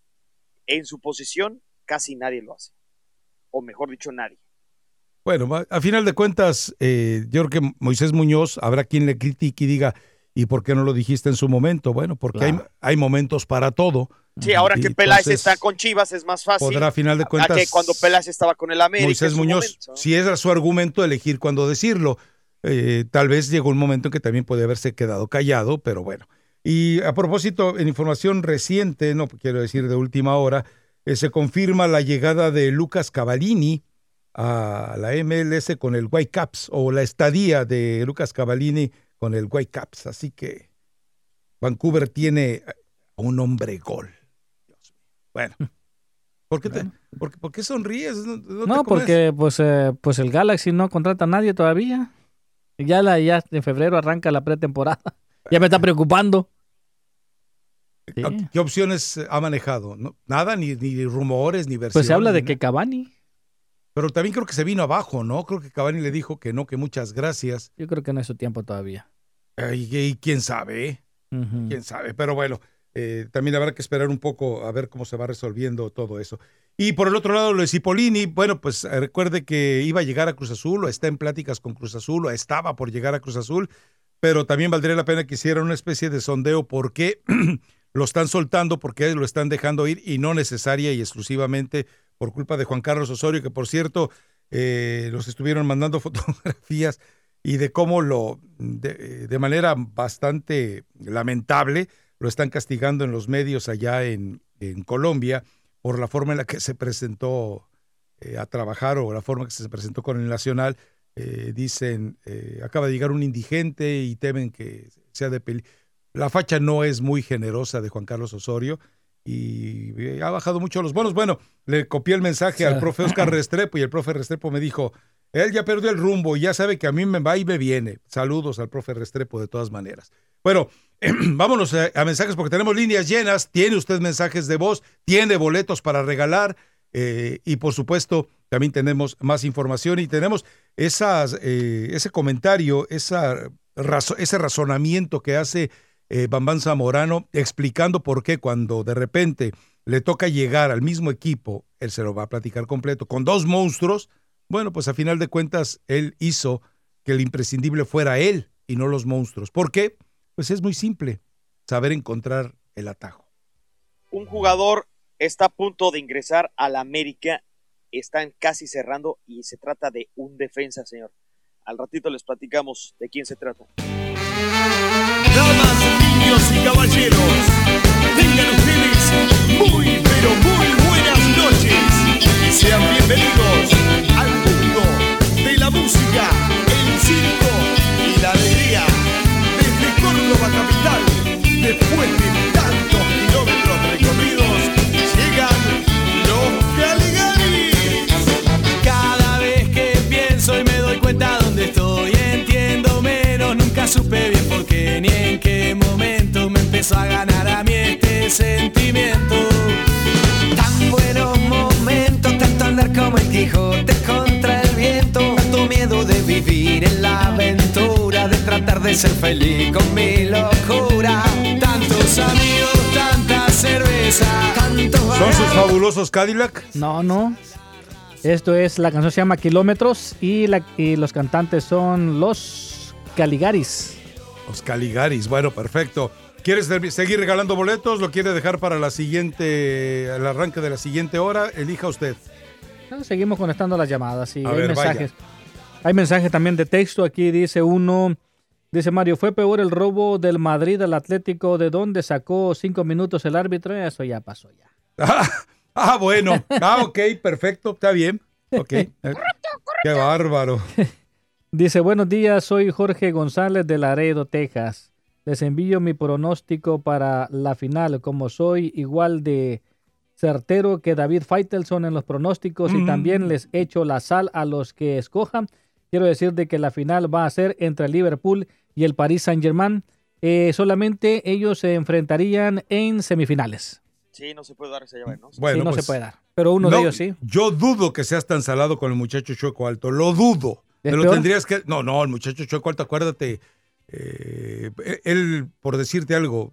En su posición, casi nadie lo hace. O mejor dicho, nadie. Bueno, a final de cuentas, eh, yo creo que Moisés Muñoz habrá quien le critique y diga, ¿y por qué no lo dijiste en su momento? Bueno, porque hay, hay, momentos para todo. Sí, ahora que Peláez está con Chivas es más fácil. Podrá a final de cuentas. que cuando Peláez estaba con el América. Moisés Muñoz, si es su argumento, elegir cuándo decirlo. Eh, tal vez llegó un momento en que también puede haberse quedado callado, pero bueno. Y a propósito, en información reciente, no quiero decir de última hora, eh, se confirma la llegada de Lucas Cavallini a la MLS con el Whitecaps o la estadía de Lucas Cavallini con el Whitecaps. Así que Vancouver tiene un hombre gol. <laughs> Bueno. ¿Por qué, por, qué sonríes? No, porque pues, eh, pues el Galaxy no contrata a nadie todavía. Ya, la, ya en febrero arranca la pretemporada. <laughs> Ya me está preocupando. ¿Qué opciones ha manejado? Nada, ni, ni rumores, ni versiones. Pues se habla de que Cavani. Pero también creo que se vino abajo, ¿no? Creo que Cavani le dijo que no, que muchas gracias. Yo creo que no es su tiempo todavía. Y, quién sabe, quién sabe. Pero bueno, eh, también habrá que esperar un poco a ver cómo se va resolviendo todo eso. Y por el otro lado, lo de Cipollini, bueno, pues eh, recuerde que iba a llegar a Cruz Azul, o está en pláticas con Cruz Azul, o estaba por llegar a Cruz Azul, pero también valdría la pena que hiciera una especie de sondeo por qué <clears throat> lo están soltando, porque lo están dejando ir y no necesaria y exclusivamente por culpa de Juan Carlos Osorio, que por cierto eh, los estuvieron mandando <laughs> fotografías y de cómo lo, de, manera bastante lamentable, lo están castigando en los medios allá en, en Colombia por la forma en la que se presentó eh, a trabajar o la forma que se presentó con el Nacional. Eh, dicen, acaba de llegar un indigente y temen que sea de peligro la facha no es muy generosa de Juan Carlos Osorio y eh, ha bajado mucho los bonos. Bueno, le copié el mensaje al profe Oscar Restrepo y el profe Restrepo me dijo, él ya perdió el rumbo y ya sabe que a mí me va y me viene. Saludos al profe Restrepo de todas maneras. Bueno, <clears throat> vámonos a, mensajes porque tenemos líneas llenas. Tiene usted mensajes de voz, tiene boletos para regalar eh, y por supuesto también tenemos más información y tenemos esas, eh, ese comentario, esa, ese razonamiento que hace eh, Bambán Zamorano explicando por qué cuando de repente le toca llegar al mismo equipo, él se lo va a platicar completo, con dos monstruos, bueno, pues a final de cuentas él hizo que el imprescindible fuera él y no los monstruos. ¿Por qué? Pues es muy simple, saber encontrar el atajo. un jugador está a punto de ingresar a la América, están casi cerrando y se trata de un defensa, señor. Al ratito les platicamos de quién se trata. Y caballeros, tengan ustedes muy, pero muy buenas noches. Sean bienvenidos al mundo de la música, el circo y la alegría. Desde Córdoba capital, después de tantos kilómetros recorridos, llegan los Caligaris. Cada vez que pienso y me doy cuenta dónde estoy, entiendo menos, nunca supe bien por qué ni en qué empezó a ganar a mí este sentimiento. Tan buenos momentos, tanto andar como el Quijote contra el viento, tanto miedo de vivir en la aventura, de tratar de ser feliz con mi locura. Tantos amigos, tanta cerveza, tantos ¿Son sus fabulosos Cadillac? No, no. Esto es, la canción se llama Kilómetros y, la, y los cantantes son los Caligaris. Los Caligaris, bueno, perfecto. ¿Quieres seguir regalando boletos? ¿Lo quiere dejar para la siguiente, el arranque de la siguiente hora? Elija usted. Seguimos conectando las llamadas y A hay ver, vaya. mensajes. Hay mensajes también de texto. Aquí dice uno, dice Mario, fue peor el robo del Madrid al Atlético de donde sacó cinco minutos el árbitro. Eso ya pasó ya. Ah, <laughs> bueno. Ah, ok, perfecto. Está bien. Ok. <laughs> Eh, Qué bárbaro. <laughs> Dice, buenos días, soy Jorge González de Laredo, Texas. Les envío mi pronóstico para la final, como soy igual de certero que David Faitelson en los pronósticos y Mm. también les echo la sal a los que escojan. Quiero decir de que la final va a ser entre Liverpool y el Paris Saint Germain. solamente ellos se enfrentarían en semifinales. Sí, no se puede dar esa llave, ¿no? Bueno, no pues, se puede dar. Pero uno de ellos sí. Yo dudo que seas tan salado con el muchacho Chueco Alto. Lo dudo. ¿Es Me lo peor? tendrías que. No, no, el muchacho Chueco Alto, acuérdate. Eh, él, por decirte algo,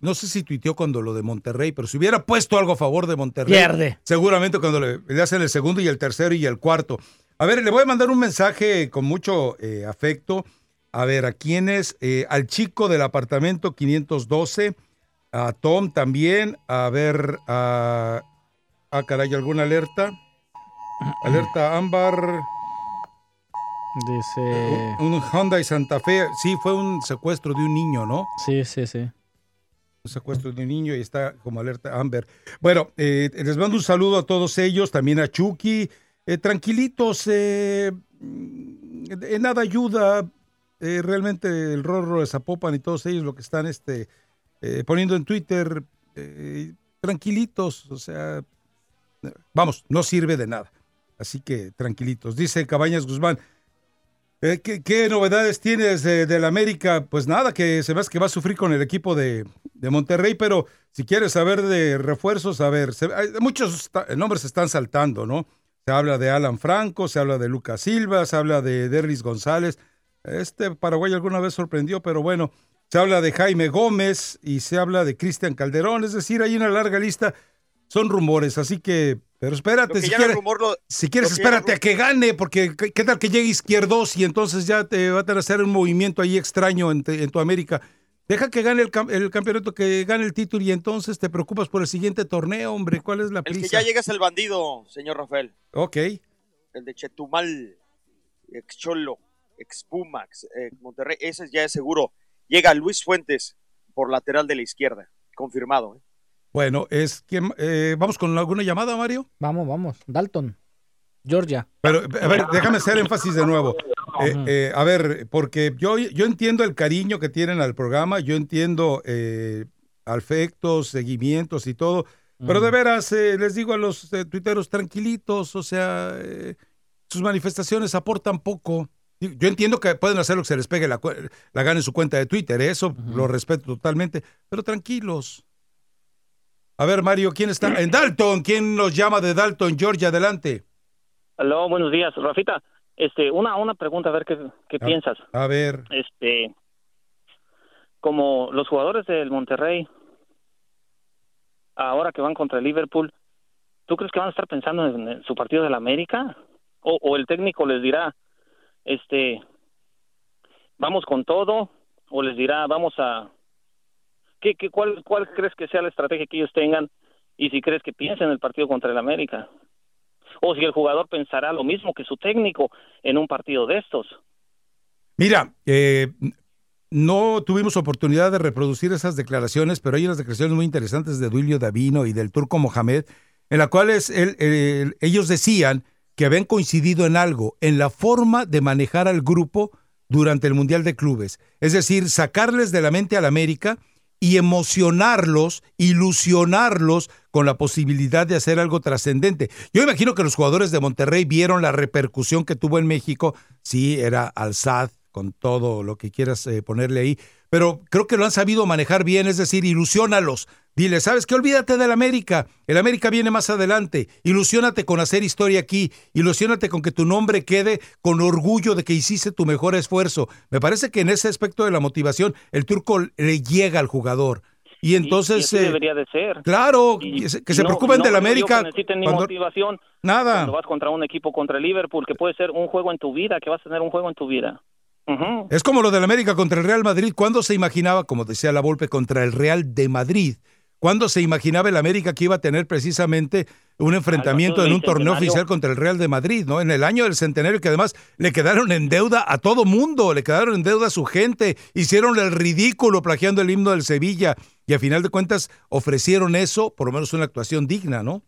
no sé si tuiteó cuando lo de Monterrey, pero si hubiera puesto algo a favor de Monterrey. Pierde. Seguramente cuando le, le hacen el segundo y el tercero y el cuarto. A ver, le voy a mandar un mensaje con mucho eh, afecto. A ver, ¿a quién es? Eh, al chico del apartamento 512, a Tom también, a ver, a... Ah, caray, ¿alguna alerta? Alerta ámbar. Dice... Un, un Honda y Santa Fe. Sí, fue un secuestro de un niño, ¿no? Sí, sí, sí. Un secuestro de un niño y está como alerta Amber. Bueno, eh, les mando un saludo a todos ellos, también a Chucky. Eh, tranquilitos, eh, nada ayuda. eh, realmente el Rorro de Zapopan y todos ellos lo que están este, eh, poniendo en Twitter, eh, tranquilitos, o sea, vamos, no sirve de nada. Así que tranquilitos. Dice Cabañas Guzmán, eh, ¿qué, novedades tienes de, del América? Pues nada, que se ve que va a sufrir con el equipo de, Monterrey, pero si quieres saber de refuerzos, a ver, hay- muchos nombres se están saltando, ¿no? Se habla de Alan Franco, se habla de Lucas Silva, se habla de Derlis González. Este Paraguay alguna vez sorprendió, pero bueno, se habla de Jaime Gómez y se habla de Cristian Calderón, es decir, hay una larga lista. Son rumores, así que, pero espérate, si rumor, lo- si quieres espérate a que gane, porque qué tal que llegue izquierdos y entonces ya te va a hacer un movimiento ahí extraño en, te- en tu América. Deja que gane el, cam- el campeonato, que gane el título y entonces te preocupas por el siguiente torneo, hombre. ¿Cuál es la El que prisa? ya llega es el bandido, señor Rafael. Ok. El de Chetumal, ex Cholo, ex Pumax, Monterrey. Ese ya es seguro. Llega Luis Fuentes por lateral de la izquierda. Confirmado. ¿eh? Bueno, es que eh, vamos con alguna llamada, Mario. Vamos, vamos. Dalton, Georgia. Pero, a ver, déjame hacer énfasis de nuevo. Eh, eh, a ver, porque yo, yo entiendo el cariño que tienen al programa, yo entiendo eh, afectos, seguimientos y todo, pero de veras, eh, les digo a los eh, tuiteros, tranquilitos, o sea, sus manifestaciones aportan poco. Yo entiendo que pueden hacer lo que se les pegue la, la gana en su cuenta de Twitter, eso lo respeto totalmente, pero tranquilos. A ver, Mario, ¿quién está? En Dalton, ¿quién nos llama de Dalton, Georgia? Adelante. Aló, buenos días, Rafita. Este, una una pregunta a ver qué, qué piensas. A ver. Este, como los jugadores del Monterrey ahora que van contra el Liverpool, ¿tú crees que van a estar pensando en, en su partido del América? O, o el técnico les dirá, este, vamos con todo, o les dirá, vamos a ¿qué, qué, cuál, ¿cuál crees que sea la estrategia que ellos tengan y si crees que piensen en el partido contra el América? O si el jugador pensará lo mismo que su técnico en un partido de estos. Mira, eh, no tuvimos oportunidad de reproducir esas declaraciones, pero hay unas declaraciones muy interesantes de Duilio Davino y del turco Mohamed, en las cuales ellos decían que habían coincidido en algo, en la forma de manejar al grupo durante el Mundial de Clubes. Es decir, sacarles de la mente al América y emocionarlos, ilusionarlos con la posibilidad de hacer algo trascendente. Yo imagino que los jugadores de Monterrey vieron la repercusión que tuvo en México. Sí, era Alzad, con todo lo que quieras eh, ponerle ahí, pero creo que lo han sabido manejar bien, es decir, ilusiónalos. Dile, ¿sabes qué? Olvídate del América. El América viene más adelante. Ilusiónate con hacer historia aquí. Ilusiónate con que tu nombre quede con orgullo de que hiciste tu mejor esfuerzo. Me parece que en ese aspecto de la motivación, el turco le llega al jugador. Y entonces. Y, debería de ser. Claro, que se, preocupen del América. No necesiten ni motivación. Nada. Cuando vas contra un equipo contra el Liverpool, que puede ser un juego en tu vida, que vas a tener un juego en tu vida. Es como lo del América contra el Real Madrid. ¿Cuándo se imaginaba, como decía la Volpe, contra el Real de Madrid? ¿Cuándo se imaginaba el América que iba a tener precisamente un enfrentamiento en un torneo oficial contra el Real de Madrid, ¿no? En el año del centenario, que además le quedaron en deuda a todo mundo, le quedaron en deuda a su gente, hicieron el ridículo plagiando el himno del Sevilla y a final de cuentas ofrecieron eso, por lo menos una actuación digna, ¿no?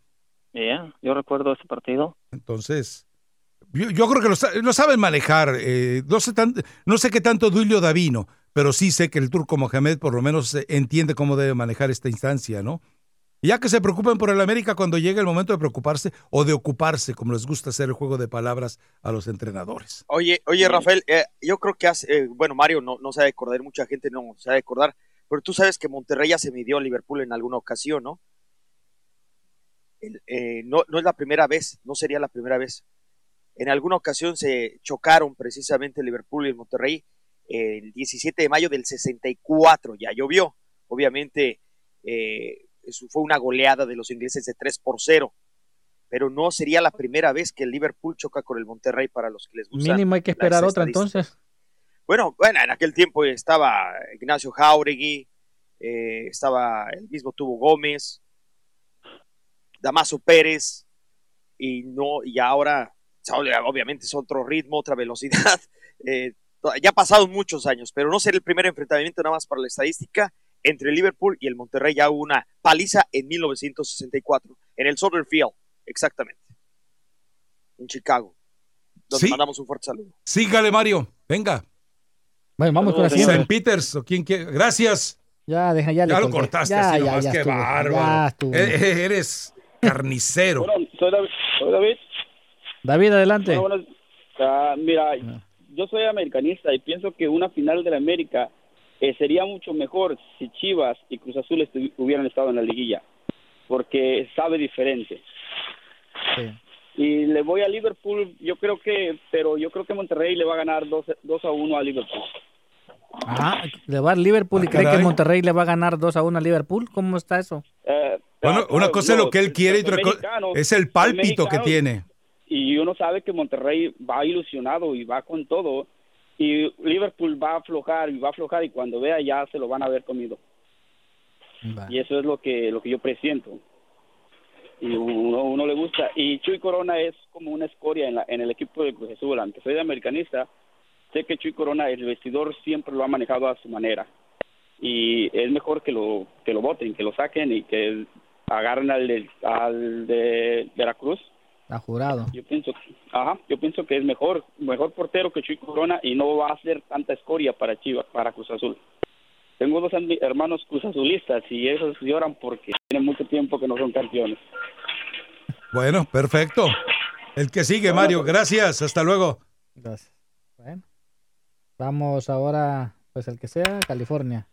Yeah, yo recuerdo ese partido. Entonces, yo, creo que lo, saben manejar. Eh, no, sé no sé qué tanto Duilio Davino, pero sí sé que el turco Mohamed por lo menos eh, entiende cómo debe manejar esta instancia, ¿no? ya que se preocupen por el América cuando llegue el momento de preocuparse o de ocuparse, como les gusta hacer el juego de palabras a los entrenadores. Oye, oye Rafael, eh, yo creo que hace, bueno, Mario no, no sabe acordar, mucha gente no sabe acordar, pero tú sabes que Monterrey ya se midió a Liverpool en alguna ocasión, ¿no? no, no es la primera vez, no sería la primera vez. En alguna ocasión se chocaron precisamente Liverpool y el Monterrey el 17 de mayo del 64, ya llovió. Obviamente eh, fue una goleada de los ingleses de 3 por 0, pero no sería la primera vez que el Liverpool choca con el Monterrey para los que les gusta. Mínimo hay que esperar otra entonces. Bueno, bueno, en aquel tiempo estaba Ignacio Jauregui, eh, estaba el mismo Tubo Gómez, Damaso Pérez, y no, y ahora obviamente es otro ritmo, otra velocidad. <laughs> Eh, ya ha pasado muchos años, pero no será el primer enfrentamiento nada más para la estadística. Entre Liverpool y el Monterrey ya hubo una paliza en 1964, en el Soldier Field, exactamente, en Chicago, donde mandamos un fuerte saludo. Sígale, Mario, venga. Bueno, vamos con la siguiente. Peter's, o quien quiera. Gracias. Ya, deja, ya, ya lo cortaste ya, así ya, nomás, ya qué estuvo, bárbaro. ya estuvo. E- e- Eres carnicero. soy David. Soy David. David, adelante. Bueno, bueno, ah, mira, yo soy americanista y pienso que una final de la América eh, sería mucho mejor si Chivas y Cruz Azul estu- hubieran estado en la liguilla, porque sabe diferente. Y le voy a Liverpool, yo creo que, pero yo creo que Monterrey le va a ganar 2, a 1 a Liverpool. Ah, le va al Liverpool y cree que. Monterrey le va a ganar 2 a 1 a Liverpool. ¿Cómo está eso? Eh, Bueno, ah, una no, cosa es lo que él quiere y otra cosa es el pálpito que tiene. Y uno sabe que Monterrey va ilusionado y va con todo y Liverpool va a aflojar y va a aflojar y cuando vea ya se lo van a haber comido. Y eso es lo que lo que yo presiento. Y uno, uno le gusta. Y Chuy Corona es como una escoria en, la, en el equipo de Cruz Azul. Aunque soy de americanista sé que Chuy Corona el vestidor siempre lo ha manejado a su manera. Y es mejor que lo que lo voten que lo saquen y que agarren al al de Veracruz Ha jurado. yo pienso, ajá, yo pienso que es mejor, mejor portero que Chuy Corona y no va a ser tanta escoria para Chivas, para Cruz Azul. Tengo dos hermanos Cruz Azulistas y esos lloran porque tienen mucho tiempo que no son campeones. Bueno, perfecto. El que sigue, Mario. Gracias. Hasta luego. Gracias. Bueno. Vamos ahora, pues el que sea, California.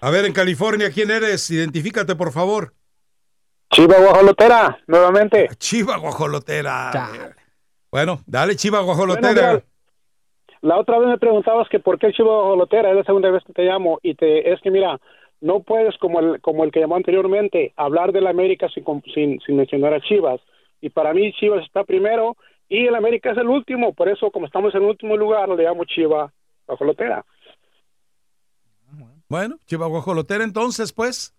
A ver, en California, ¿quién eres? Identifícate, por favor. Chiva Guajolotera, nuevamente. Chiva Guajolotera. Bueno, dale, Chiva Guajolotera. Bueno, mira, la otra vez me preguntabas que por qué Chiva Guajolotera, es la segunda vez que te llamo, y te, es que mira, no puedes, como el, como el que llamó anteriormente, hablar de la América sin, sin, sin mencionar a Chivas. Y para mí Chivas está primero y el América es el último, por eso como estamos en el último lugar, le llamo Chiva Guajolotera. Bueno, Chivas Guajolotera, entonces, pues.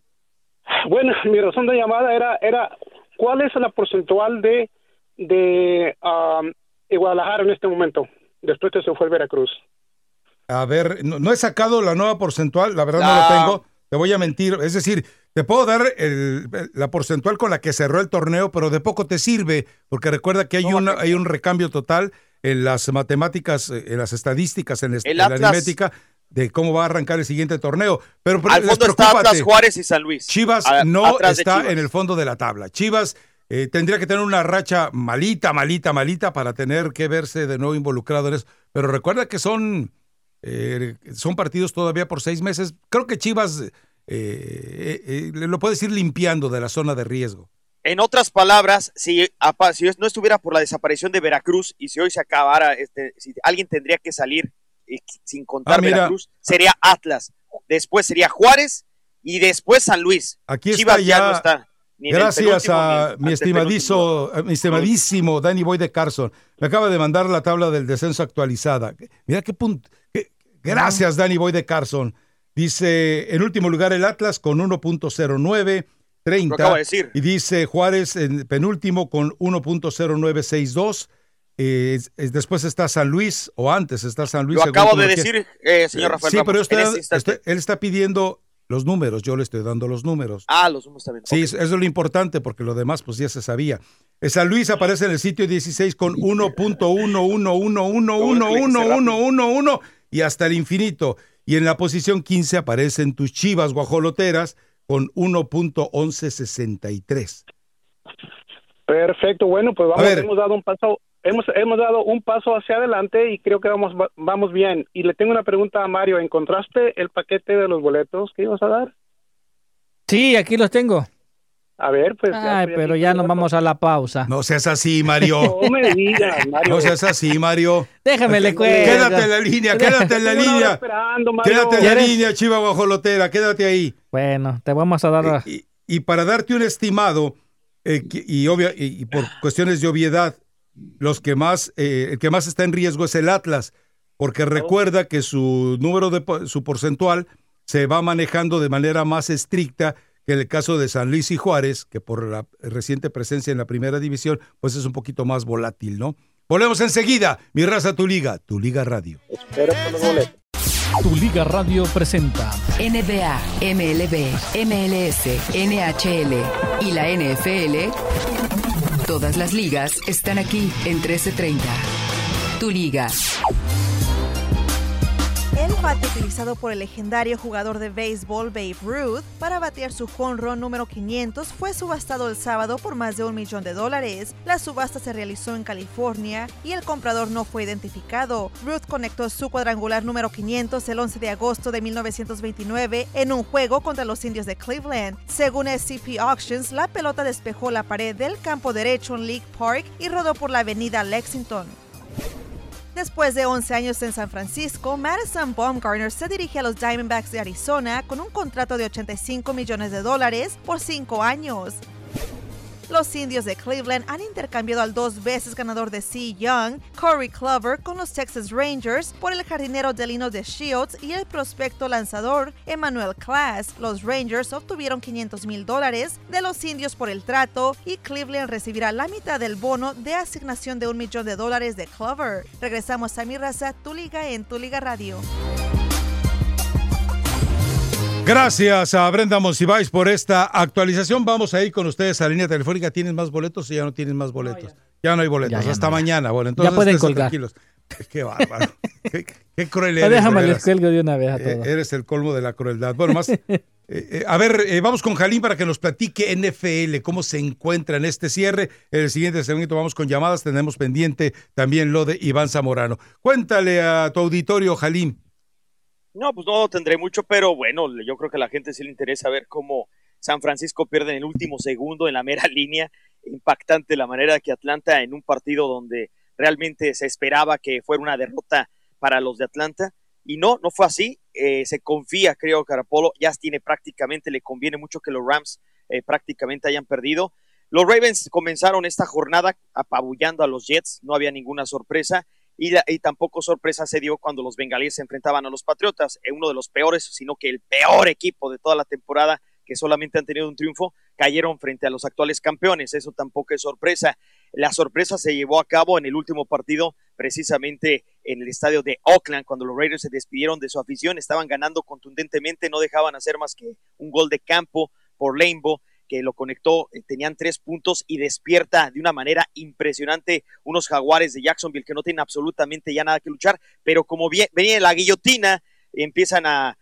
Bueno, <laughs> mi razón de llamada era, era ¿cuál es la porcentual de, de um, Guadalajara en este momento, después que se fue el Veracruz? A ver, no, he sacado la nueva porcentual, la verdad no, lo tengo, te voy a mentir, es decir, te puedo dar el, la porcentual con la que cerró el torneo, pero de poco te sirve, porque recuerda que hay, una, hay un recambio total en las matemáticas, en las estadísticas, en, la aritmética de cómo va a arrancar el siguiente torneo. Pero, Al fondo está Atlas, Juárez y San Luis. Chivas no está en el fondo de la tabla. Chivas eh, tendría que tener una racha malita, malita, malita para tener que verse de nuevo involucrado en eso. Pero recuerda que son, eh, son partidos todavía por seis meses. Creo que Chivas eh, lo puede ir limpiando de la zona de riesgo. En otras palabras, si, si no estuviera por la desaparición de Veracruz y si hoy se acabara, este, si alguien tendría que salir sin contar ah, Veracruz, sería Atlas, después sería Juárez y después San Luis. Aquí está ya, está. Gracias a mi estimadísimo, mi estimadísimo Danny Boy de Carson. Me acaba de mandar la tabla del descenso actualizada. Mira qué punto. gracias, Danny Boy de Carson. Dice, en último lugar el Atlas con 1.09. 30. Y dice Juárez en penúltimo con 1.0962. Eh, después está San Luis, o antes está San Luis. Lo acabo de decir, eh, señor Rafael. Sí, pero él está pidiendo los números, yo le estoy dando los números. Ah, los números también. Sí, eso es lo importante, porque lo demás pues ya se sabía. Eh, San Luis aparece en el sitio 16 con 1.111111111 y hasta el infinito. Y en la posición 15 aparecen tus chivas guajoloteras con 1.1163. Perfecto, bueno, pues vamos, hemos dado un paso, hemos, hemos dado un paso hacia adelante y creo que vamos, vamos bien. Y le tengo una pregunta a Mario, ¿encontraste el paquete de los boletos que ibas a dar? Sí, aquí los tengo. A ver, pues. Ay, pero ya nos vamos a la pausa. No seas así, Mario. No me digas, Mario. No seas así, Mario. Déjame le cuento. Quédate en la línea, <laughs> quédate en la línea. Quédate en la línea, Chiva Guajolotera, quédate ahí. Bueno, te vamos a dar. Y, para darte un estimado, eh, y, obvia, y, por cuestiones de obviedad, los que más, eh, el que más está en riesgo es el Atlas, porque recuerda que su número de su porcentual se va manejando de manera más estricta que en el caso de San Luis y Juárez, que por la reciente presencia en la primera división, pues es un poquito más volátil, ¿no? Volvemos enseguida. Mi raza, tu liga, tu liga radio. Tu Liga Radio presenta NBA, MLB, MLS, NHL y la NFL. Todas las ligas están aquí en 1330. Tu Liga. El bate utilizado por el legendario jugador de béisbol Babe Ruth para batear su run número 500 fue subastado el sábado por más de un millón de dólares. La subasta se realizó en California y el comprador no fue identificado. Ruth conectó su cuadrangular número 500 el 11 de agosto de 1929 en un juego contra los indios de Cleveland. Según SCP Auctions, la pelota despejó la pared del campo derecho en League Park y rodó por la avenida Lexington. Después de 11 años en San Francisco, Madison Baumgartner se dirige a los Diamondbacks de Arizona con un contrato de 85 millones de dólares por 5 años. Los indios de Cleveland han intercambiado al dos veces ganador de Cy Young, Corey Clover, con los Texas Rangers por el jardinero Delino de Shields y el prospecto lanzador Emmanuel Class. Los Rangers obtuvieron 500 mil dólares de los indios por el trato y Cleveland recibirá la mitad del bono de asignación de un millón de dólares de Clover. Regresamos a mi raza, tu liga en tu liga radio. Gracias a Brenda Monsiváis por esta actualización. Vamos a ir con ustedes a la línea telefónica. ¿Tienes más boletos o ya no tienes más boletos? ya. no hay boletos. Hasta mañana. Bueno, entonces ya pueden colgar. Tranquilos. <laughs> Qué bárbaro. qué, cruel eres. Déjame les cuelgo de una vez a eh, eres el colmo de la crueldad. Bueno, más. <laughs> Eh, eh, a ver, vamos con Jalín para que nos platique NFL, cómo se encuentra en este cierre. En el siguiente segmento vamos con llamadas. Tenemos pendiente también lo de Iván Zamorano. Cuéntale a tu auditorio, Jalín. No, pues no tendré mucho, pero bueno, yo creo que a la gente sí le interesa ver cómo San Francisco pierde en el último segundo en la mera <laughs> línea. Impactante la manera que Atlanta en un partido donde realmente se esperaba que fuera una derrota para los de Atlanta. Y no, no fue así. Eh, se confía, creo, Carapolo. Ya tiene prácticamente, le conviene mucho que los Rams eh, prácticamente hayan perdido. Los Ravens comenzaron esta jornada apabullando a los Jets, no había ninguna sorpresa y, tampoco sorpresa se dio cuando los bengalíes se enfrentaban a los Patriotas, en uno de los peores, sino que el peor equipo de toda la temporada, que solamente han tenido un triunfo, cayeron frente a los actuales campeones. Eso tampoco es sorpresa. La sorpresa se llevó a cabo en el último partido, precisamente en el estadio de Oakland, cuando los Raiders se despidieron de su afición, estaban ganando contundentemente, no dejaban hacer más que un gol de campo por Lambo que lo conectó, eh, tenían tres puntos y despierta de una manera impresionante unos jaguares de Jacksonville que no tienen absolutamente ya nada que luchar, pero como venía la guillotina, empiezan a,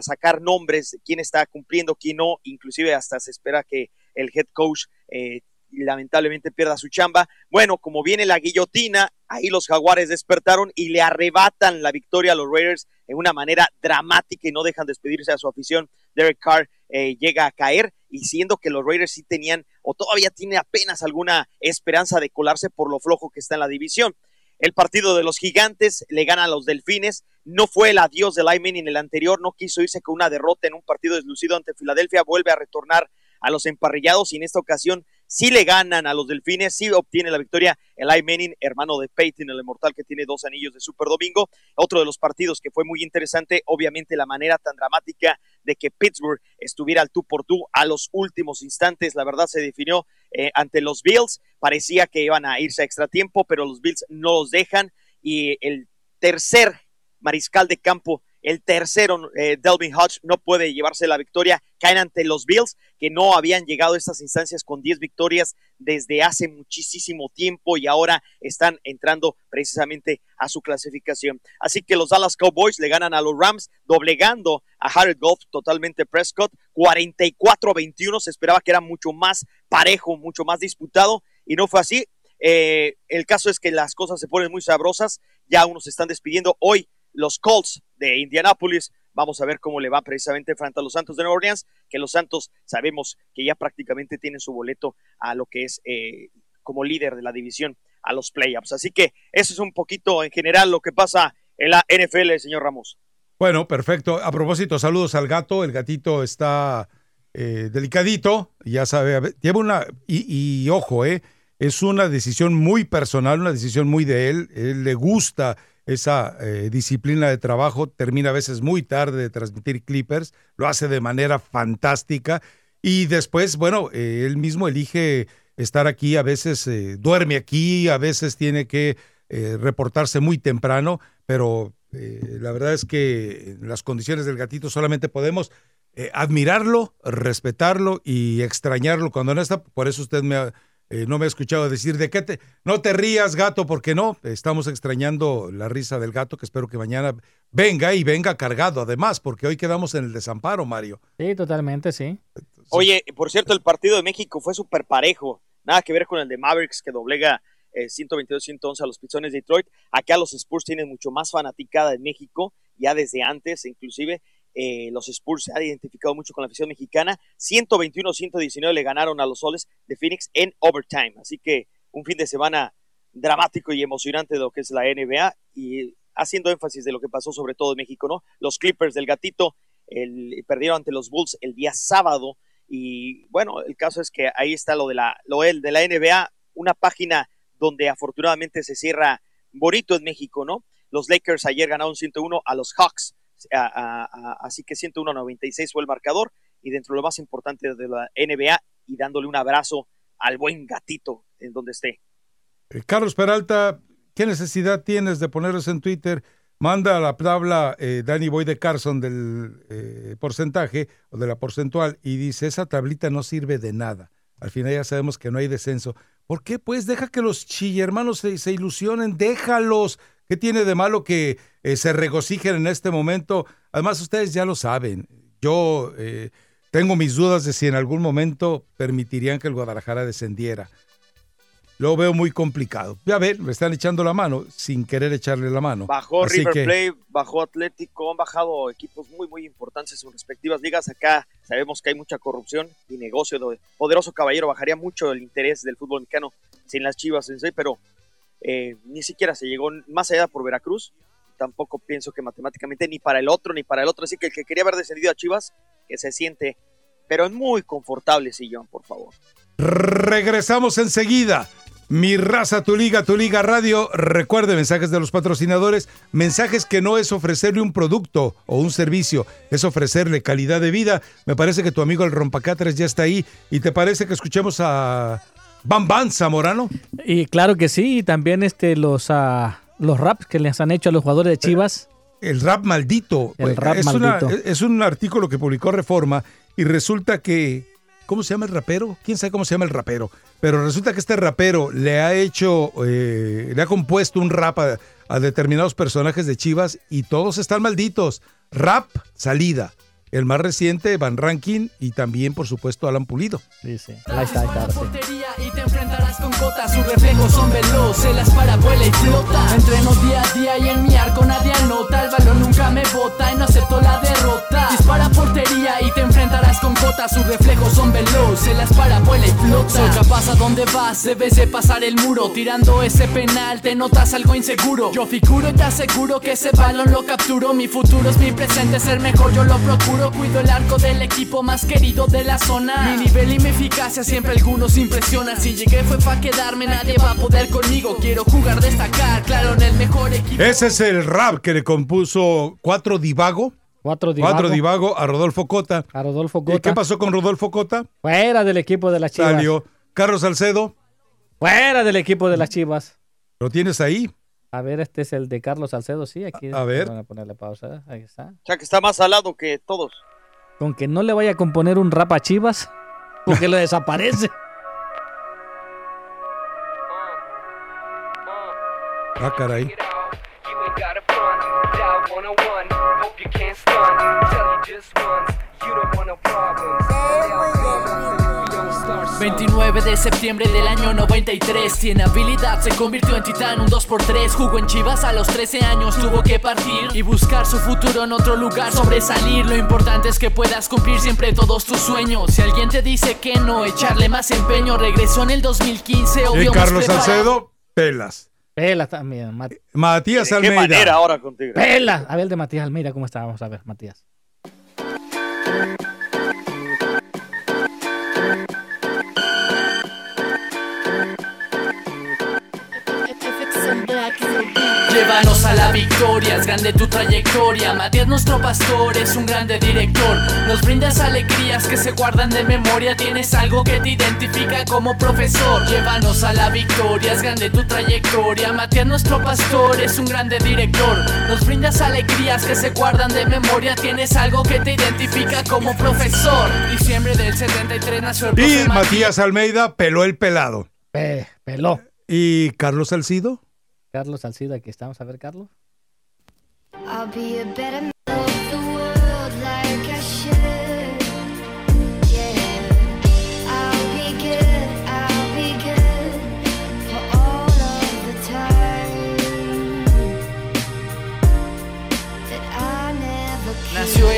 sacar nombres de quién está cumpliendo, quién no, inclusive hasta se espera que el head coach eh, lamentablemente pierda su chamba. Bueno, como viene la guillotina, ahí los jaguares despertaron y le arrebatan la victoria a los Raiders en una manera dramática y no dejan despedirse a su afición. Derek Carr eh, llega a caer y siendo que los Raiders sí tenían o todavía tiene apenas alguna esperanza de colarse por lo flojo que está en la división. El partido de los gigantes le gana a los delfines. No fue el adiós de Lyman en el anterior, no quiso irse con una derrota en un partido deslucido ante Filadelfia, vuelve a retornar a los emparrillados y en esta ocasión sí le ganan a los Delfines, sí obtiene la victoria Eli Manning, hermano de Peyton, el inmortal que tiene dos anillos de Super Domingo. Otro de los partidos que fue muy interesante, obviamente la manera tan dramática de que Pittsburgh estuviera al tú por tú a los últimos instantes, la verdad se definió eh, ante los Bills, parecía que iban a irse a extra tiempo, pero los Bills no los dejan y el tercer mariscal de campo el tercero, eh, Delvin Hodge, no puede llevarse la victoria. Caen ante los Bills, que no habían llegado a estas instancias con 10 victorias desde hace muchísimo tiempo y ahora están entrando precisamente a su clasificación. Así que los Dallas Cowboys le ganan a los Rams, doblegando a Harry Goff totalmente Prescott. 44-21, se esperaba que era mucho más parejo, mucho más disputado y no fue así. Eh, el caso es que las cosas se ponen muy sabrosas, ya unos se están despidiendo. Hoy los Colts de Indianapolis. Vamos a ver cómo le va precisamente frente a los Santos de Nueva Orleans, que los Santos sabemos que ya prácticamente tienen su boleto a lo que es eh, como líder de la división a los playoffs. Así que eso es un poquito en general lo que pasa en la NFL, señor Ramos. Bueno, perfecto. A propósito, saludos al gato. El gatito está eh, delicadito, ya sabe, lleva una, y, y, ojo, eh, es una decisión muy personal, una decisión muy de él. Él le gusta esa eh, disciplina de trabajo, termina a veces muy tarde de transmitir Clippers, lo hace de manera fantástica y después, bueno, eh, él mismo elige estar aquí, a veces eh, duerme aquí, a veces tiene que reportarse muy temprano, pero la verdad es que en las condiciones del gatito solamente podemos admirarlo, respetarlo y extrañarlo cuando no está, por eso usted me ha eh, no me ha escuchado decir de qué te... No te rías, gato, porque no. Estamos extrañando la risa del gato, que espero que mañana venga y venga cargado, además, porque hoy quedamos en el desamparo, Mario. Sí, totalmente, sí. Oye, por cierto, el partido de México fue súper parejo. Nada que ver con el de Mavericks, que doblega 122-111 eh, a los Pistones de Detroit. Acá los Spurs tienen mucho más fanaticada en México, ya desde antes, inclusive. Eh, los Spurs se han identificado mucho con la afición mexicana. 121-119 le ganaron a los Soles de Phoenix en overtime. Así que un fin de semana dramático y emocionante de lo que es la NBA y haciendo énfasis de lo que pasó sobre todo en México, ¿no? Los Clippers del gatito perdieron ante los Bulls el día sábado y bueno, el caso es que ahí está lo de la, lo de la NBA, una página donde afortunadamente se cierra bonito en México, ¿no? Los Lakers ayer ganaron 101 a los Hawks así que 101-96 fue el marcador y dentro de lo más importante de la NBA y dándole un abrazo al buen gatito en donde esté. Eh, Carlos Peralta, ¿qué necesidad tienes de ponerlos en Twitter? Manda a la tabla eh, Danny Boy de Carson del eh, porcentaje o de la porcentual y dice, esa tablita no sirve de nada. Al final ya sabemos que no hay descenso. ¿Por qué? Pues deja que los chillermanos se, se ilusionen, déjalos. ¿Qué tiene de malo que eh, se regocijen en este momento? Además, ustedes ya lo saben. Yo eh, tengo mis dudas de si en algún momento permitirían que el Guadalajara descendiera. Lo veo muy complicado. Ya ver, me están echando la mano sin querer echarle la mano. Bajó River Plate, bajó Atlético, han bajado equipos muy, muy importantes en sus respectivas ligas. Acá sabemos que hay mucha corrupción y negocio. Poderoso Caballero bajaría mucho el interés del fútbol mexicano sin las chivas en sí, pero eh, ni siquiera se llegó más allá por Veracruz. Tampoco pienso que matemáticamente ni para el otro ni para el otro. Así que el que quería haber descendido a Chivas, que se siente, pero en muy confortable sillón, por favor. Regresamos enseguida. Mi raza, tu liga, tu liga radio. Recuerde mensajes de los patrocinadores, mensajes que no es ofrecerle un producto o un servicio, es ofrecerle calidad de vida. Me parece que tu amigo el Rompacatres ya está ahí. ¿Y te parece que escuchemos a Bam Bam Zamorano? Y claro que sí, y también este, los, uh, los raps que les han hecho a los jugadores de Chivas. El rap maldito. El rap es maldito. Una, es un artículo que publicó Reforma y resulta que ¿Cómo se llama el rapero? ¿Quién sabe cómo se llama el rapero? Pero resulta que este rapero le ha hecho, eh, le ha compuesto un rap a, a, determinados personajes de Chivas y todos están malditos. Rap, salida. El más reciente, Van Rankin y también, por supuesto, Alan Pulido. Sí, sí. Ahí está, ahí está. Sí. Con cotas, sus reflejos son veloces, las para vuela y flota. Entreno día a día y en mi arco nadie anota. El balón nunca me bota y no acepto la derrota. Dispara portería y te enfrentarás con cotas, sus reflejos son veloces, las para vuela y flota. Soy capaz a donde vas, debes de pasar el muro. Tirando ese penal, te notas algo inseguro. Yo figuro y te aseguro que ese balón lo capturo. Mi futuro es mi presente, ser mejor yo lo procuro. Cuido el arco del equipo más querido de la zona. Mi nivel y mi eficacia siempre algunos impresionan. Si llegué fue pa' quedarme, nadie va a poder conmigo. Quiero jugar, destacar, claro, en el mejor equipo. Ese es el rap que le compuso Cuatro Divago. Cuatro Divago. Cuatro Divago a Rodolfo Cota. A Rodolfo Cota. ¿Y qué pasó con Rodolfo Cota? Fuera del equipo de las Chivas. Salió. Carlos Salcedo. Fuera del equipo de las Chivas. ¿Lo tienes ahí? A ver, este es el de Carlos Salcedo, sí, aquí. A ver. Van a ponerle pausa, ahí está. O sea, que está más salado que todos. Con que no le vaya a componer un rap a Chivas, porque lo <laughs> desaparece. Ah, caray. 29 de septiembre del año 93 Tiene habilidad, se convirtió en titán, un 2x3 Jugó en Chivas a los 13 años, tuvo que partir Y buscar su futuro en otro lugar, sobresalir. Lo importante es que puedas cumplir siempre todos tus sueños. Si alguien te dice que no, echarle más empeño. Regresó en el 2015, obvio Y Carlos Salcedo, pelas. Pelas también. Mat Matías ¿De Almeida. qué manera ahora contigo? Pelas. A ver, de Matías Almeida, ¿cómo está? Vamos a ver, Matías. Llévanos a la victoria, es grande tu trayectoria. Matías, nuestro pastor, es un grande director. Nos brindas alegrías que se guardan de memoria. Tienes algo que te identifica como profesor. Llévanos a la victoria, es grande tu trayectoria. Matías, nuestro pastor, es un grande director. Nos brindas alegrías que se guardan de memoria. Tienes algo que te identifica como profesor. Diciembre del 73 nació el Y Matías Almeida peló el pelado. Pe peló. ¿Y Carlos Salcido? Carlos Salcido, aquí estamos. A ver, Carlos. I'll be a better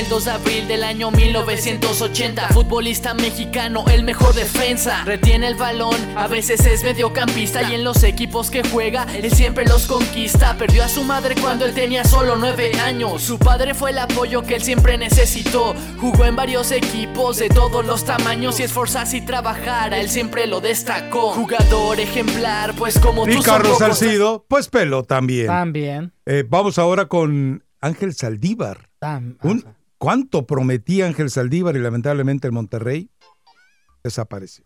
el 2 de abril del año 1980 Futbolista mexicano, el mejor defensa. Retiene el balón, a veces es mediocampista. Y en los equipos que juega, él siempre los conquista. Perdió a su madre cuando él tenía solo 9 años. Su padre fue el apoyo que él siempre necesitó. Jugó en varios equipos de todos los tamaños Y esforzarse y trabajara, él siempre lo destacó. Jugador ejemplar, pues como Y tú Carlos Salcido, pues peló también. También. Eh, vamos ahora con Ángel Saldívar. Tam- Un- ¿Cuánto prometía Ángel Saldívar y lamentablemente el Monterrey desapareció?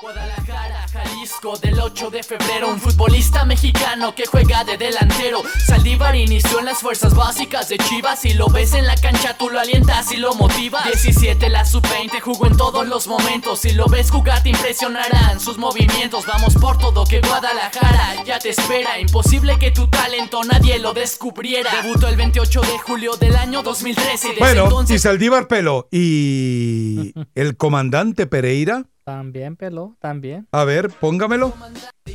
Guadalajara, Jalisco, del 8 de febrero. Un futbolista mexicano que juega de delantero. Saldívar inició en las fuerzas básicas de Chivas. Si lo ves en la cancha tú lo alientas y lo motivas. 17 la sub-20 jugó en todos los momentos. Si lo ves jugar te impresionarán sus movimientos. Vamos por todo que Guadalajara ya te espera. Imposible que tu talento nadie lo descubriera. Debutó el 28 de julio del año 2013 y desde Bueno, entonces y Saldívar peló. ¿Y el comandante Pereira? También peló, también. A ver, póngamelo.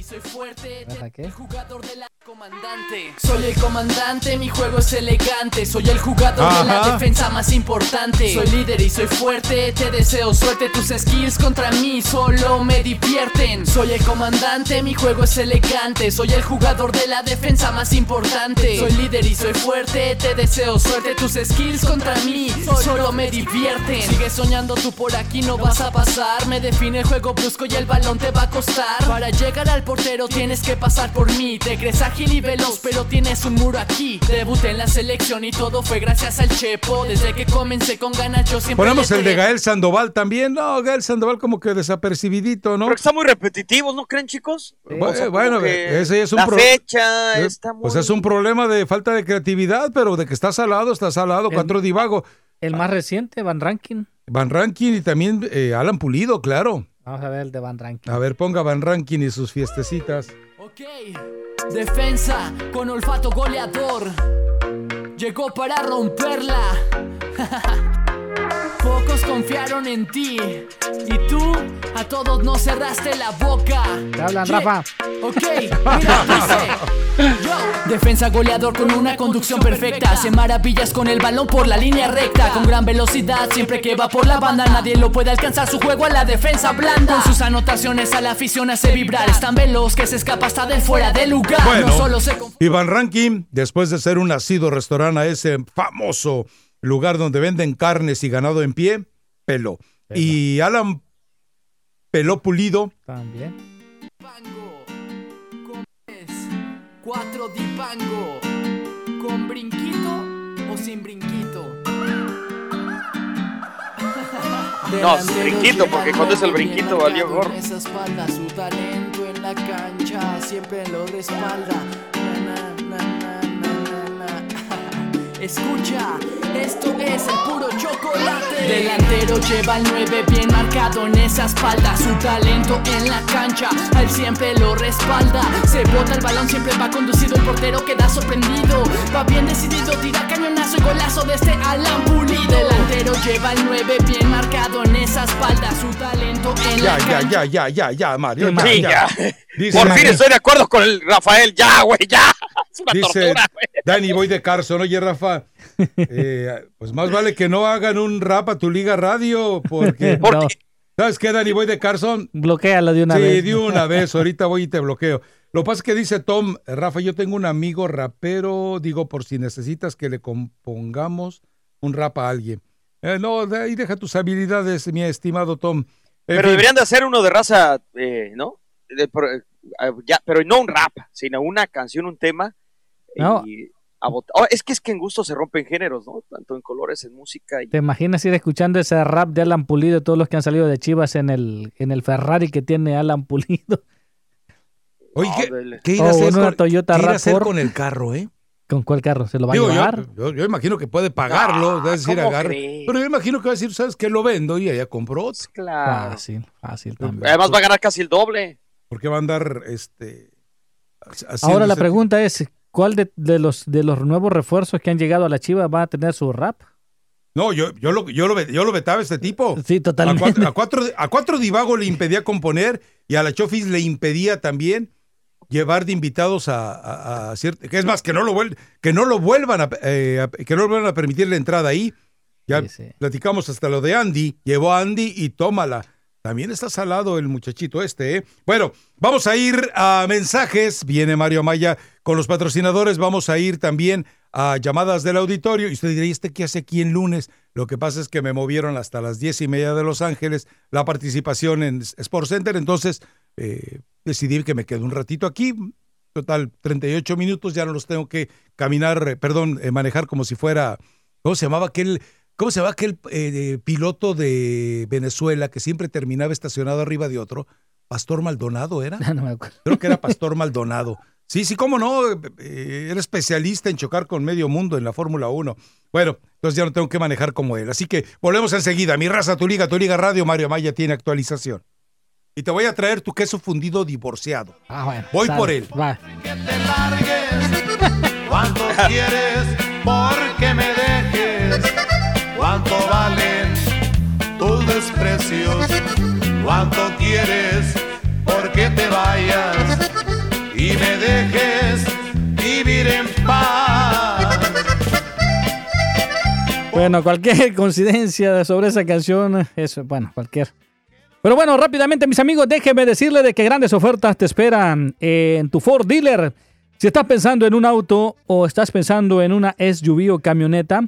Soy fuerte, ¿Para qué? jugador de la comandante. Soy el comandante, mi juego es elegante. Soy el jugador de la defensa más importante. Soy líder y soy fuerte. Te deseo suerte. Tus skills contra mí solo me divierten. Soy el comandante, mi juego es elegante. Soy el jugador de la defensa más importante. Soy líder y soy fuerte. Te deseo suerte. Tus skills contra mí solo me divierten. Sigue soñando tú por aquí, no vas a pasar. Me define el juego brusco y el balón te va a costar. Para llegar al portero tienes que pasar por mí. Te crees ágil y veloz, pero tienes un muro aquí. Debuté en la selección y todo fue gracias al Chepo. Desde que comencé con ganas yo siempre. Ponemos el de Gael Sandoval también. No, Gael Sandoval como que desapercibidito, ¿no? Pero está muy repetitivo, ¿no creen, chicos? Bu- O sea, bueno, ese es un La pro- fecha Eh, está muy... Pues es un problema de falta de creatividad, pero de que está salado, está salado. Cuatro divago. El más reciente, Van Rankin. Van Rankin y también eh, Alan Pulido, claro. Vamos a ver el de Van Rankin. A ver, ponga Van Rankin y sus fiestecitas. Ok, defensa con olfato goleador. Llegó para romperla. <laughs> Pocos confiaron en ti. Y tú a todos no cerraste la boca. Te hablan, Yeah. Rafa. Ok, mira, dice. Yo, defensa goleador con una conducción perfecta. Hace maravillas con el balón por la línea recta. Con gran velocidad, siempre que va por la banda, nadie lo puede alcanzar. Su juego a la defensa blanda. Con sus anotaciones a la afición hace vibrar. Es tan veloz que se escapa hasta del fuera de lugar. Bueno, No solo se Van Rankin, después de ser un nacido restaurante a ese famoso lugar donde venden carnes y ganado en pie, peló. Y Alan peló pulido. También. Cuatro dipango. ¿Con brinquito o sin brinquito? <laughs> No, sin brinquito, porque cuando es el brinquito valió gorro. En esa espalda, su talento en la cancha siempre lo respalda. Escucha, esto es el puro chocolate. Delantero lleva el 9 bien marcado en esa espalda. Su talento en la cancha, a él siempre lo respalda. Se bota el balón, siempre va conducido. El portero queda sorprendido. Va bien decidido, tira cañonazo y golazo de este Alan Pulido. Delantero lleva el 9 bien marcado en esa espalda. Su talento en Ya, la ya, cancha. ya, ya, ya, ya, Mario. Sí, Ya, ya. ya. <laughs> Dice- Por fin estoy de acuerdo con el Rafael. Ya, güey, ya. <laughs> Es una Dice tortura, güey. Danny Boy de Carson, oye Rafa, eh, pues más vale que no hagan un rap a tu liga radio, porque... <laughs> No. ¿Sabes qué, Danny Boy de Carson? Bloquéalo de una sí, vez. de una vez, ahorita voy y te bloqueo. Lo que pasa es que dice Tom, Rafa, yo tengo un amigo rapero, digo, por si necesitas que le compongamos un rap a alguien. Eh, no, de ahí deja tus habilidades, mi estimado Tom. En Pero fin. deberían de hacer uno de raza, eh, ¿no? De- por- eh, ya, pero no un rap, sino una canción, un tema. No. Y a Oh, es que es que en gusto se rompen géneros, ¿no? Tanto en colores, en música. Y... ¿Te imaginas ir escuchando ese rap de Alan Pulido, todos los que han salido de Chivas en el, en el Ferrari que tiene Alan Pulido? <laughs> Oye, ¿qué, qué ir a hacer, una con, Toyota qué ir a hacer RAV4. con el carro, eh? ¿Con cuál carro? ¿Se lo va Digo, a llevar? yo, yo imagino que puede pagarlo, Ah, es decir. Pero yo imagino que va a decir, ¿sabes qué? Lo vendo y ella compró otro. Claro. Fácil, fácil también. Además va a ganar casi el doble. Porque va a andar, este... Ahora la pregunta es, ¿cuál de, de los, de los nuevos refuerzos que han llegado a la Chivas va a tener su rap? No, yo, yo, lo, yo, lo, ve- yo lo vetaba a este tipo. Sí, A totalmente. cuatro, a, cuatro, a cuatro Divago le impedía componer y a la Chofis le impedía también llevar de invitados a, a, a ciert- que es más que no lo vuel- que no lo vuelvan a, eh, que no lo vuelvan a permitir la entrada ahí. Ya Sí, sí. platicamos hasta lo de Andy, llevó a Andy y tómala. También está salado el muchachito este, ¿eh? Bueno, vamos a ir a mensajes. Viene Mario Maya con los patrocinadores. Vamos a ir también a llamadas del auditorio. Y usted dirá, ¿y este qué hace aquí en lunes? Lo que pasa es que me movieron hasta las diez y media de Los Ángeles la participación en Sports Center. Entonces eh, decidí que me quedo un ratito aquí. Total, 38 minutos. Ya no los tengo que caminar, eh, perdón, eh, manejar como si fuera. ¿Cómo se llamaba aquel? ¿Cómo se llama aquel eh, piloto de Venezuela que siempre terminaba estacionado arriba de otro? Pastor Maldonado era. <laughs> no me acuerdo. Creo que era Pastor Maldonado. Sí, sí, cómo no. eh, eh, Era especialista en chocar con medio mundo en la Fórmula 1. Bueno, entonces ya no tengo que manejar como él. Así que volvemos enseguida. Mi raza, tu liga, tu liga radio. Mario Maya tiene actualización. Y te voy a traer tu queso fundido divorciado. Ah, bueno. Voy sale, por él. Va. <laughs> ¿Cuánto quieres porque me dejes? ¿Cuánto valen tus desprecios? ¿Cuánto quieres porque te vayas? Y me dejes vivir en paz. Bueno, cualquier <laughs> coincidencia sobre esa canción, eso, bueno, cualquier. Pero bueno, rápidamente, mis amigos, déjenme decirle de que grandes ofertas te esperan en tu Ford Dealer. Si estás pensando en un auto o estás pensando en una SUV o camioneta,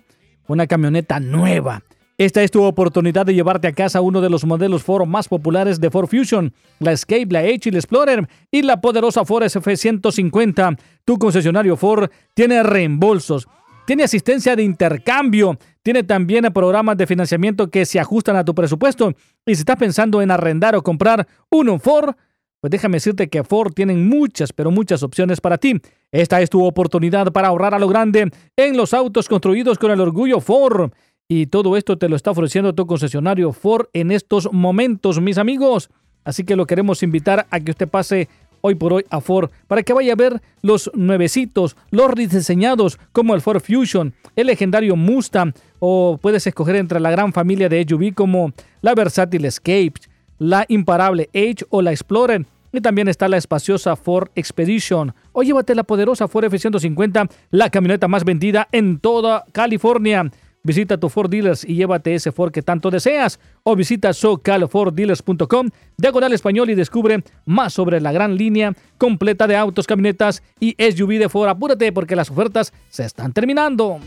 una camioneta nueva. Esta es tu oportunidad de llevarte a casa uno de los modelos Ford más populares de Ford Fusion, la Escape, la Edge y la Explorer y la poderosa Ford SF150. Tu concesionario Ford tiene reembolsos, tiene asistencia de intercambio, tiene también programas de financiamiento que se ajustan a tu presupuesto. Y si estás pensando en arrendar o comprar uno Ford, pues déjame decirte que Ford tienen muchas, pero muchas opciones para ti. Esta es tu oportunidad para ahorrar a lo grande en los autos construidos con el orgullo Ford. Y todo esto te lo está ofreciendo tu concesionario Ford en estos momentos, mis amigos. Así que lo queremos invitar a que usted pase hoy por hoy a Ford para que vaya a ver los nuevecitos, los rediseñados como el Ford Fusion, el legendario Mustang o puedes escoger entre la gran familia de SUV como la versátil Escape, la imparable Edge o la Explorer. Y también está la espaciosa Ford Expedition. O llévate la poderosa Ford F-150, la camioneta más vendida en toda California. Visita tu Ford Dealers y llévate ese Ford que tanto deseas. O visita socalforddealers.com, diagonal español y descubre más sobre la gran línea completa de autos, camionetas y SUV de Ford. Apúrate porque las ofertas se están terminando.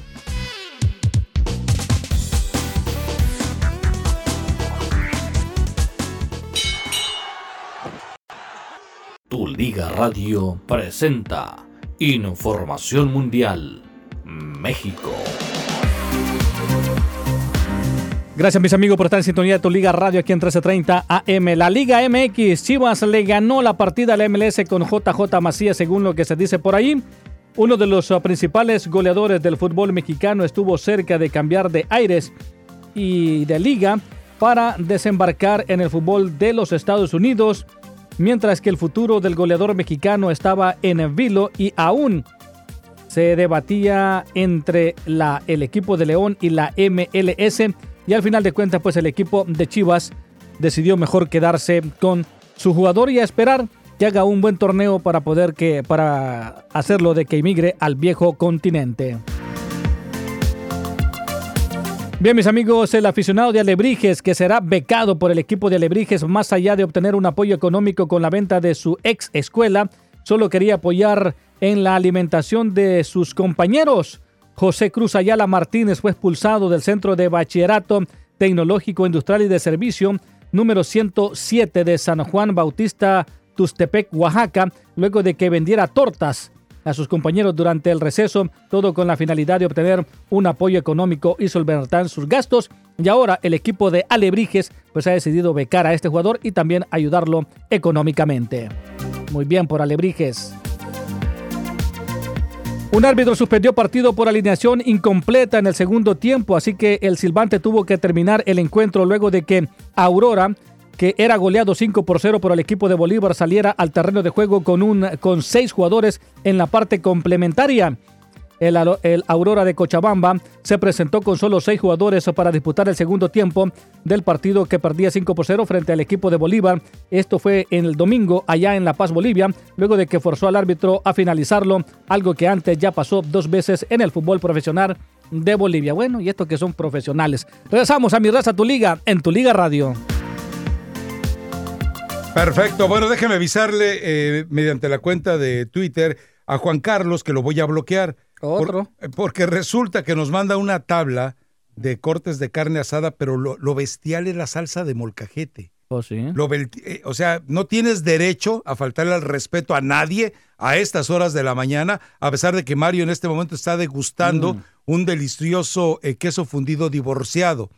Tu Liga Radio presenta Información Mundial México. Gracias mis amigos por estar en sintonía de tu Liga Radio aquí en 1330 AM. La Liga MX, Chivas le ganó la partida a la MLS con JJ Macías según lo que se dice por ahí. Uno de los uh, principales goleadores del fútbol mexicano estuvo cerca de cambiar de aires y de liga para desembarcar en el fútbol de los Estados Unidos, mientras que el futuro del goleador mexicano estaba en el vilo y aún se debatía entre el equipo de León y la MLS y al final de cuentas pues el equipo de Chivas decidió mejor quedarse con su jugador y esperar que haga un buen torneo para poder que para hacerlo de que emigre al viejo continente. Bien, mis amigos, el aficionado de Alebrijes, que será becado por el equipo de Alebrijes, más allá de obtener un apoyo económico con la venta de su ex escuela, solo quería apoyar en la alimentación de sus compañeros. José Cruz Ayala Martínez fue expulsado del Centro de Bachillerato Tecnológico Industrial y de Servicio número 107 de San Juan Bautista, Tustepec, Oaxaca, luego de que vendiera tortas a sus compañeros durante el receso, todo con la finalidad de obtener un apoyo económico y solventar sus gastos. Y ahora el equipo de Alebrijes pues ha decidido becar a este jugador y también ayudarlo económicamente. Muy bien por Alebrijes. Un árbitro suspendió partido por alineación incompleta en el segundo tiempo, así que el silbante tuvo que terminar el encuentro luego de que Aurora, que era goleado 5 por 0 por el equipo de Bolívar, saliera al terreno de juego con, un, con seis jugadores en la parte complementaria. El, Aurora de Cochabamba se presentó con solo seis jugadores para disputar el segundo tiempo del partido que perdía 5 por 0 frente al equipo de Bolívar. Esto fue en el domingo allá en La Paz, Bolivia, luego de que forzó al árbitro a finalizarlo, algo que antes ya pasó dos veces en el fútbol profesional de Bolivia. Bueno, y estos que son profesionales. Regresamos a Mi Raza, tu liga, en tu Liga Radio. Perfecto. Bueno, déjeme avisarle eh, mediante la cuenta de Twitter a Juan Carlos que lo voy a bloquear. Otro. Por, porque resulta que nos manda una tabla de cortes de carne asada, pero lo, lo bestial es la salsa de molcajete. Oh, sí. Lo, eh, o sea, no tienes derecho a faltarle al respeto a nadie a estas horas de la mañana, a pesar de que Mario en este momento está degustando mm. un delicioso eh, queso fundido divorciado.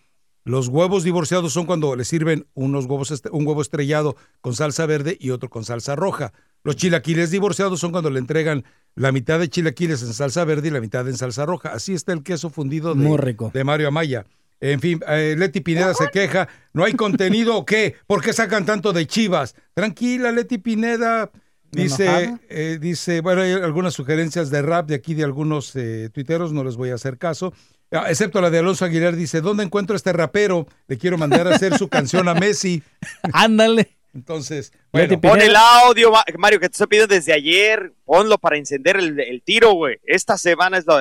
Los huevos divorciados son cuando le sirven unos huevos un huevo estrellado con salsa verde y otro con salsa roja. Los chilaquiles divorciados son cuando le entregan la mitad de chilaquiles en salsa verde y la mitad en salsa roja. Así está el queso fundido de, de Mario Amaya. En fin, eh, Leti Pineda se queja. ¿No hay contenido o qué? ¿Por qué sacan tanto de chivas? Tranquila, Leti Pineda. Dice, eh, dice, bueno, hay algunas sugerencias de rap de aquí de algunos eh, tuiteros, no les voy a hacer caso. Ah, excepto la de Alonso Aguilar, dice, ¿dónde encuentro este rapero? Le quiero mandar a hacer su canción a Messi. <laughs> Ándale. Entonces, bueno. Pon el audio, Ma- Mario, que te estoy pidiendo desde ayer. Ponlo para encender el, el tiro, güey. Esta semana es lo,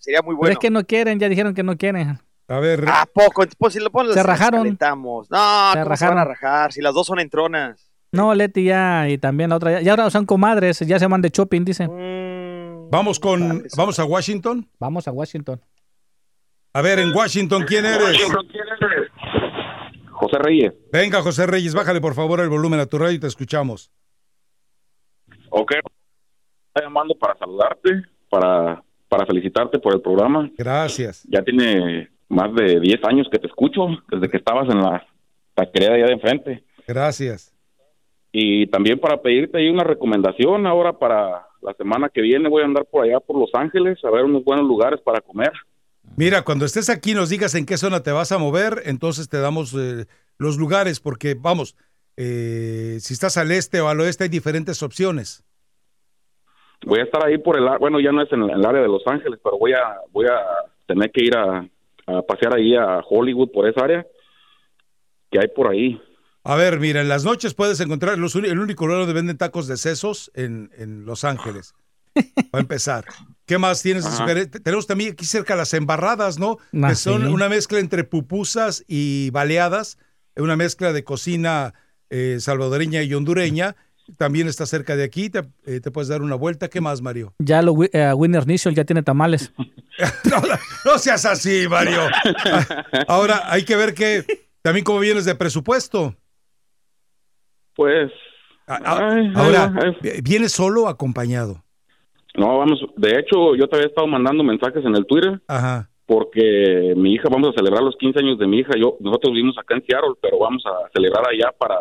sería muy Pero bueno. es que no quieren, ya dijeron que no quieren. A ver, ¿A poco? Pues si lo pones, Se rajaron. calentamos. No, Se ¿cómo se van a rajaron. rajar? Si las dos son entronas. No, Leti ya, y también la otra, ya, ya ahora son comadres, ya se van de shopping, dicen. Vamos con, vamos a Washington. Vamos a Washington. A ver, en Washington, ¿quién eres? José Reyes. Venga, José Reyes, bájale por favor el volumen a tu radio y te escuchamos. Ok. Estoy llamando para saludarte, para, para felicitarte por el programa. Gracias. Ya tiene más de 10 años que te escucho, desde que estabas en la taquería de allá de enfrente. Gracias. Y también para pedirte ahí una recomendación ahora para la semana que viene voy a andar por allá por Los Ángeles a ver unos buenos lugares para comer. Mira, cuando estés aquí nos digas en qué zona te vas a mover, entonces te damos eh, los lugares, porque vamos, eh, si estás al este o al oeste hay diferentes opciones. Voy a estar ahí por el, bueno, ya no es en el área de Los Ángeles, pero voy a voy a tener que ir a, a pasear ahí a Hollywood por esa área que hay por ahí. A ver, mira, en las noches puedes encontrar los el único lugar donde venden tacos de sesos en, en Los Ángeles. <laughs> Va a empezar. ¿Qué más tienes? Tenemos también aquí cerca las embarradas, ¿no? Ah, que son sí. una mezcla entre pupusas y baleadas, una mezcla de cocina eh, salvadoreña y hondureña. También está cerca de aquí, te, eh, te puedes dar una vuelta. ¿Qué más, Mario? Ya lo, eh, Winner Nichol ya tiene tamales. <laughs> No seas así, Mario. <laughs> Ahora hay que ver que también cómo vienes de presupuesto. Pues Ahora, ¿vienes solo o acompañado? No, vamos, de hecho, yo te había estado mandando mensajes en el Twitter Ajá. porque mi hija, vamos a celebrar los 15 años de mi hija. Yo, nosotros vivimos acá en Seattle, pero vamos a celebrar allá para,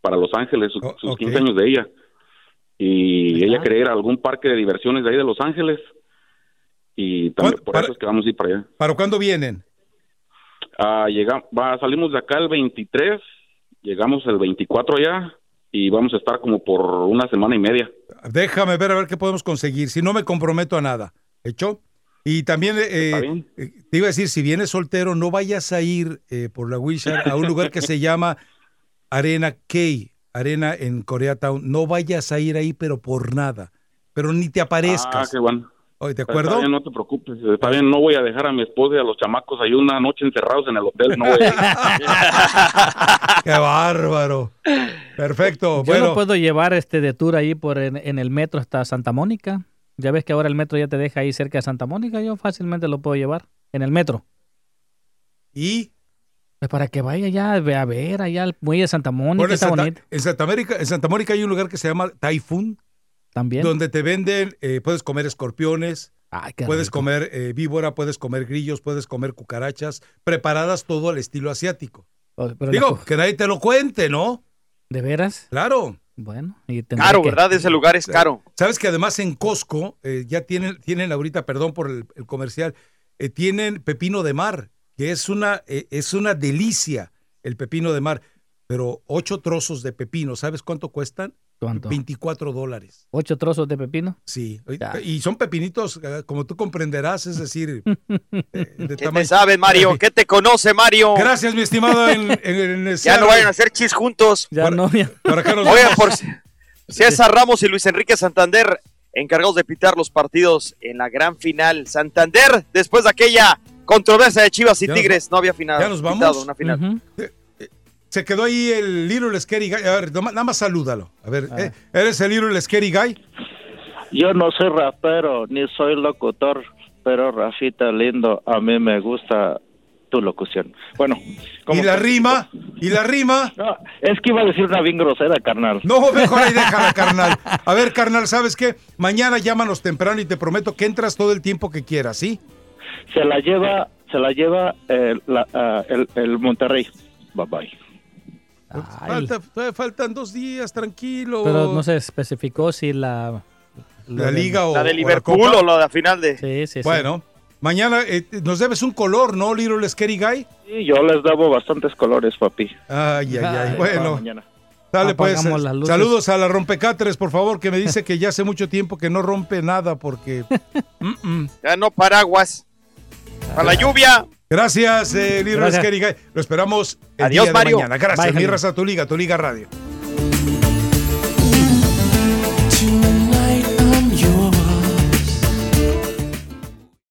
para Los Ángeles, sus, sus 15 años de ella. Y ella quería ir a algún parque de diversiones de ahí de Los Ángeles. Y también por eso es que vamos a ir para allá. ¿Para cuándo vienen? Ah, llegamos, va, salimos de acá el 23, llegamos el 24 allá y vamos a estar como por una semana y media. Déjame ver a ver qué podemos conseguir. Si no me comprometo a nada. ¿Hecho? Y también eh, eh, te iba a decir, si vienes soltero, no vayas a ir eh, por la Wilshire a un <laughs> lugar que se llama Arena Key, Arena en Koreatown. No vayas a ir ahí, pero por nada. Pero ni te Ah, aparezcas. qué bueno. Oye, ¿De Está acuerdo? bien, no te preocupes. Está bien, no voy a dejar a mi esposa y a los chamacos ahí una noche encerrados en el hotel. No voy a. <laughs> ¡Qué bárbaro! Perfecto. Yo bueno, no puedo llevar este de tour ahí por en, en el metro hasta Santa Mónica. Ya ves que ahora el metro ya te deja ahí cerca de Santa Mónica. Yo fácilmente lo puedo llevar en el metro. ¿Y? Pues para que vaya ya a ver, a ver allá al muelle de Santa Mónica. Bueno, en, está Santa, bonito. en Santa América, en Santa Mónica hay un lugar que se llama Typhoon, También. donde te venden, eh, puedes comer escorpiones, puedes rico. comer eh, víbora, puedes comer grillos, puedes comer cucarachas, preparadas todo al estilo asiático. Pero Digo, la- que nadie te lo cuente, ¿no? ¿De veras? Claro. Bueno. y Caro, que- ¿verdad? Ese lugar es caro. Sabes que además en Costco eh, ya tienen, tienen ahorita, perdón por el, el comercial, eh, tienen pepino de mar, que es una, eh, es una delicia el pepino de mar, pero ocho trozos de pepino, ¿sabes cuánto cuestan? ¿Cuánto? 24 dólares. ¿Ocho trozos de pepino? Sí, y son pepinitos, eh, como tú comprenderás, es decir, <laughs> eh, de ¿Qué tamaño- te sabe, Mario? ¿Qué te conoce, Mario? Gracias, mi estimado. En, <laughs> en- en- Ya no vayan a hacer chis juntos. Ya no, ya. Por acá nos Oigan, por César Ramos y Luis Enrique Santander, encargados de pitar los partidos en la gran final. Santander, después de aquella controversia de Chivas y Ya nos Tigres, no había final. ¿Ya nos vamos? pitado una final. Se quedó ahí el Little Scary Guy. A ver, nada más- salúdalo. A ver, Ah. eh, ¿eres el Little Scary Guy? Yo no soy rapero ni soy locutor, pero Rafita lindo, a mí me gusta tu locución. Bueno, ¿Y la rima? ¿Y la rima? No, es que iba a decir una bien grosera, carnal. No, mejor ahí déjala, <laughs> carnal. A ver, carnal, ¿sabes qué? Mañana llámanos temprano y te prometo que entras todo el tiempo que quieras, ¿sí? Se la lleva, se la lleva eh, la- ah, el, el Monterrey. Bye bye. Falta- faltan dos días, tranquilo. Pero no se especificó si la... La liga o- La de o la Liverpool o la de la final de. Sí, sí, sí. Bueno, mañana eh, nos debes un color, ¿no, Little Scary Guy? Sí, yo les debo bastantes colores, papi. Ay, ay, ay. Bueno, mañana. dale pues. Eh. Saludos a la rompecatres, por favor, que me dice que ya hace mucho tiempo que no rompe nada porque... <laughs> Mm, mm. Ya no paraguas. Para la lluvia. Gracias, eh, Gracias. Lo esperamos el Adiós, día de Mario. mañana. Gracias, Bye, mi raza, tu liga, tu liga radio.